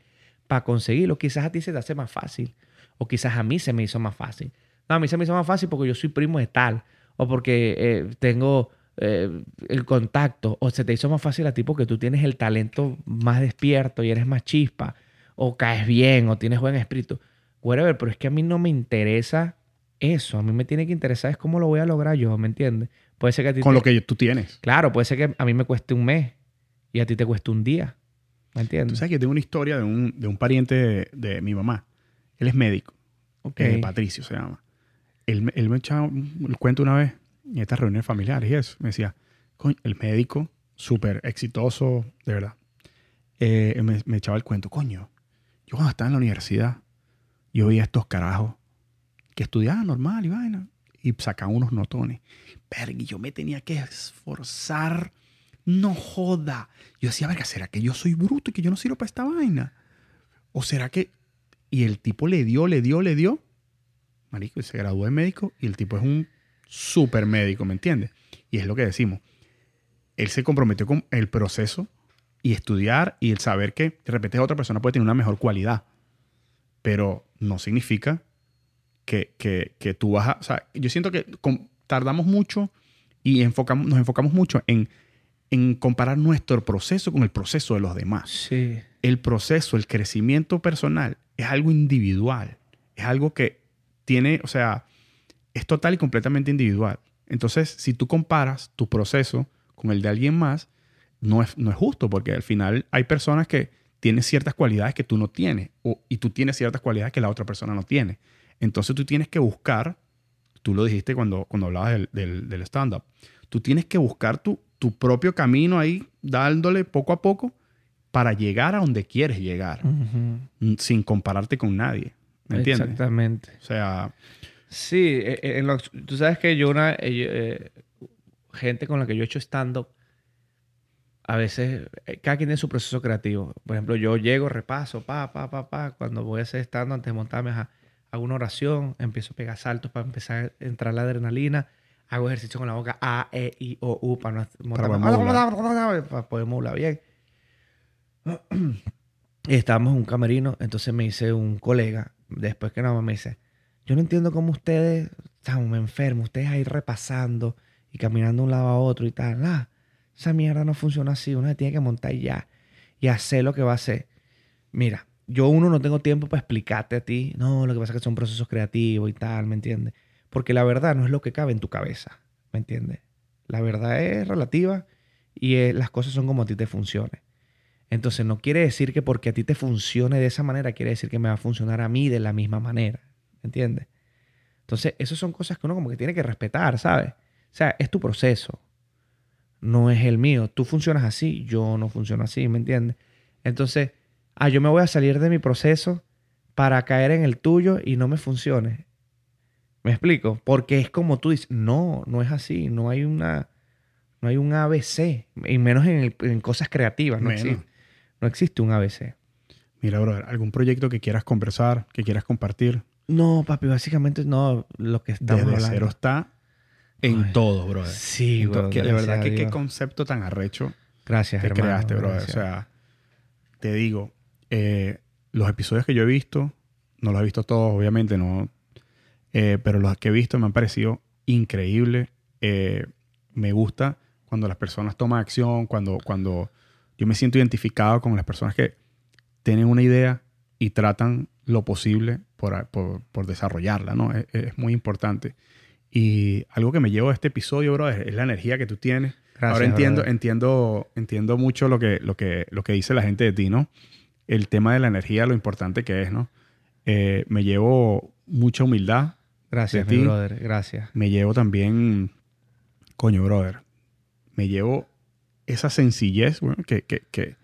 para conseguirlo. Quizás a ti se te hace más fácil. O quizás a mí se me hizo más fácil. No, a mí se me hizo más fácil porque yo soy primo de tal. O porque eh, tengo eh, el contacto. O se te hizo más fácil a ti porque tú tienes el talento más despierto y eres más chispa. O caes bien o tienes buen espíritu. Whatever, pero es que a mí no me interesa eso. A mí me tiene que interesar es cómo lo voy a lograr yo, ¿me entiendes? Puede ser que a ti Con te- lo que tú tienes. Claro, puede ser que a mí me cueste un mes y a ti te cueste un día. ¿Me Tú entiendes? sabes que yo tengo una historia de un, de un pariente de, de mi mamá. Él es médico. Ok. eh, Patricio se llama. Él, él me echaba el cuento una vez en estas reuniones familiares y eso. Me decía, coño, el médico, súper exitoso, de verdad. Eh, me, me echaba el cuento, coño, yo cuando estaba en la universidad, yo veía estos carajos que estudiaban normal y vaina y sacaban unos notones. Verga, yo me tenía que esforzar. No joda. Yo decía, verga, ¿será que yo soy bruto y que yo no sirvo para esta vaina? ¿O será que y el tipo le dio, le dio, le dio. Marico, y se graduó de médico y el tipo es un súper médico, ¿me entiendes? Y es lo que decimos. Él se comprometió con el proceso y estudiar y el saber que de repente otra persona puede tener una mejor cualidad. Pero no significa que, que, que tú vas a... O sea, yo siento que tardamos mucho y enfocamos, nos enfocamos mucho en, en comparar nuestro proceso con el proceso de los demás Sí. el proceso, el crecimiento personal es algo individual. Es algo que tiene, o sea, es total y completamente individual. Entonces, si tú comparas tu proceso con el de alguien más, no es, no es justo porque al final hay personas que tienen ciertas cualidades que tú no tienes o, y tú tienes ciertas cualidades que la otra persona no tiene. Entonces tú tienes que buscar, tú lo dijiste cuando, cuando hablabas del, del- del stand-up, tú tienes que buscar tu, tu propio camino ahí, dándole poco a poco para llegar a donde quieres llegar, mm, sin compararte con nadie. ¿Me entiendes? Exactamente. O sea, Sí, eh, eh, en lo- tú sabes que yo una... eh, eh, gente con la que yo he hecho stand-up, a veces, eh, cada quien tiene su proceso creativo. Por ejemplo, yo llego, repaso, pa, pa, pa, pa. Cuando voy a hacer stand antes de montarme, ajá, hago una oración, empiezo a pegar saltos para empezar a entrar la adrenalina, hago ejercicio con la boca A, E, I, O, U para no montarme- modular. para poder modular bien. Y estábamos en un camerino, entonces me dice un colega, después que nada más me dice, yo no entiendo cómo ustedes, estamos me enfermo, ustedes ahí repasando y caminando de un lado a otro y tal. Ah, esa mierda no funciona así, uno se tiene que montar ya y hacer lo que va a hacer. Mira, yo uno no tengo tiempo para explicarte a ti, no, lo que pasa es que son procesos creativos y tal, ¿me entiendes? Porque la verdad no es lo que cabe en tu cabeza, ¿me entiendes? La verdad es relativa y las cosas son como a ti te funcione. Entonces no quiere decir que porque a ti te funcione de esa manera, quiere decir que me va a funcionar a mí de la misma manera. ¿Me entiendes? Entonces, esas son cosas que uno como que tiene que respetar, ¿sabes? O sea, es tu proceso. No es el mío. Tú funcionas así, yo no funciono así, ¿me entiendes? Entonces, ah, yo me voy a salir de mi proceso para caer en el tuyo y no me funcione. ¿Me explico? Porque es como tú dices, no, no es así, no hay una no hay un ABC, y menos en, el- en cosas creativas, no existe, no existe un ABC. mira, brother, algún proyecto que quieras conversar, que quieras compartir, No, papi, básicamente no lo que estamos desde hablando. cero está en Ay, todo, brother. Sí, En to- bro, que de verdad que qué concepto tan arrecho Gracias, que hermano, creaste, brother. gracias. O sea, te digo, eh, los episodios que yo he visto, no los he visto todos, obviamente, no. eh, pero los que he visto me han parecido increíbles. Eh, me gusta cuando las personas toman acción, cuando, cuando yo me siento identificado con las personas que tienen una idea y tratan lo posible por, por- por desarrollarla, ¿no? Es, es muy importante. Y algo que me llevo a este episodio, bro, es, es la energía que tú tienes. Gracias, Ahora entiendo, brother. entiendo, entiendo mucho lo que, lo, que, lo que dice la gente de ti, ¿no? El tema de la energía, lo importante que es, ¿no? Eh, me llevo mucha humildad. Gracias, mi brother, gracias. Me llevo también, coño, brother, me llevo esa sencillez, bueno, que, que, que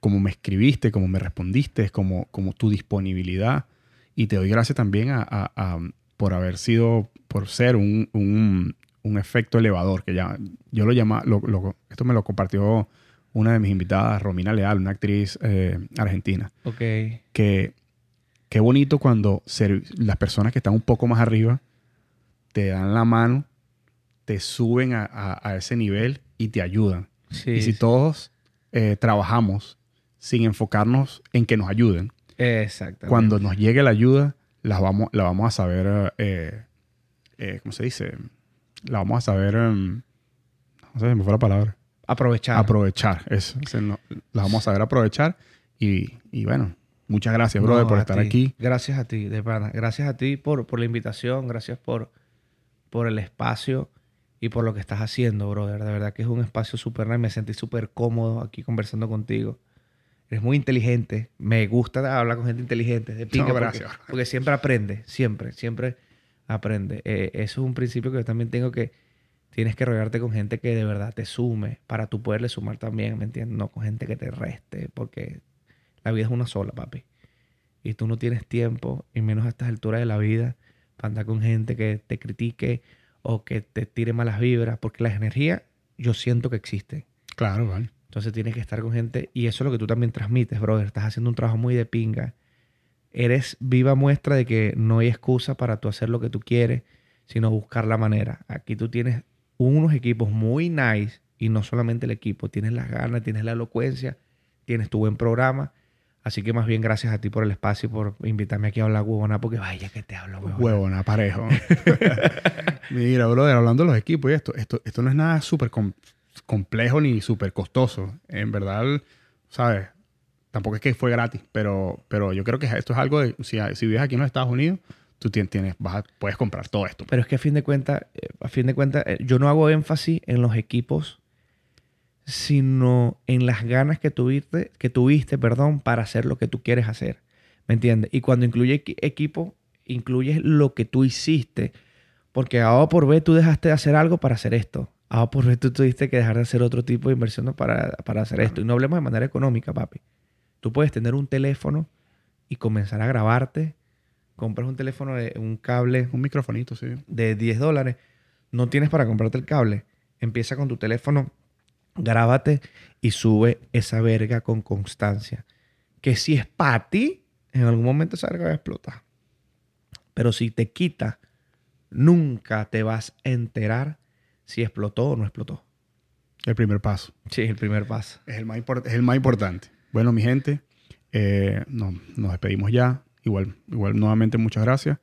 como me escribiste, como me respondiste, como, como tu disponibilidad. Y te doy gracias también a, a- a- por haber sido, por ser un, un- un efecto elevador, que ya, yo lo llama, lo- lo- esto me lo compartió una de mis invitadas, Romina Leal, una actriz eh, argentina, Ok. que qué bonito cuando las personas que están un poco más arriba te dan la mano, te suben a, a- a ese nivel y te ayudan. Sí. y si sí. todos eh, trabajamos sin enfocarnos en que nos ayuden, Exactamente. cuando nos llegue la ayuda, la vamos, la vamos a saber, eh, eh, ¿cómo se dice? La vamos a saber, em, no sé, me fue la palabra. Aprovechar. Aprovechar, eso. O sea, no- la vamos a saber aprovechar y, y bueno, muchas gracias, brother, No, por estar ti. aquí. Gracias a ti, de pana. Gracias a ti por, por la invitación, gracias por, por el espacio y por lo que estás haciendo, brother. De verdad que es un espacio súper nice. Me sentí súper cómodo aquí conversando contigo. Eres muy inteligente. Me gusta hablar con gente inteligente. De pinga, No. Porque, siempre aprende. Siempre, siempre aprende. Eh, eso es un principio que yo también tengo que... Tienes que rodearte con gente que de verdad te sume para tú poderle sumar también, ¿me entiendes? No con gente que te reste, porque la vida es una sola, papi y tú no tienes tiempo, y menos a estas alturas de la vida, para andar con gente que te critique o que te tire malas vibras, porque las energías yo siento que existen. Claro, vale. Entonces tienes que estar con gente, y eso es lo que tú también transmites, brother. Estás haciendo un trabajo muy de pinga. Eres viva muestra de que no hay excusa para tú hacer lo que tú quieres, sino buscar la manera. Aquí tú tienes unos equipos muy nice, y no solamente el equipo, tienes las ganas, tienes la elocuencia, tienes tu buen programa. Así que más bien gracias a ti por el espacio y por invitarme aquí a hablar huevona, porque vaya que te hablo, huevona. Huevona, parejo. Mira, brother, hablando de los equipos y esto, esto, esto no es nada súper com- complejo ni súper costoso. En verdad, ¿sabes? Tampoco es que fue gratis, pero, pero yo creo que esto es algo de, si, si vives aquí en los Estados Unidos, tú tien- tienes, vas puedes comprar todo esto. Pero es que a fin de cuentas, eh, a fin de cuentas, eh, yo no hago énfasis en los equipos, sino en las ganas que tuviste, que tuviste, perdón, para hacer lo que tú quieres hacer. ¿Me entiendes? Y cuando incluye equi- equipo, incluyes lo que tú hiciste. Porque A por B tú dejaste de hacer algo para hacer esto. A por B tú tuviste que dejar de hacer otro tipo de inversión para, para hacer esto. Y no hablemos de manera económica, papi. Tú puedes tener un teléfono y comenzar a grabarte. Compras un teléfono de un cable Un microfonito, sí. de 10 dólares, no tienes para comprarte el cable. Empieza con tu teléfono, grábate y sube esa verga con constancia. Que si es para ti, en algún momento esa verga va a explotar. Pero si te quita, nunca te vas a enterar si explotó o no explotó. El primer paso. Sí, el primer paso. Es el más, es el más importante. Bueno, mi gente, eh, no- nos despedimos ya. Igual, igual nuevamente muchas gracias.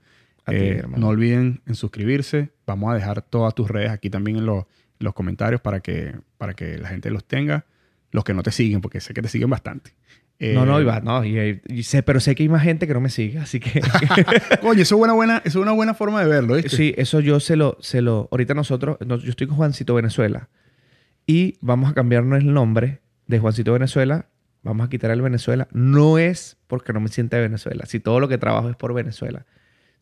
A ti, Eh, no olviden en suscribirse. Vamos a dejar todas tus redes aquí también en los, los comentarios para que, para que la gente los tenga. Los que no te siguen, porque sé que te siguen bastante. Eh, no, no, Iván, no. y- y sé, pero sé que hay más gente que no me sigue, así que... Oye, eso es una buena, eso es una buena forma de verlo, ¿viste? Sí, eso yo se lo, se lo. Ahorita nosotros, no, yo estoy con Juancito Venezuela y vamos a cambiarnos el nombre de Juancito Venezuela. Vamos a quitar el Venezuela. No es porque no me sienta de Venezuela, si todo lo que trabajo es por Venezuela,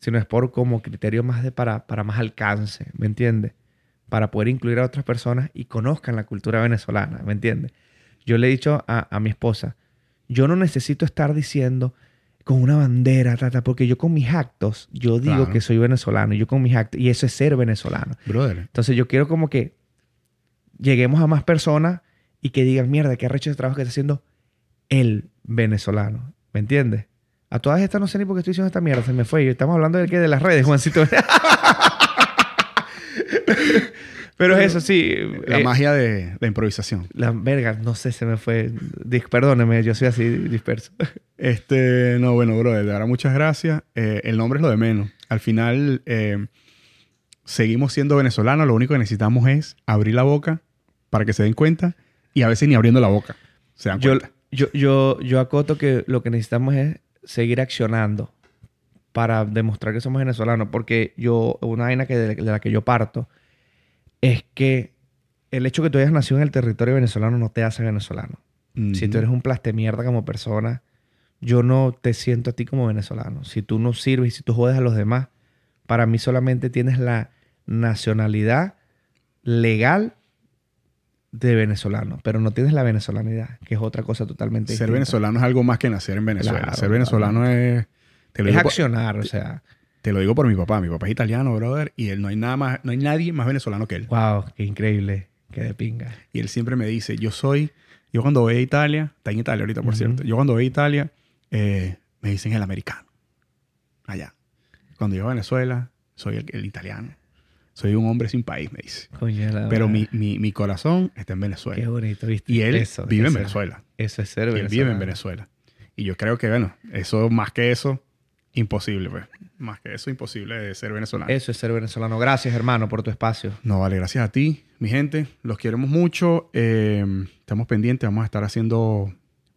sino es por como criterio más de para, para más alcance, ¿me entiendes? Para poder incluir a otras personas y conozcan la cultura venezolana, ¿me entiendes? Yo le he dicho a, a mi esposa, yo no necesito estar diciendo con una bandera, tata, porque yo con mis actos, yo digo Claro. que soy venezolano, yo con mis actos, y eso es ser venezolano. Brother. Entonces yo quiero como que lleguemos a más personas y que digan, mierda, qué arrecho ese trabajo que está haciendo el venezolano. ¿Me entiendes? A todas estas no sé ni por qué estoy diciendo esta mierda, se me fue. Estamos hablando del que de las redes, Juancito. Pero es eso, sí. La eh, magia de la improvisación. la verga, no sé, se me fue. Dis- Perdóneme, yo soy así disperso. Este, no, bueno, brother, de verdad, muchas gracias. Eh, el nombre es lo de menos. Al final, eh, seguimos siendo venezolanos. Lo único que necesitamos es abrir la boca para que se den cuenta y a veces ni abriendo la boca se dan Yo, cuenta. Yo, yo, yo acoto que lo que necesitamos es seguir accionando para demostrar que somos venezolanos. Porque yo, una vaina que de, de la que yo parto es que el hecho que tú hayas nacido en el territorio venezolano no te hace venezolano. Si tú eres un plaste mierda como persona, yo no te siento a ti como venezolano. Si tú no sirves y si tú jodes a los demás, para mí solamente tienes la nacionalidad legal de venezolano, pero no tienes la venezolanidad, que es otra cosa totalmente Ser distinta. venezolano es algo más que nacer en Venezuela. Claro, Ser venezolano es... Te lo, Es digo accionar, o sea, te lo digo por mi papá. Mi papá es italiano, brother, y él no hay nada más, no hay nadie más venezolano que él. wow, qué increíble, qué de pinga. Y él siempre me dice, yo soy, Yo cuando voy a Italia, está en Italia ahorita, por cierto. Yo cuando voy a Italia, eh, me dicen el americano. Allá. Cuando yo a Venezuela, soy el, el italiano. Soy un hombre sin país, me dice. Coño, la Pero mi, mi, mi corazón está en Qué Venezuela. bonito, ¿viste? Y él Eso, vive en Venezuela. Eso es ser Y él vive en. Venezuela. Y yo creo que, bueno, eso más que eso, imposible, pues. Más que eso, imposible de ser venezolano. Eso es ser venezolano. Gracias, hermano, por tu espacio. No, vale, gracias a ti, mi gente. Los queremos mucho. Eh, estamos pendientes. Vamos a estar haciendo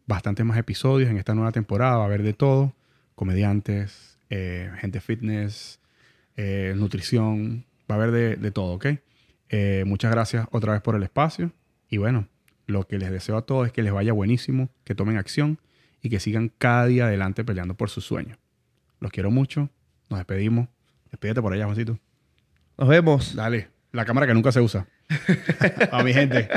bastantes más episodios en esta nueva temporada. Va a haber de todo. Comediantes, eh, gente fitness, eh, nutrición. Va a haber de, de todo, ¿ok? Eh, muchas gracias otra vez por el espacio. Y bueno, lo que les deseo a todos es que les vaya buenísimo, que tomen acción y que sigan cada día adelante peleando por sus sueños. Los quiero mucho. Nos despedimos. Despídete por allá, Juancito. Nos vemos. Dale, la cámara que nunca se usa. A mi gente.